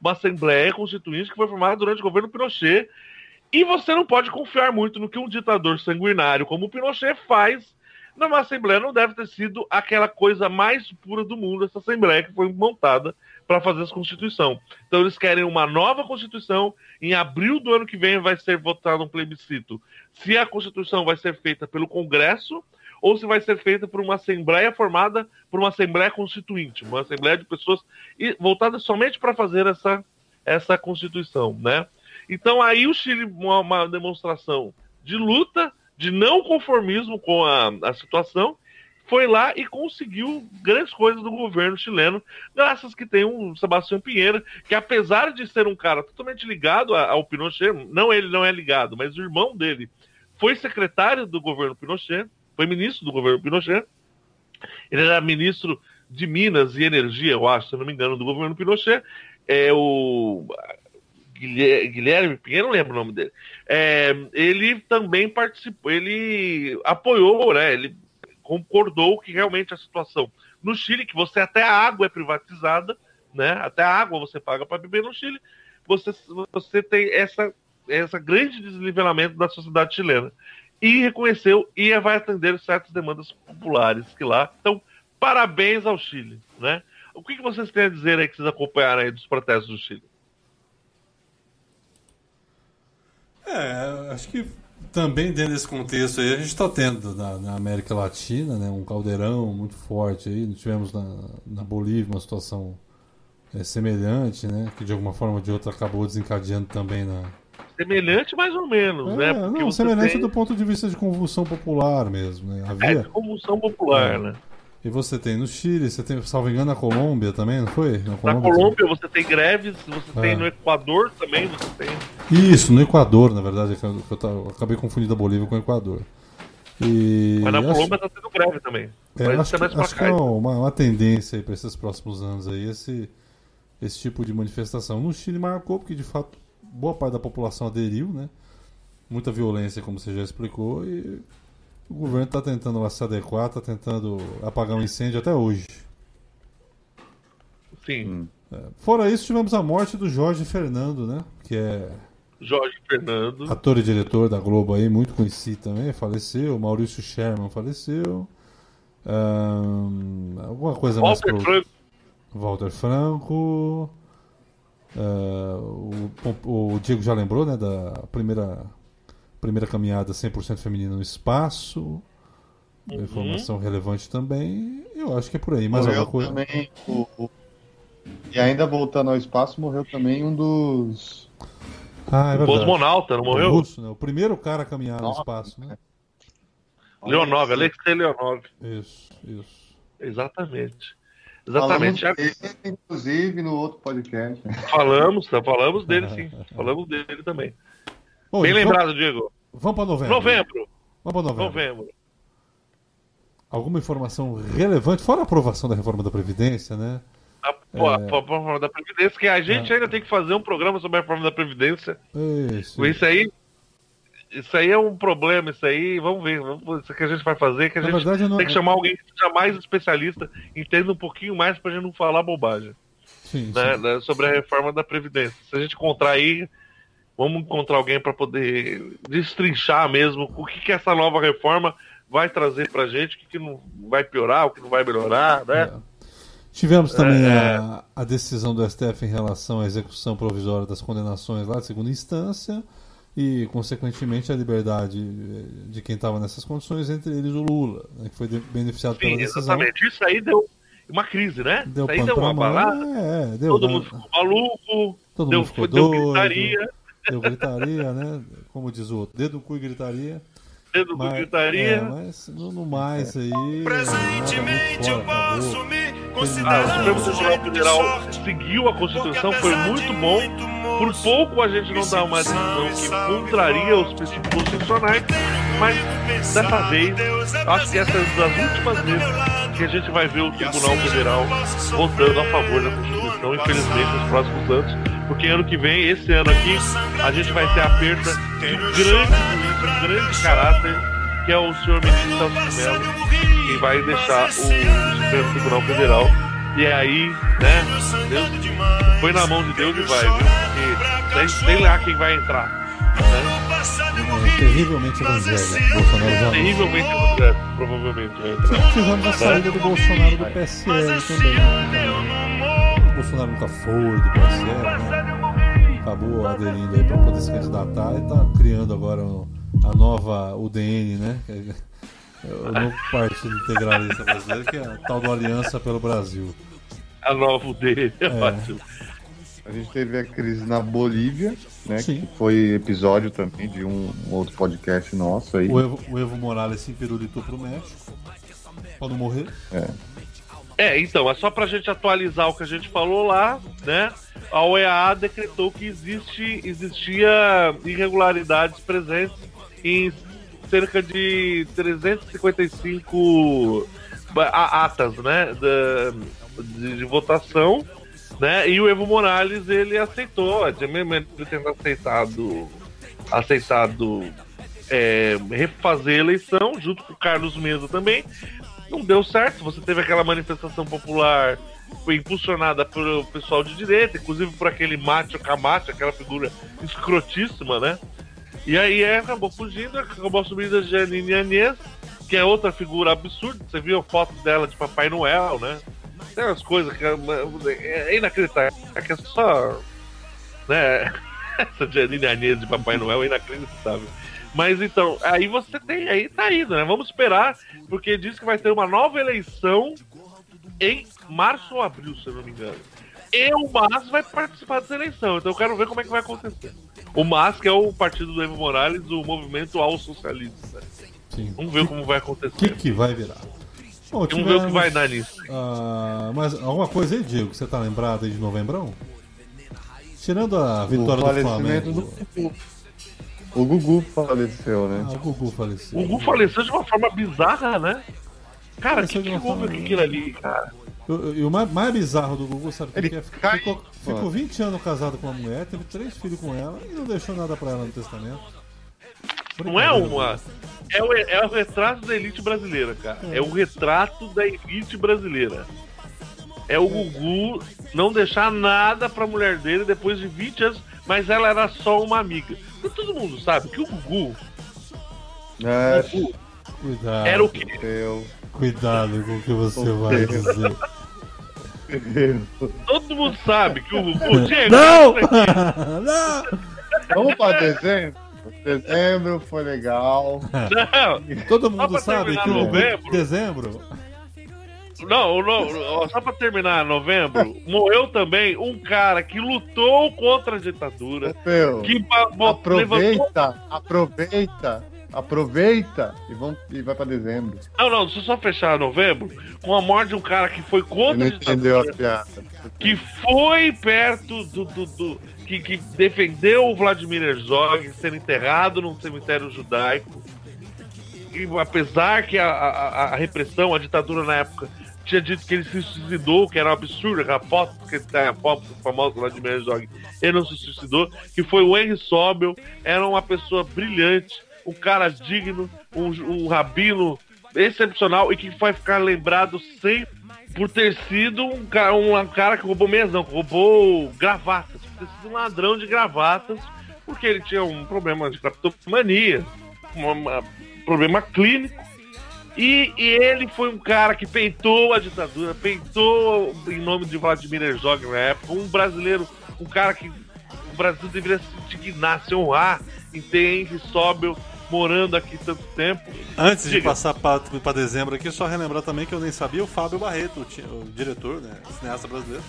uma assembleia constituinte que foi formada durante o governo Pinochet. E você não pode confiar muito no que um ditador sanguinário como o Pinochet faz numa assembleia. Não deve ter sido aquela coisa mais pura do mundo, essa assembleia que foi montada para fazer essa constituição. Então eles querem uma nova constituição. Em abril do ano que vem vai ser votado um plebiscito se a constituição vai ser feita pelo Congresso ou se vai ser feita por uma assembleia formada por uma assembleia constituinte, uma assembleia de pessoas voltada somente para fazer essa, essa constituição, né? Então aí o Chile uma, uma demonstração de luta, de não conformismo com a, a situação, foi lá e conseguiu grandes coisas do governo chileno, graças que tem um Sebastião Pinheira, que apesar de ser um cara totalmente ligado ao Pinochet, não ele não é ligado, mas o irmão dele foi secretário do governo Pinochet, foi ministro do governo Pinochet, ele era ministro de Minas e Energia, eu acho, se não me engano, do governo Pinochet, é o Guilher- Guilherme Pinheiro, não lembro o nome dele. É, ele também participou, ele apoiou, né? Ele concordou que realmente a situação no Chile, que você até a água é privatizada, né? Até a água você paga para beber no Chile, você, você tem essa, essa grande desnivelamento da sociedade chilena. E reconheceu e vai atender certas demandas populares que lá. Então, parabéns ao Chile, né? O que, que vocês têm a dizer aí que vocês acompanharam aí dos protestos do Chile? É, acho que também dentro desse contexto aí, a gente está tendo na, na, América Latina né, um caldeirão muito forte aí. Tivemos na, na Bolívia uma situação é, semelhante, né? Que de alguma forma ou de outra acabou desencadeando também na. Semelhante mais ou menos, é, né? Porque não, semelhante tem... do ponto de vista de convulsão popular mesmo, né? Havia... É, convulsão popular, é. né? E você tem no Chile, você tem, salvo engano, na Colômbia também, não foi? Na Colômbia, na Colômbia você tem greves, você é. tem no Equador também, você tem. Isso, no Equador, na verdade, eu, eu, acabei confundindo a Bolívia com o Equador. E Mas na Colômbia está tendo greve também. É, acho, que, acho que é uma, uma tendência para esses próximos anos aí, esse, esse tipo de manifestação. No Chile marcou, porque de fato boa parte da população aderiu, né? Muita violência, como você já explicou, e o governo está tentando se adequar, está tentando apagar um incêndio até hoje. Sim. Hum. É. Fora isso, tivemos a morte do Jorge Fernando, né? Que é. Jorge Fernando. Ator e diretor da Globo aí, muito conhecido também, faleceu. Maurício Sherman faleceu. Um, alguma coisa Walter mais. Pro... Franco. Walter Franco. Uh, o, o Diego já lembrou, né? Da primeira primeira caminhada 100% feminina no espaço. Uhum. Informação relevante também. Eu acho que é por aí. Mais alguma coisa? Também, o, o... E ainda voltando ao espaço, morreu também um dos. Ah, é verdade. Cosmonauta, não morreu? O, russo, né? o primeiro cara a caminhar no espaço, né? Leonov, Alexei Leonov. Isso, isso. Exatamente. Exatamente. Falamos dele, inclusive, no outro podcast. Falamos, falamos dele sim. Falamos dele também. Bom, Bem lembrado, vamos... Diego. Vamos para novembro. Novembro. Vamos para novembro. Novembro. Alguma informação relevante, fora a aprovação da reforma da Previdência, né? A, é... reforma da Previdência, que a gente é. ainda tem que fazer um programa sobre a reforma da Previdência. Isso. Isso aí. Isso aí é um problema, isso aí, vamos ver, vamos, isso que a gente vai fazer, que a Na gente verdade, não... tem que chamar alguém que seja mais especialista, entenda um pouquinho mais pra gente não falar bobagem. Sim, né, sim. Né, sobre a reforma da Previdência. Se a gente contrair Vamos encontrar alguém para poder destrinchar mesmo o que, que essa nova reforma vai trazer para gente, o que, que não vai piorar, o que não vai melhorar, né? É. Tivemos também é, a, a, decisão do STF em relação à execução provisória das condenações lá de segunda instância e, consequentemente, a liberdade de quem estava nessas condições, entre eles o Lula, né, que foi beneficiado Sim, pela decisão. Exatamente, isso aí deu uma crise, né? Deu isso aí deu uma balada, é, deu, todo mundo ficou maluco, todo deu, mundo ficou deu doido. gritaria. Eu gritaria, né? Como diz o outro, dedo no cu e gritaria. Dedo no cu e gritaria. É, mas no, no mais aí. Presentemente eu posso me considerar. Ah, o Supremo Tribunal Federal seguiu a Constituição, foi muito bom. Por pouco a gente não dá uma decisão que contraria os princípios constitucionais, mas dessa vez, acho que essa é das últimas vezes que a gente vai ver o Tribunal Federal votando a favor da Constituição, infelizmente, nos próximos anos porque ano que vem, esse ano aqui, a gente vai ter a perda de um grande, um grande caráter, que é o senhor ministro Celso Mello, que vai deixar o Supremo Tribunal Federal. E é aí, né, Deus, foi na mão de Deus e vai, viu? Porque sei lá quem vai entrar. Né? É, terrivelmente evangélico. Bolsonaro já. Terrivelmente evangélico, provavelmente vai entrar. Tivemos a saída do Bolsonaro do PSL também. Bolsonaro nunca foi do PSL, né? Acabou aderindo aí para poder se candidatar e está criando agora a nova UDN, né? É o novo Partido Integralista Brasileiro, que é a tal do Aliança pelo Brasil. A nova UDN, é. A gente teve a crise na Bolívia, né? Sim. Que foi episódio também de um, um outro podcast nosso aí. O Evo, o Evo Morales se pirulitou pro México. Pra não morrer. É. É, então, é só pra gente atualizar o que a gente falou lá, né? A OEA decretou que existe, existia irregularidades presentes em cerca de 355 atas, né? De, de, de votação, né? E o Evo Morales, ele aceitou, mesmo ele tendo aceitado, aceitado é, refazer a eleição, junto com o Carlos Mesa também, não deu certo. Você teve aquela manifestação popular foi impulsionada pelo pessoal de direita, inclusive por aquele Macho Camacho, aquela figura escrotíssima, né? E aí é, acabou fugindo, acabou assumindo a Janine Anês, que é outra figura absurda. Você viu a foto dela de Papai Noel, né? Tem umas coisas que é, é inacreditável. É que é só. Né? Essa Janine Agnese de Papai Noel é inacreditável. Mas então, aí você tem, aí tá indo, né? Vamos esperar, porque diz que vai ter uma nova eleição em março ou abril, se eu não me engano. E o MAS vai participar dessa eleição, então eu quero ver como é que vai acontecer. O MAS, que é o partido do Evo Morales, o movimento ao socialista. Sim. Vamos ver como vai O que, acontecer. que vai virar? Bom, Vamos ver o que vai dar nisso. ah, mas alguma coisa aí, Diego, que você tá lembrado aí de novembrão? Tirando a O vitória do Flamengo. do. O Gugu faleceu, né? Ah, o Gugu faleceu. O Gu faleceu de uma forma bizarra, né? Cara, o que, que houve com aquilo ali, cara? E o- mais, mais bizarro do Gugu, sabe o que Ele que é? Ficou, ficou 20 anos casado com uma mulher, teve três filhos com ela e não deixou nada pra ela no testamento. Não é uma. É o, é o retrato da elite brasileira, cara. É o retrato da elite brasileira. É o Gugu não deixar nada pra mulher dele depois de 20 anos, mas ela era só uma amiga. Todo mundo sabe que o Gugu É, Cuidado. era o quê? eu, Cuidado com o que você vai dizer. Todo mundo sabe que o Gugu. Diego, Não! não! Vamos pra dezembro? Dezembro foi legal. Não, Todo mundo sabe que no novembro. dezembro. Não, só pra terminar novembro, morreu também um cara que lutou contra a ditadura. Meu, Que bo- levantou aproveita, aproveita, aproveita e, vamos, e vai pra dezembro. Não, não, deixa eu só fechar novembro com a morte de um cara que foi contra não a entendeu ditadura, a piada. que foi perto do. do, do- que, que defendeu o Vladimir Herzog sendo enterrado num cemitério judaico. E apesar que a, a, a repressão, a ditadura na época, tinha dito que ele se suicidou, que era um absurdo, aquela foto que tem a foto do famoso Vladimir Herzog, ele não se suicidou, que foi o Henry Sobel, era uma pessoa brilhante, um cara digno, um, um rabino excepcional e que vai ficar lembrado sempre por ter sido um cara, um cara que roubou meias, não, roubou gravatas, por ter sido um ladrão de gravatas, porque ele tinha um problema de craptomania, um problema clínico. E, e ele foi um cara que peitou a ditadura, peitou em nome de Vladimir Herzog na época, um brasileiro, um cara que o Brasil deveria se indignar, se honrar em ter Henry Sobel morando aqui tanto tempo. Antes de Diga. passar para dezembro aqui, só relembrar também que eu nem sabia, o Fábio Barreto, o, o diretor, né, cineasta brasileiro,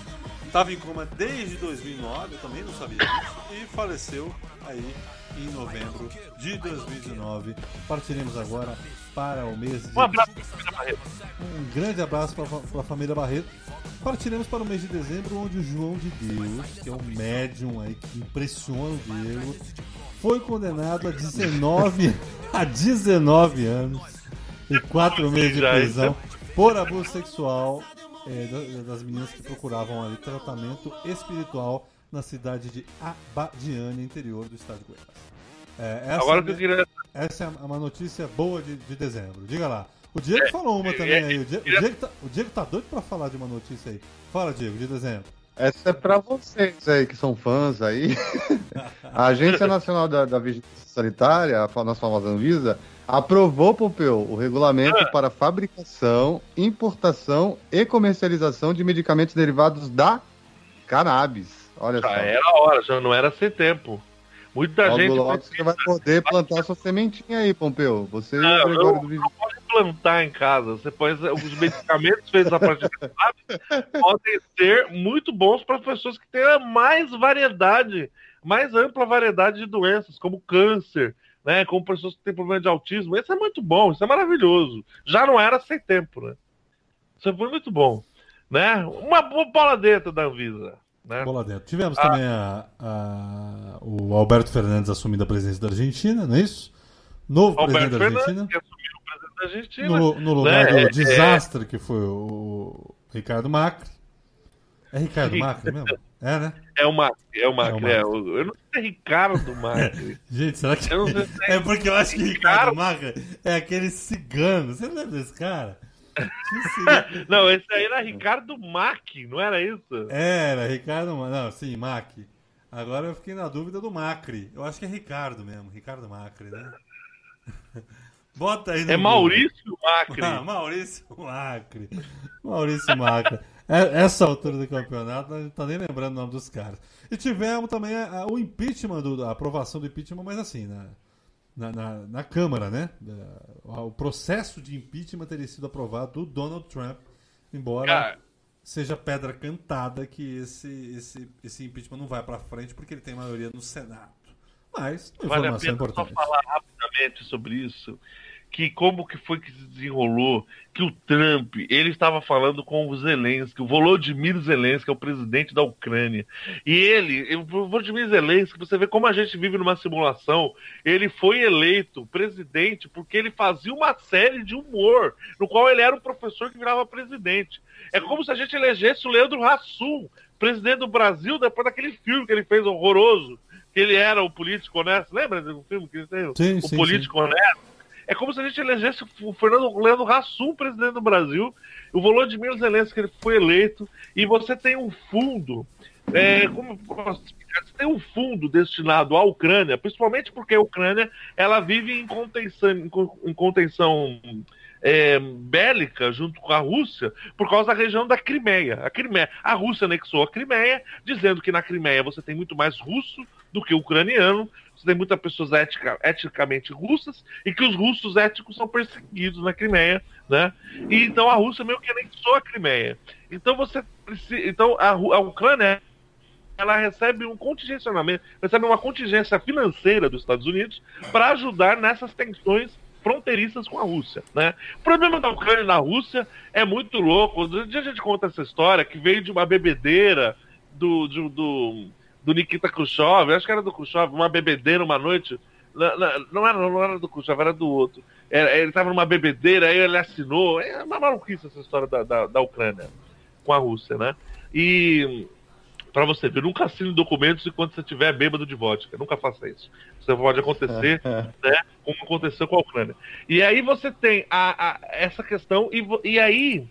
estava em coma desde 2009, eu também não sabia disso, e faleceu aí em novembro de 2019. Partiremos agora para o mês de Um abraço pra Camila Barreto. Um grande abraço para a família Barreto. Partiremos para o mês de dezembro, onde o João de Deus, que é um médium aí que impressiona o Diego, foi condenado a 19, a 19 anos e 4 meses de prisão por abuso sexual é, da- das meninas que procuravam ali tratamento espiritual na cidade de Abadiane, interior do estado de Goiás. É, essa Agora é que eu queria. essa é uma notícia boa de, de dezembro. Diga lá. O Diego falou uma também é, aí. O Diego, o, é. Diego tá, o Diego tá doido pra falar de uma notícia aí. Fala, Diego, de dezembro. Essa é pra vocês aí que são fãs aí. A Agência Nacional da, da Vigilância Sanitária, a nossa famosa Anvisa, aprovou, Pompeu, o regulamento Ah. para fabricação, importação e comercialização de medicamentos derivados da cannabis. Olha só. Já era a hora, já não era sem tempo. Muita Logo, gente logo você vai poder plantar sua sementinha aí, Pompeu. Você eu- do pode plantar em casa. Você põe os medicamentos feitos a partir de cannabis podem ser muito bons para pessoas que tenham mais variedade, mais ampla variedade de doenças, como câncer, né? Como pessoas que têm problema de autismo. Isso é muito bom, isso é maravilhoso. Já não era sem tempo, né? Isso foi muito bom, né? Uma boa bola dentro da Anvisa, né? Bola dentro. Tivemos Ah. também a, a- o Alberto Fernandes assumindo a presidência da Argentina, não é isso? Novo Alberto presidente da Argentina. da Argentina. No, no lugar né, do é- desastre que foi o Ricardo Macri. É Ricardo Ric- Macri mesmo? É, né? É o Macri, é o É o Macri. Macri. é eu não sei se é Ricardo Macri. Gente, será que. Se é É porque eu acho que Ricardo Macri é aquele cigano. Você lembra desse cara? Não, esse aí era Ricardo Mack, não era isso? Era, Ricardo. Não, sim, Macri. Agora eu fiquei na dúvida do Macri. Eu acho que é Ricardo mesmo, Ricardo Macri, né? Bota aí É. Maurício Macri. Ah, Maurício Macri. Maurício Macri. É- Essa altura do campeonato, a gente tá nem lembrando o nome dos caras. E tivemos também a- a- o impeachment, do- a aprovação do impeachment, mas assim, na, na, na- na Câmara, né? Da- O processo de impeachment teria sido aprovado do Donald Trump, embora Cara, seja pedra cantada que esse, esse, esse impeachment não vai pra frente porque ele tem maioria no Senado. Mas, Vale a pena só importante. falar rapidamente sobre isso. Que como que foi que se desenrolou que o Trump, ele estava falando com o Zelensky, o Volodymyr Zelensky, é o presidente da Ucrânia. E ele, o Volodymyr Zelensky, você vê como a gente vive numa simulação, ele foi eleito presidente porque ele fazia uma série de humor, no qual ele era um professor que virava presidente. É como se a gente elegesse o Leandro Hassum, presidente do Brasil, depois daquele filme que ele fez horroroso, que ele era o político honesto. Lembra do filme que ele fez? Sim, o sim, político honesto. É como se a gente elegesse o Fernando Leandro Hassum presidente do Brasil, o Volodymyr Zelensky ele foi eleito, e você tem um fundo, é, como posso explicar? Você tem um fundo destinado à Ucrânia, principalmente porque a Ucrânia ela vive em contenção, em con- em contenção é, bélica junto com a Rússia por causa da região da Crimeia. A Crimeia, a Rússia anexou a Crimeia, dizendo que na Crimeia você tem muito mais russo do que ucraniano, você tem muitas pessoas ética, eticamente russas e que os russos éticos são perseguidos na Crimeia, né? E então a Rússia meio que anexou a Crimeia. Então você precisa, então a, a Ucrânia ela recebe um contingenciamento, recebe uma contingência financeira dos Estados Unidos para ajudar nessas tensões fronteiriças com a Rússia, né? O problema da Ucrânia e da Rússia é muito louco. Um dia a gente conta essa história que veio de uma bebedeira do, do, do, do Nikita Khrushchev, acho que era do Khrushchev, uma bebedeira uma noite. Não, não, não era, não era do Khrushchev, era do outro. Era- ele estava numa bebedeira, aí ele assinou. É uma maluquice essa história da, da, da Ucrânia com a Rússia, né? E Pra você ver, nunca assine documentos enquanto você estiver bêbado de vodka. Nunca faça isso. Isso pode acontecer, né? Como aconteceu com a Ucrânia. E aí você tem a, a- essa questão, e, e aí,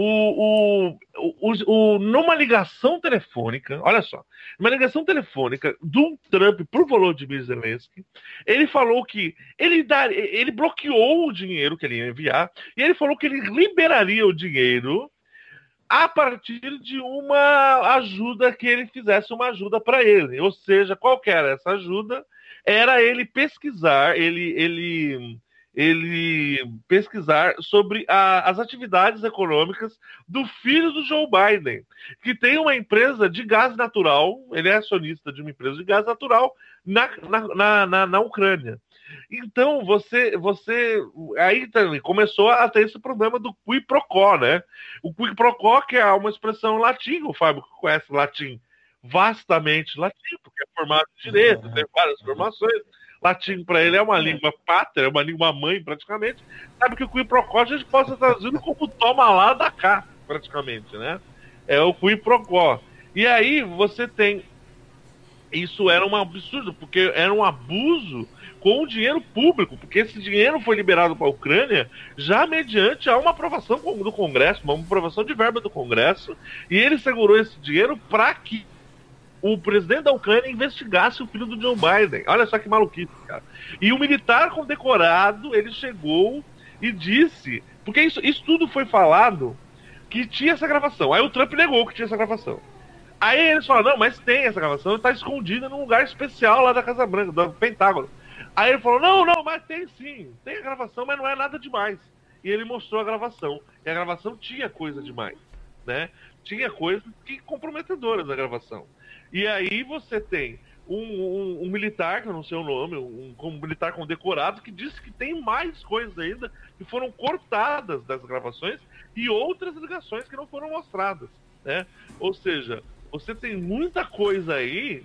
o, o, o, o- numa ligação telefônica, olha só, numa ligação telefônica do Trump pro Volodymyr Zelensky, ele falou que ele, dar, ele bloqueou o dinheiro que ele ia enviar, e ele falou que ele liberaria o dinheiro a partir de uma ajuda que ele fizesse uma ajuda para ele. Ou seja, qual era essa ajuda? Era ele pesquisar, ele, ele, ele pesquisar sobre a- as atividades econômicas do filho do Joe Biden, que tem uma empresa de gás natural, ele é acionista de uma empresa de gás natural na, na, na, na- na Ucrânia. Então, você, você aí também começou a ter esse problema do qui pro quo, né? O qui pro quo, que é uma expressão latim, o Fábio conhece latim vastamente latim, porque é formado em direito, tem várias formações. Latim para ele é uma língua pátria, é uma língua mãe, praticamente. Sabe que o qui pro quo a gente pode traduzir como toma lá da cá, praticamente, né? É o qui pro quo. E aí você tem. Isso era um absurdo, porque era um abuso com o dinheiro público, porque esse dinheiro foi liberado para a Ucrânia já mediante a uma aprovação do Congresso, uma aprovação de verba do Congresso, e ele segurou esse dinheiro para que o presidente da Ucrânia investigasse o filho do Joe Biden. Olha só que maluquice, cara. E o militar condecorado, ele chegou e disse, porque isso, isso tudo foi falado que tinha essa gravação. Aí o Trump negou que tinha essa gravação. Aí eles falaram, não, mas tem essa gravação, está escondida num lugar especial lá da Casa Branca, do Pentágono. Aí ele falou, não, não, mas tem sim, tem a gravação, mas não é nada demais. E ele mostrou a gravação. E a gravação tinha coisa demais, né? Tinha coisas que comprometedoras na gravação. E aí você tem um, um- um militar, que eu não sei o nome, um, um militar condecorado, que disse que tem mais coisas ainda que foram cortadas das gravações e outras ligações que não foram mostradas, né? Ou seja, você tem muita coisa aí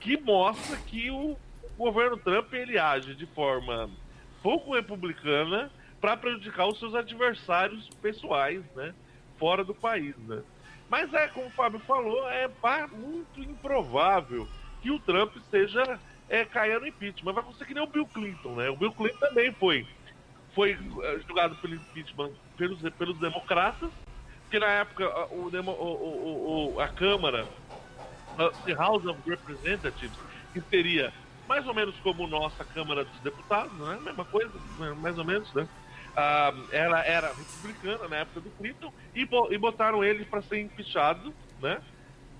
que mostra que o governo Trump ele age de forma pouco republicana para prejudicar os seus adversários pessoais, né? Fora do país, né? Mas é, como o Fábio falou, é muito improvável que o Trump esteja é, caia no impeachment. Vai acontecer que nem o Bill Clinton, né? O Bill Clinton também foi, foi eh, julgado pelo impeachment pelos, pelos democratas, porque na época o, o- o- a Câmara, the House of Representatives, que seria mais ou menos como nossa Câmara dos Deputados, né? Mesma coisa, né? mais ou menos, né? Ah, ela era republicana na época do Clinton e, e botaram ele para ser empichado, né?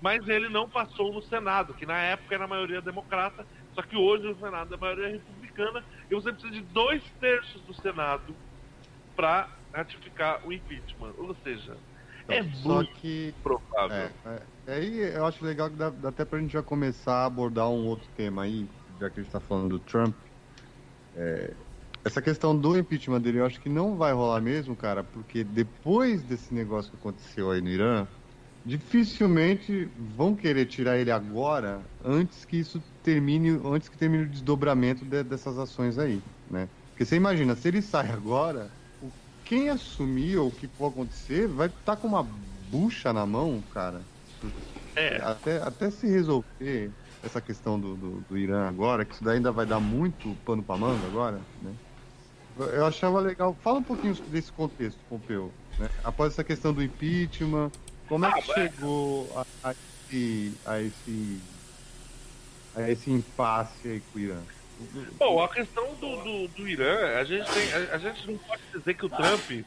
Mas ele não passou no Senado, que na época era a maioria democrata, só que hoje o Senado é a maioria republicana e você precisa de dois terços do Senado para ratificar o impeachment. Ou seja, é Só muito que. provável. É, é, aí eu acho legal que dá, dá até pra gente já começar a abordar um outro tema aí, já que a gente tá falando do Trump. É, essa questão do impeachment dele, eu acho que não vai rolar mesmo, cara, porque depois desse negócio que aconteceu aí no Irã, dificilmente vão querer tirar ele agora, antes que isso termine, antes que termine o desdobramento de- dessas ações aí, né? Porque você imagina, se ele sai agora, quem assumir ou o que for acontecer vai estar com uma bucha na mão, cara. É. Até, até se resolver essa questão do, do, do Irã agora, que isso daí ainda vai dar muito pano pra manga agora, né? Eu- achava legal. Fala um pouquinho desse contexto, Pompeu. Né? Após essa questão do impeachment, como é que Ah, chegou a, a esse, a esse a esse impasse aí com o Irã? Bom, a questão do, do, do Irã, a gente, tem, a, a gente não pode dizer que o Trump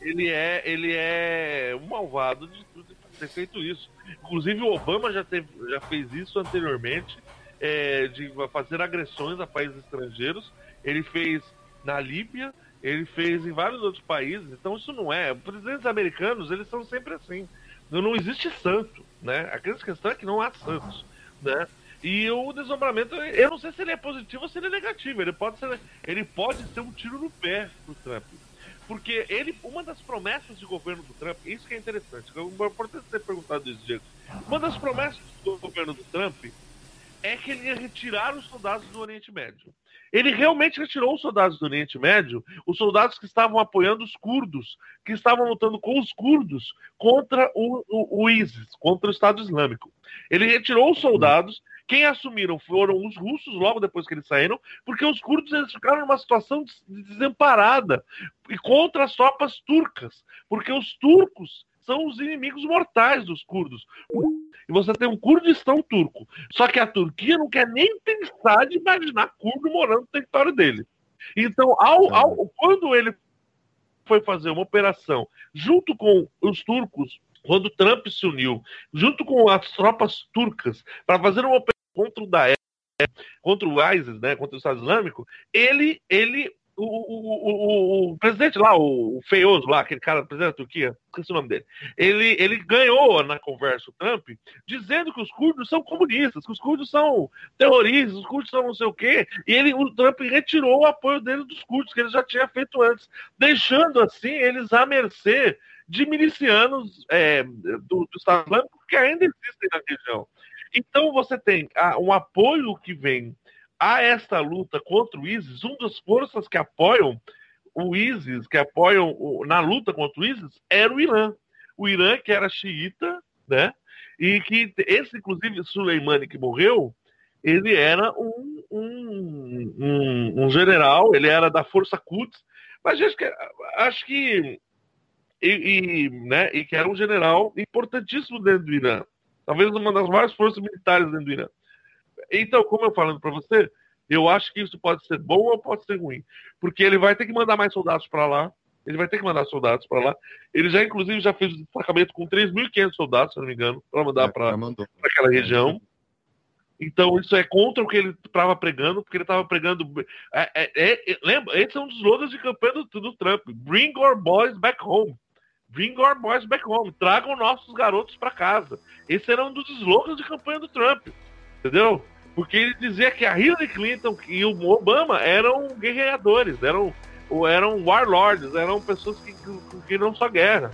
ele é, ele é um malvado de tudo ter feito isso. Inclusive o Obama já, teve, já fez isso anteriormente, é, de fazer agressões a países estrangeiros. Ele fez na Líbia, ele fez em vários outros países. Então isso não é. Presidentes americanos, eles são sempre assim. Não, não existe santo, né? A grande questão é que não há santos, né? E o desdobramento, eu não sei se ele é positivo ou se ele é negativo. Ele pode ser, ele pode ser um tiro no pé pro Trump. Porque ele, uma das promessas de governo do Trump, isso que é interessante, é importante ter perguntado isso, Diego. Uma das promessas do governo do Trump é que ele ia retirar os soldados do Oriente Médio. Ele realmente retirou os soldados do Oriente Médio, os soldados que estavam apoiando os curdos, que estavam lutando com os curdos contra o, o, o ISIS, contra o Estado Islâmico. Ele retirou os soldados, quem assumiram foram os russos logo depois que eles saíram, porque os curdos eles ficaram numa situação des- desemparada e contra as tropas turcas, porque os turcos são os inimigos mortais dos curdos. E você tem um Kurdistão turco. Só que a Turquia não quer nem pensar de imaginar curdo morando no território dele. Então, ao, ao- quando ele foi fazer uma operação junto com os turcos, quando Trump se uniu, junto com as tropas turcas, para fazer uma operação contra o Daesh, contra o ISIS, né, contra o Estado Islâmico, ele, ele o, o, o, o presidente lá, o feioso lá, aquele cara, presidente da Turquia, esqueci o nome dele, ele, ele ganhou na conversa o Trump, dizendo que os curdos são comunistas, que os curdos são terroristas, os curdos são não sei o quê, e ele, o Trump retirou o apoio dele dos curdos, que ele já tinha feito antes, deixando assim eles à mercê de milicianos é, do, do Estado Islâmico que ainda existem na região. Então você tem ah, um apoio que vem a esta luta contra o ISIS, uma das forças que apoiam o ISIS, que apoiam na luta contra o ISIS, era o Irã. O Irã, que era xiita, né? E que esse, inclusive, Soleimani que morreu, ele era um, um, um, um general, ele era da Força Quds, mas acho que, acho que e, e, né, e que era um general importantíssimo dentro do Irã. Talvez uma das maiores forças militares dentro do Irã. Então, como eu falando para você, eu acho que isso pode ser bom ou pode ser ruim. Porque ele vai ter que mandar mais soldados para lá. Ele vai ter que mandar soldados para lá. Ele já, inclusive, já fez o destacamento com 3.500 soldados, se não me engano, para mandar É, para aquela região. Então, isso é contra o que ele estava pregando, porque ele estava pregando. É, é, é, lembra, esse é um dos slogans de campanha do, do Trump: Bring our boys back home. Bring our boys back home. Tragam nossos garotos para casa. Esse era um dos slogans de campanha do Trump. Entendeu? Porque ele dizia que a Hillary Clinton e o Obama eram guerreadores, eram, eram warlords, eram pessoas que, que, que não só guerra.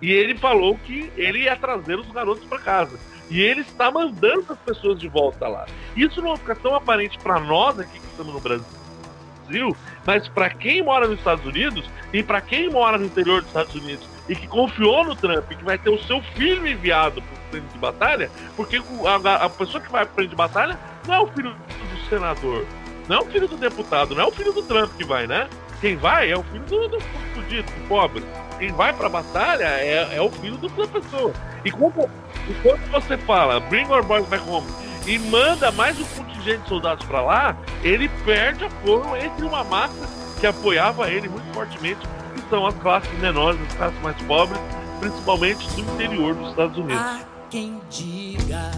E ele falou que ele ia trazer os garotos para casa. E ele está mandando as pessoas de volta lá. Isso não fica tão aparente para nós aqui que estamos no Brasil, mas para quem mora nos Estados Unidos e para quem mora no interior dos Estados Unidos e que confiou no Trump, que vai ter o seu filho enviado para o frente de batalha, porque o- a, a pessoa que vai para frente de batalha não é o filho do senador, não é o filho do deputado, não é o filho do Trump que vai, né? Quem vai é o filho do, do fudido, do pobre. Quem vai pra batalha é, é o filho do- da pessoa. E quando, e quando você fala, bring our boys back home, e manda mais um contingente de soldados pra lá, ele perde apoio entre uma massa que apoiava ele muito fortemente, são as classes menores, as classes mais pobres, principalmente do interior dos Estados Unidos. Há quem diga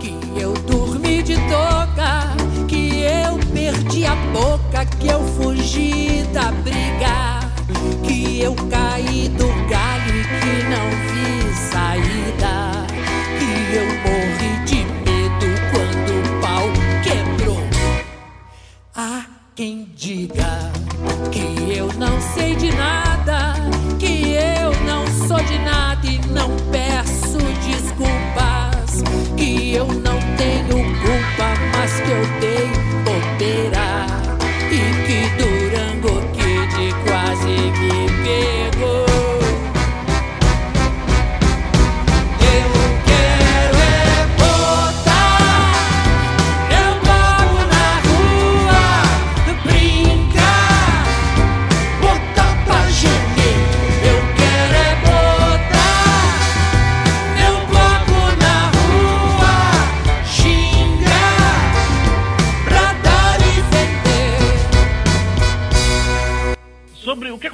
que eu dormi de toca, que eu perdi a boca, que eu fugi da briga, que eu caí do galho e que não vi saída, que eu morri de medo quando o pau quebrou. Há quem diga que eu não sei de nada, que eu não sou de nada e não peço desculpas, que eu não tenho culpa, mas que eu dei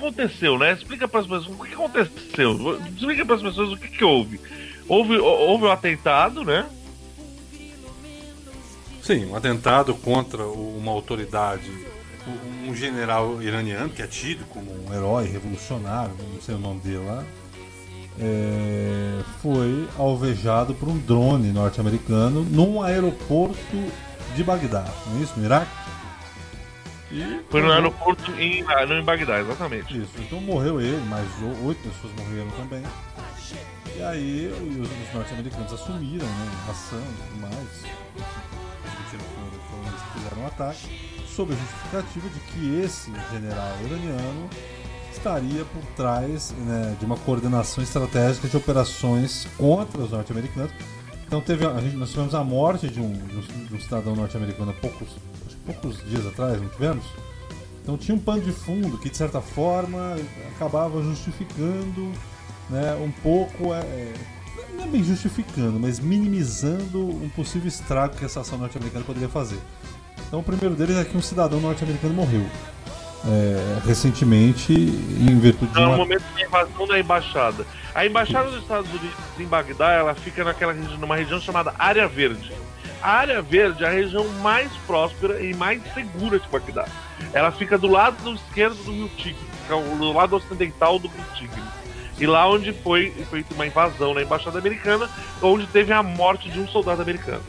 aconteceu, né? Explica para as pessoas o que aconteceu. Explica para as pessoas o que, que houve. Houve, houve um atentado, né? Sim, um atentado contra uma autoridade, um- general iraniano que é tido como um herói revolucionário, não sei o nome dele lá, é, foi alvejado por um drone norte-americano num aeroporto de Bagdá, não é isso? No Iraque? E Foi no aeroporto em, ah, em Bagdá, exatamente. Isso, então morreu ele, mais o- oito pessoas morreram também. E aí os, os norte-americanos assumiram né, ação e tudo mais. Eles que fizeram o ataque, sob a justificativa de que esse general iraniano estaria por trás né, de uma coordenação estratégica de operações contra os norte-americanos. Então teve a, gente, nós tivemos a morte de um, de um- um cidadão norte-americano há poucos, poucos dias atrás, não tivemos? Então tinha um pano de fundo que de certa forma acabava justificando né, um pouco, é, é, não é bem justificando, mas minimizando um possível estrago que essa ação norte-americana poderia fazer. Então o primeiro deles é que um cidadão norte-americano morreu é, recentemente em virtude de no uma... momento da invasão da embaixada. A embaixada dos Estados Unidos em Bagdá, ela fica naquela região, numa região chamada Área Verde. A Área Verde é a região mais próspera e mais segura de Bagdá. Ela fica do lado esquerdo do Rio Tigre, é do lado ocidental do Rio Tigre. E lá onde foi feita uma invasão na embaixada americana, onde teve a morte de um soldado americano.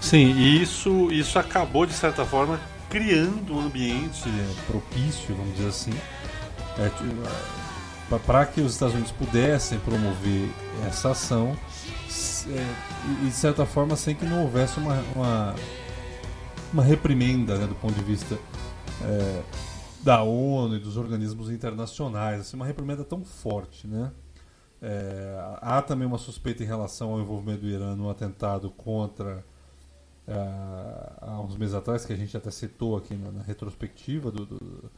Sim, e isso, isso acabou, de certa forma, criando um ambiente. é, propício, vamos dizer assim, é, para que os Estados Unidos pudessem promover essa ação é, e, de certa forma sem que não houvesse uma, uma, uma reprimenda né, do ponto de vista é, da ONU e dos organismos internacionais, assim, uma reprimenda tão forte, né? É, há também uma suspeita em relação ao envolvimento do Irã no atentado contra há uns meses atrás, que a gente até citou aqui na, na retrospectiva do, do-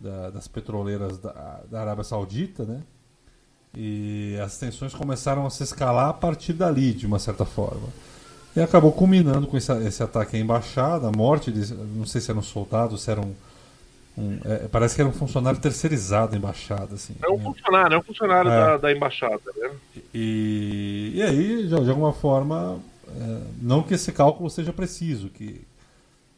da- das petroleiras da, da Arábia Saudita, né? E as tensões começaram a se escalar a partir dali, de uma certa forma. E acabou culminando com esse, esse ataque à embaixada, a morte de, não sei se era um soldado, se era um, é, parece que era um funcionário terceirizado da embaixada, assim. É um né? funcionário, é um funcionário É. da, da embaixada, né? E, e aí, de, de alguma forma, não que esse cálculo seja preciso, que,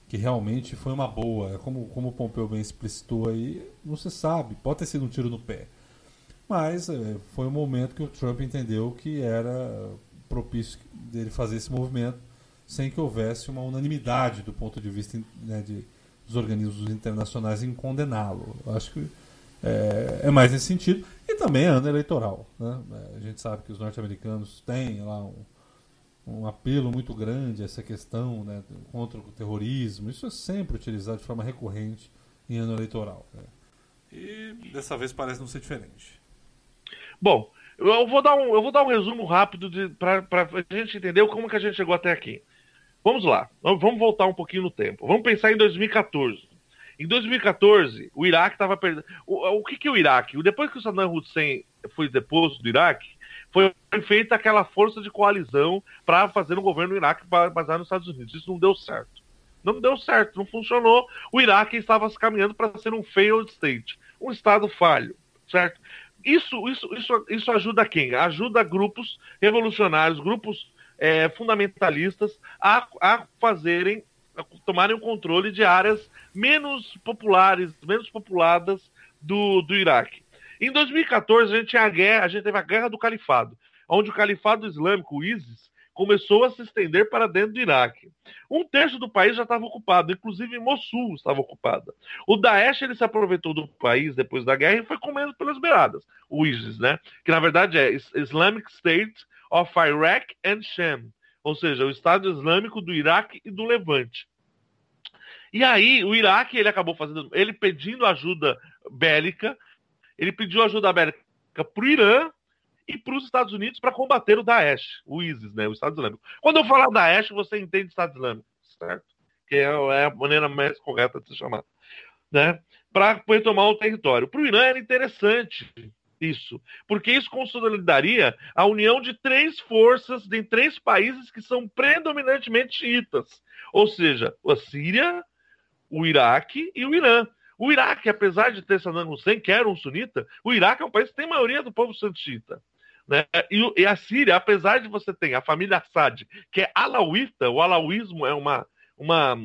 que realmente foi uma boa. É Como, como o Pompeu bem explicitou aí, não se sabe, pode ter sido um tiro no pé. Mas é, foi um momento que o Trump entendeu que era propício dele fazer esse movimento sem que houvesse uma unanimidade do ponto de vista né, de, dos organismos internacionais em condená-lo. Acho que é, é mais nesse sentido. E também é ano eleitoral. Né? É, A gente sabe que os norte-americanos têm lá um, um apelo muito grande a essa questão né, contra o terrorismo. Isso é sempre utilizado de forma recorrente em ano eleitoral. né? E dessa vez parece não ser diferente. Bom, eu vou dar um, eu vou dar um resumo rápido para a gente entender como que a gente chegou até aqui. Vamos lá, vamos voltar um pouquinho no tempo. Vamos pensar em 2014. Em 2014, o Iraque estava perdendo. O, o que, que é o Iraque? Depois que o Saddam Hussein foi deposto do Iraque, foi feita aquela força de coalizão para fazer um governo no Iraque ba- baseado nos Estados Unidos. Isso não deu certo. Não deu certo, não funcionou. O Iraque estava se caminhando para ser um failed state, um estado falho, certo? Isso, isso, isso, isso ajuda quem? Ajuda grupos revolucionários, grupos é, fundamentalistas a, a fazerem, a tomarem o controle de áreas menos populares, menos populadas do, do Iraque. Em 2014, a gente, tinha a, guerra, a gente teve a Guerra do Califado, onde o Califado Islâmico, o ISIS, começou a se estender para dentro do Iraque. Um terço do país já estava ocupado, inclusive Mossul estava ocupada. O Daesh ele se aproveitou do país depois da guerra e foi comendo pelas beiradas, o ISIS, né? Que na verdade é Islamic State of Iraq and Sham, ou seja, o Estado Islâmico do Iraque e do Levante. E aí, o Iraque, ele acabou fazendo, ele pedindo ajuda bélica, ele pediu ajuda bélica para o Irã e para os Estados Unidos para combater o Daesh, o ISIS, né, o Estado Islâmico. Quando eu falar Daesh, você entende Estado Islâmico, certo? Que é, é a maneira mais correta de se chamar, né? Para retomar o território. Para o Irã era interessante isso, porque isso consolidaria a união de três forças de três países que são predominantemente xiitas, ou seja, a Síria, o Iraque e o Irã. O Iraque, apesar de ter Saddam Hussein, que era um sunita, o Iraque é um país que tem maioria do povo xiita. Né? E, e, a Síria, apesar de você ter a família Assad, que é alauíta, o alauísmo é uma, uma,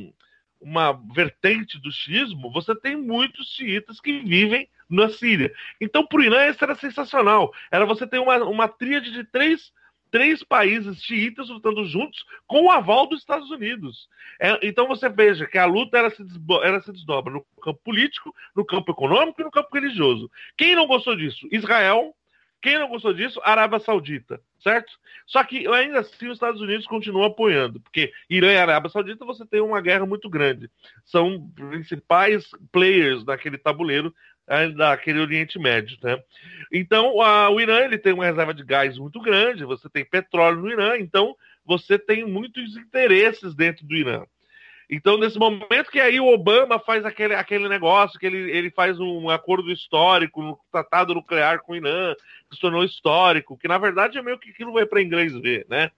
uma vertente do xiismo, você tem muitos xiitas que vivem na Síria. Então, para o Irã, isso era sensacional. Era você ter uma, uma tríade de três, três países xiitas lutando juntos com o aval dos Estados Unidos. É, então, você veja que a luta ela se, ela se desdobra no campo político, no campo econômico e no campo religioso. Quem não gostou disso? Israel. Quem não gostou disso? Arábia Saudita, certo? Só que ainda assim os Estados Unidos continuam apoiando, porque Irã e Arábia Saudita você tem uma guerra muito grande. São principais players daquele tabuleiro daquele Oriente Médio, né? Então, a, o Irã ele tem uma reserva de gás muito grande, você tem petróleo no Irã, então você tem muitos interesses dentro do Irã. Então, nesse momento que aí o Obama faz aquele, aquele negócio, que ele, ele faz um acordo histórico, um tratado nuclear com o Irã, que se tornou histórico, que na verdade é meio que aquilo vai para inglês ver, né?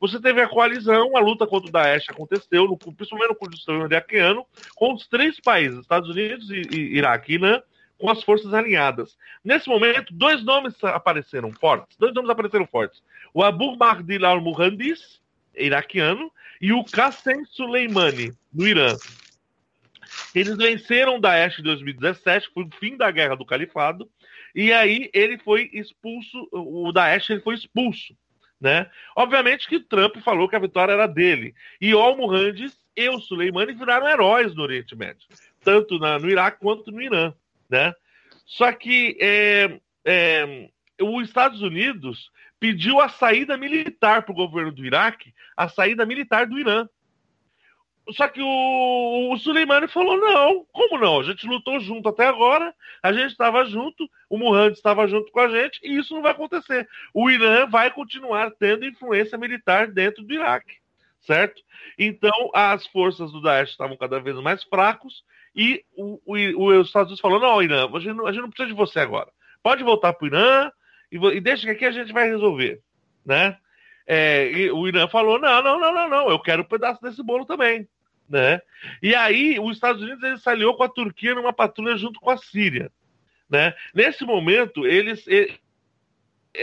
Você teve a coalizão, a luta contra o Daesh aconteceu, no, principalmente no Kurdistão iraquiano, com os três países, Estados Unidos, e, e Iraque e Irã, com as forças alinhadas. Nesse momento, dois nomes apareceram fortes. Dois nomes apareceram fortes. O Abu Mahdi al-Muhandis, iraquiano, e o Qassem Soleimani, no Irã. Eles venceram o Daesh em 2017, foi o fim da guerra do califado, e aí ele foi expulso, o Daesh ele foi expulso. Né? Obviamente que Trump falou que a vitória era dele. E o Muhandis e o Soleimani viraram heróis no Oriente Médio, tanto na, no Iraque quanto no Irã né? Só que é, é, os Estados Unidos pediu a saída militar para o governo do Iraque, a saída militar do Irã. Só que o, o Suleimani falou: não, como não? A gente lutou junto até agora, a gente estava junto, o Muhammad estava junto com a gente, e isso não vai acontecer. O Irã vai continuar tendo influência militar dentro do Iraque, certo? Então, as forças do Daesh estavam cada vez mais fracos, e o, o, os Estados Unidos falou: não, Irã, a gente não, a gente não precisa de você agora. Pode voltar para o Irã e, e, deixa que aqui a gente vai resolver. Né? É, o Irã falou: não, não, não, não, não, eu quero um pedaço desse bolo também. Né? E aí, os Estados Unidos ele se aliou com a Turquia numa patrulha junto com a Síria. Né? Nesse momento, eles. Ele,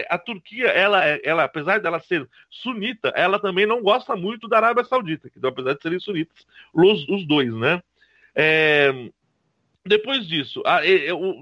a Turquia, ela, ela, apesar dela ser sunita, ela também não gosta muito da Arábia Saudita, que apesar de serem sunitas, os, os dois, né? É, depois disso, a,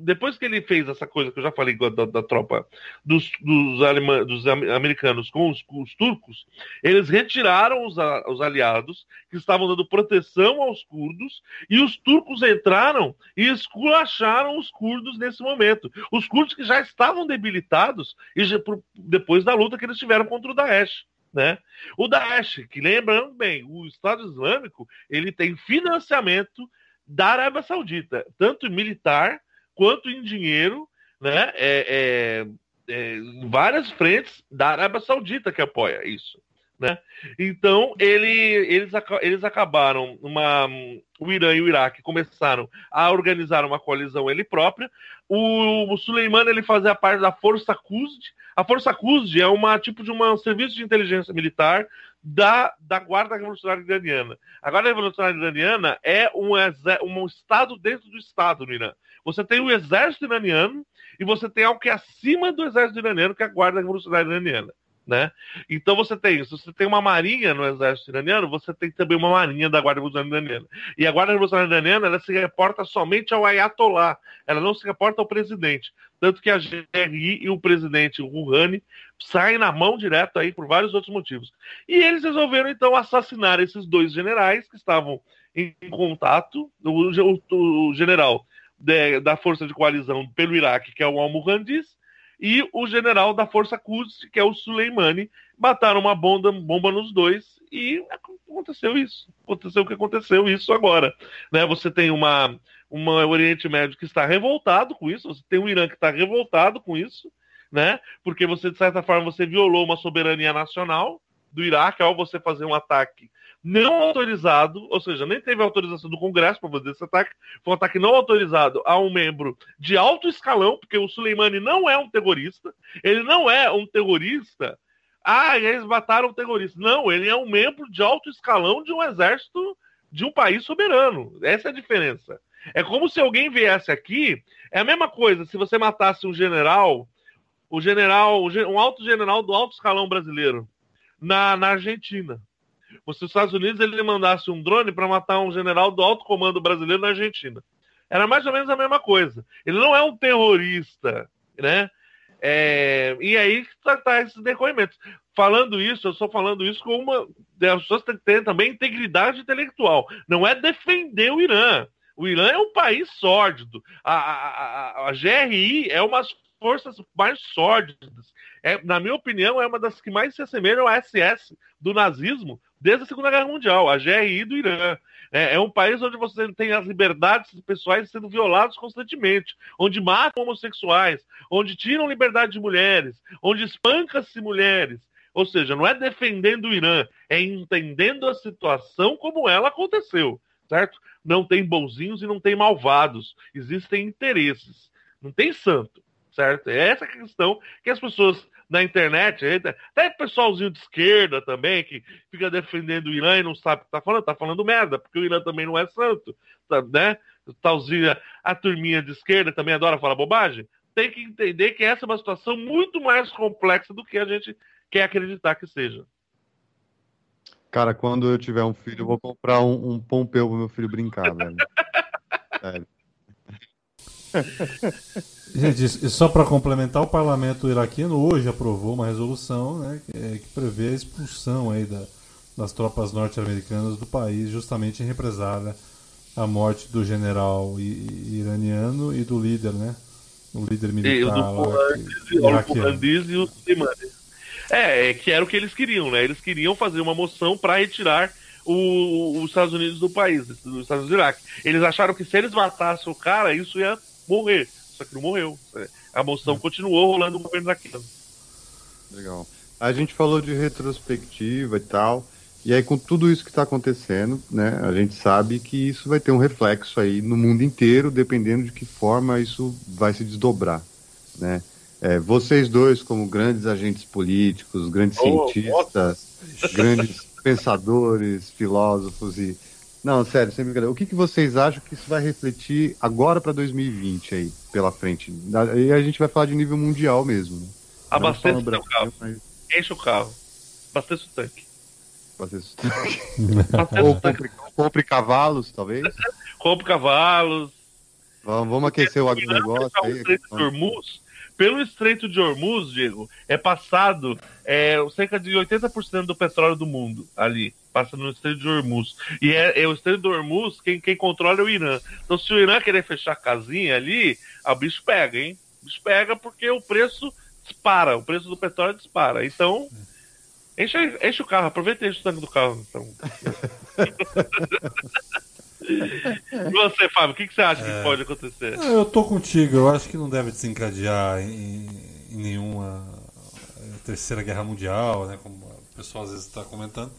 depois que ele fez essa coisa que eu já falei da, da tropa dos, dos, dos americanos com os, com os, turcos, eles retiraram os, os, aliados que estavam dando proteção aos curdos e os turcos entraram e esculacharam os curdos nesse momento. Os curdos que já estavam debilitados e já, por, depois da luta que eles tiveram contra o Daesh. Né? O Daesh, que lembrando bem, o Estado Islâmico, ele tem financiamento da Arábia Saudita, tanto militar quanto em dinheiro, né? É, é, é, várias frentes da Arábia Saudita que apoia isso, Né? Então, ele, eles, eles acabaram, uma, o Irã e o Iraque começaram a organizar uma coalizão ele própria. O, o Suleimani ele fazia parte da Força Qusd. A Força Qusd é uma tipo de um serviço de inteligência militar da, da Guarda Revolucionária Iraniana. A Guarda Revolucionária Iraniana é um, um estado dentro do estado no Irã. Você tem o exército iraniano e você tem algo que é acima do exército iraniano, que é a Guarda Revolucionária Iraniana. Né? Então você tem isso. Você tem uma marinha no exército iraniano, você tem também uma marinha da Guarda Revolucionária Iraniana. E a Guarda Revolucionária Iraniana ela se reporta somente ao Ayatollah, ela não se reporta ao presidente. Tanto que a GRI e o presidente Rouhani saem na mão direto aí por vários outros motivos. E eles resolveram então assassinar esses dois generais que estavam em contato, o, o- o general de- da força de coalizão pelo Iraque, que é o Al-Muhandis, e o general da Força Quds, que é o Soleimani, mataram uma bomba, bomba nos dois e aconteceu isso. Aconteceu o que aconteceu isso agora. Né? Você tem uma, uma Oriente Médio que está revoltado com isso, você tem um Irã que está revoltado com isso, né? Porque você, de certa forma, você violou uma soberania nacional do Iraque ao você fazer um ataque não autorizado, ou seja, nem teve autorização do Congresso para fazer esse ataque, foi um ataque não autorizado a um membro de alto escalão, porque o Soleimani não é um terrorista, ele não é um terrorista. Ah, eles mataram um terrorista. Não, ele é um membro de alto escalão de um exército de um país soberano. Essa é a diferença. É como se alguém viesse aqui, é a mesma coisa se você matasse um general, o general, o gen- um alto general do alto escalão brasileiro na, na Argentina. Os Estados Unidos ele mandasse um drone para matar um general do alto comando brasileiro na Argentina. Era mais ou menos a mesma coisa. Ele não é um terrorista, né? É, e aí que tá, esses decorrimentos. Falando isso, eu estou falando isso com uma. As pessoas têm que ter também integridade intelectual. Não é defender o Irã. O Irã é um país sórdido. A, a, a, a GRI é uma forças mais sórdidas. É, na minha opinião, é uma das que mais se assemelham à SS do nazismo desde a Segunda Guerra Mundial, a GRI do Irã. É, é um país onde você tem as liberdades pessoais sendo violadas constantemente, onde matam homossexuais, onde tiram liberdade de mulheres, onde espancam-se mulheres. Ou seja, não é defendendo o Irã, é entendendo a situação como ela aconteceu, certo? Não tem bonzinhos e não tem malvados, existem interesses, não tem santo, certo? É essa questão que as pessoas na internet, até pessoalzinho de esquerda também, que fica defendendo o Irã e não sabe o que tá falando, tá falando merda, porque o Irã também não é santo, tá, né? Talzinha, a turminha de esquerda também adora falar bobagem. Tem que entender que essa é uma situação muito mais complexa do que a gente quer acreditar que seja. Cara, quando eu tiver um filho, eu vou comprar um, um Pompeu pro meu filho brincar, velho. Sério. Gente, e só para complementar, o parlamento iraquiano hoje aprovou uma resolução né, que, é, que prevê a expulsão aí da, das tropas norte-americanas do país, justamente em represália à morte do general iraniano e do líder, né? O líder E militar do lá, que- O iraquiano. Fernandes e o Soleimani. É, é, que era o que eles queriam, né? Eles queriam fazer uma moção para retirar o- os Estados Unidos do país, dos Estados Unidos do Iraque. Eles acharam que se eles matassem o cara, isso ia morrer. Só que não morreu. A moção continuou rolando no governo iraquiano. Legal. A gente falou de retrospectiva e tal. E aí, com tudo isso que está acontecendo, né, a gente sabe que isso vai ter um reflexo aí no mundo inteiro, dependendo de que forma isso vai se desdobrar, né? É, vocês dois, como grandes agentes políticos, grandes Oh, cientistas, grandes pensadores, filósofos e não, sério, sem brincadeira. O que, que vocês acham que isso vai refletir agora para 2020 aí pela frente? E a gente vai falar de nível mundial mesmo. Né? No o carro. mas Enche o carro. Abastece o tanque. Ou o tanque. compre, compre cavalos, talvez. Compre cavalos. Vamos, vamos aquecer o agronegócio Pelo aí. Estreito de Hormuz, pelo Estreito de Hormuz, Diego, é passado é, cerca de 80% do petróleo do mundo ali. Passa no Estreito de Hormuz. E é, é o Estreito de Hormuz, quem, quem controla é o Irã. Então, se o Irã querer fechar a casinha ali, ah, o bicho pega, hein? O bicho pega porque o preço dispara, o preço do petróleo dispara. Então, enche, enche o carro, aproveita e enche o tanque do carro. Então. e você, Fábio, o que, que você acha que pode acontecer? Ah, Eu tô contigo, eu acho que não deve desencadear em, em nenhuma terceira guerra mundial, né? Como o pessoal às vezes está comentando.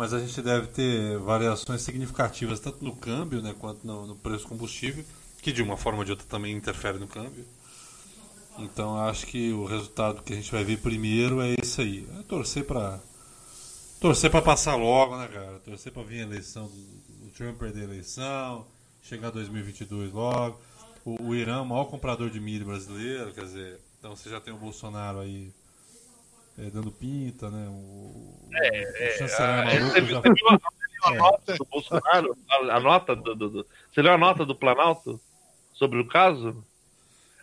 Mas a gente deve ter variações significativas tanto no câmbio né, quanto no, no preço do combustível, que de uma forma ou de outra também interfere no câmbio. Então acho que o resultado que a gente vai ver primeiro é esse aí. É torcer para torcer para passar logo, né, cara? Torcer para vir a eleição, o Trump perder a eleição, chegar 2022 logo. O, o Irã é maior comprador de milho brasileiro, quer dizer, então você já tem o Bolsonaro aí é, dando pinta, né? O, o chanceler maluco Você já viu a, você viu a nota do Bolsonaro? A, a nota do, do, do- Você leu a nota do Planalto sobre o caso?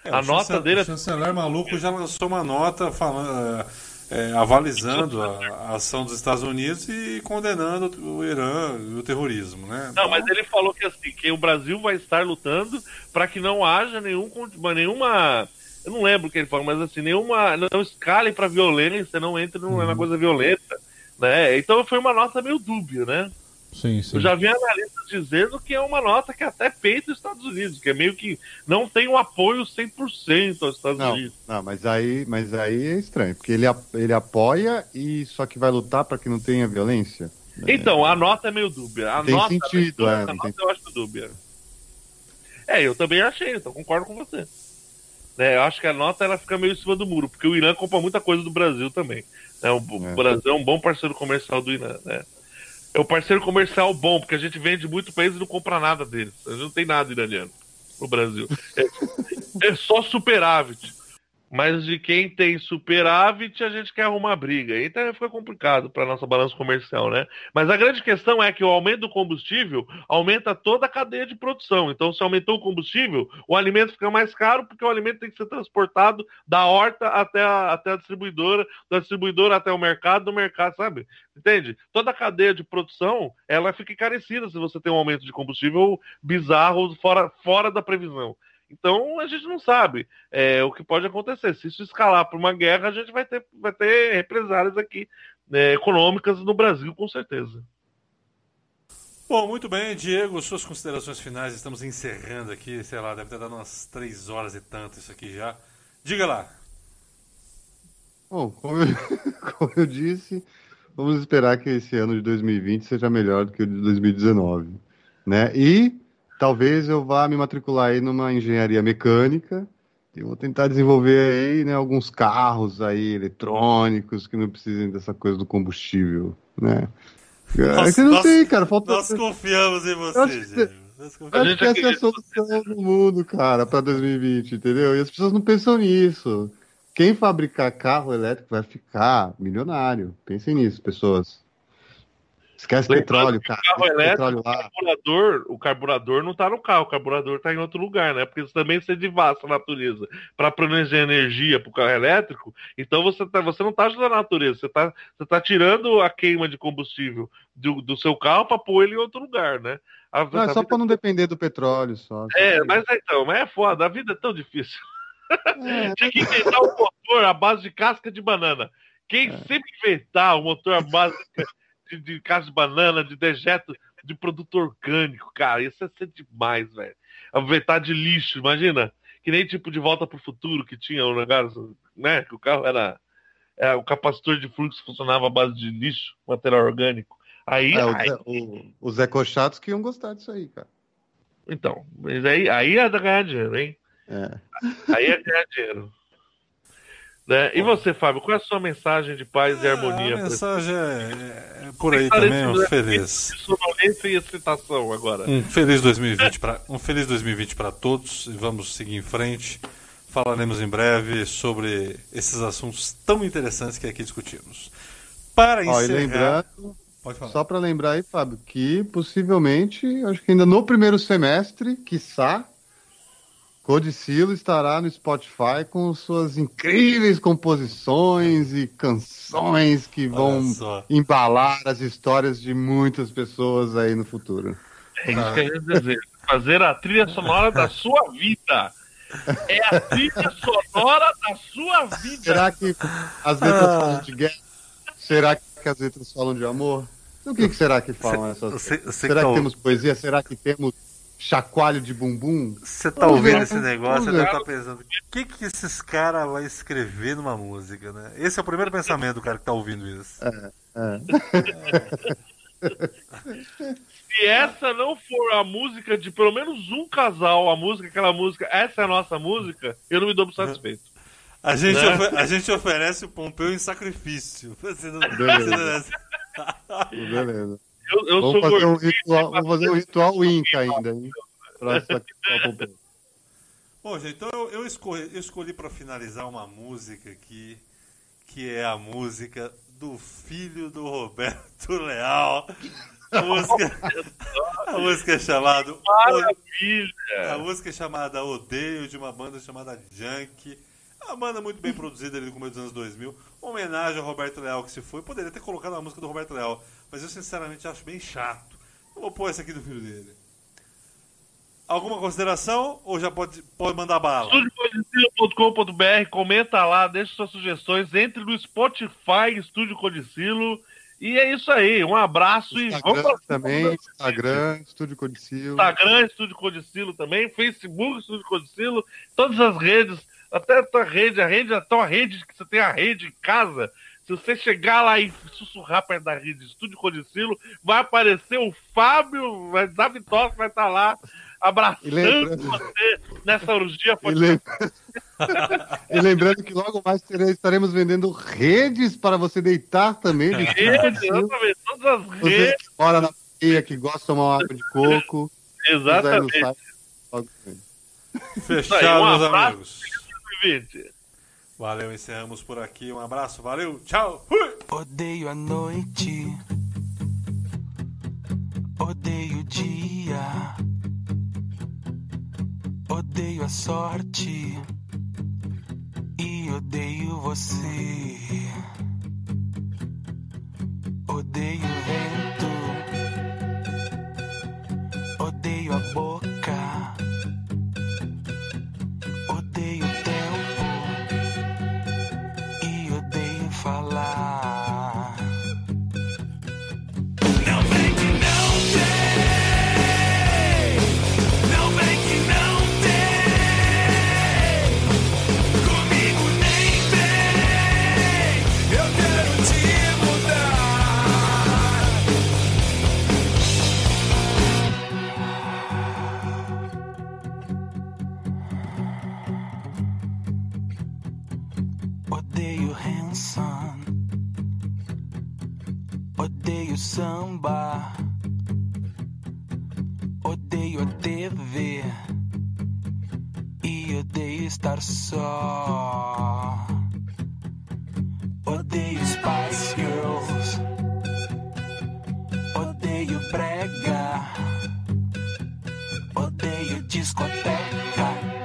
É, A o nota dele é- O chanceler maluco já lançou uma nota falando, é, é, avalizando a, a ação dos Estados Unidos e condenando o Irã e o terrorismo, né? Não, mas ele falou que assim, que o Brasil vai estar lutando para que não haja nenhum, nenhuma. Eu não lembro o que ele falou, mas assim, nenhuma. Não escale para violência, não entre numa Uhum. coisa violenta. Né? Então foi uma nota meio dúbia, né? Sim, sim. Eu já vi analistas dizendo que é uma nota que até peita os Estados Unidos, que é meio que não tem um apoio 100% aos Estados Não, Unidos. não, mas aí, mas aí é estranho, porque ele, ele apoia e só que vai lutar para que não tenha violência. Então, a nota é meio dúbia. A Tem nota, sentido, a é, não nota tem- eu acho dúbia. É, eu também achei, então concordo com você. Né, eu acho que a nota ela fica meio em cima do muro, porque o Irã compra muita coisa do Brasil também. né? O, É. Brasil é um bom parceiro comercial do Irã. Né? É um parceiro comercial bom, porque a gente vende muito país e não compra nada deles. A gente não tem nada iraniano no Brasil. É, é só superávit. Mas de quem tem superávit, a gente quer arrumar briga. Então fica complicado para nossa balança comercial, né? Mas a grande questão é que o aumento do combustível aumenta toda a cadeia de produção. Então, se aumentou o combustível, o alimento fica mais caro porque o alimento tem que ser transportado da horta até a, até a distribuidora, da distribuidora até o mercado, do mercado, sabe? Entende? Toda a cadeia de produção, ela fica encarecida se você tem um aumento de combustível bizarro fora, fora da previsão. Então a gente não sabe é, o que pode acontecer. Se isso escalar para uma guerra, a gente vai ter, vai ter represálias aqui né, econômicas no Brasil, com certeza. Bom, muito bem, Diego, suas considerações finais. Estamos encerrando aqui, sei lá, deve ter dado umas três horas e tanto isso aqui já. Diga lá. Bom, como eu, como eu disse, vamos esperar que esse ano de 2020 seja melhor do que o de 2019, né? E talvez eu vá me matricular aí numa engenharia mecânica. Eu vou tentar desenvolver aí, né, alguns carros aí eletrônicos que não precisem dessa coisa do combustível, né? é Nossa, que não nós- tem, cara. Falta. Nós confiamos em Eu você, acho que-. Nós acho que essa é a solução do mundo, cara, para 2020, entendeu? E as pessoas não pensam nisso. Quem fabricar carro elétrico vai ficar milionário. Pensem nisso, pessoas. Esquece petróleo, cara. carro Esquece elétrico, petróleo o lá. carburador, o carburador não está no carro, o carburador está em outro lugar, né? Porque isso também você devasta a natureza para planejar energia para o carro elétrico. Então você, tá, você não está ajudando a natureza, você está você tá tirando a queima de combustível do, do seu carro para pôr ele em outro lugar, né? A, Não, é a só vida- para não depender do petróleo só. É, mas é, então, mas é foda, a vida é tão difícil. É, Tinha que inventar um motor à base de casca de banana. Quem É. sempre inventar um motor à base de, de casca de banana, de dejeto de produto orgânico, cara, isso ia ser demais, velho. Inventar de lixo, imagina. Que nem tipo de volta pro futuro que tinha o negócio, né? Que o carro era. é, o capacitor de fluxo funcionava à base de lixo, material orgânico. Aí, é, aí- o- os ecochatos que iam gostar disso aí, cara. então, mas aí, aí é ganhar dinheiro, hein? É. Aí é ganhar dinheiro. Né? E você, Fábio, qual é a sua mensagem de paz e harmonia? A mensagem é, é por aí também, um que- feliz. Sonolência e excitação agora. Um feliz 2020 para um feliz 2020 para todos e vamos seguir em frente. Falaremos em breve sobre esses assuntos tão interessantes que aqui discutimos. Para Ó, encerrar, lembrando, pode falar. só para lembrar aí, Fábio, que possivelmente, acho que ainda no primeiro semestre, quiçá, Codicilo estará no Spotify com suas incríveis composições e canções que vão embalar as histórias de muitas pessoas aí no futuro. É isso que eu ia dizer. Fazer a trilha sonora da sua vida. É a trilha sonora da sua vida. Será que as letras falam de guerra? Será que as letras falam de amor? O que, que será que falam essas Você, você Será que temos poesia? Será que temos chacoalho de bumbum? você tá ouvindo esse vamos negócio e estar pensando: o que, que esses caras vão escrever numa música, né? Esse é o primeiro pensamento do cara que tá ouvindo isso. Se essa não for a música de pelo menos um casal, a música, aquela música, essa é a nossa música, eu não me dou por satisfeito. A gente, Né? a gente oferece o Pompeu em sacrifício. Beleza. você Beleza. Eu, eu Vamos sou fazer, um ritual, vamos fazer um ritual Inca ainda, hein? Pra. Bom, gente, então eu, eu escolhi, eu escolhi para finalizar uma música aqui, que é a música do filho do Roberto Leal. A música, a música é chamada Maravilha! A música é chamada Odeio, de uma banda chamada Junk. É uma banda muito bem produzida ali no começo dos anos 2000. Uma homenagem ao Roberto Leal que se foi. Poderia ter colocado a música do Roberto Leal, mas eu sinceramente acho bem chato. Eu vou pôr essa aqui do filho dele. Alguma consideração ou já pode, pode mandar bala? estúdiocodicilo.com.br, comenta lá, deixa suas sugestões, entre no Spotify Estúdio Codicilo. E é isso aí, um abraço e vamos Instagram pra também, Instagram, Estúdio Codicilo. Instagram, Estúdio Codicilo também, Facebook, Estúdio Codicilo, todas as redes, até a tua rede, a rede, até a rede que você tem a rede em casa. Se você chegar lá e sussurrar perto da rede Estúdio Codicilo, vai aparecer o Fábio, vai dar vitória, vai estar lá abraçando lembrando- você nessa orgia. E, lem- e lembrando que logo mais estaremos vendendo redes para você deitar também. De Rede, exatamente, todas as Você redes, que mora na praia, que gosta de tomar água de coco. exatamente. site. Fechado, aí, um meus abraço. amigos. 2020. Valeu, encerramos por aqui. Um abraço, valeu, tchau. Fui. Odeio a noite, odeio o dia, odeio a sorte e odeio você. Odeio o vento, odeio a boca, samba, odeio a TV e odeio estar só. Odeio Spice Girls, odeio brega, odeio discoteca.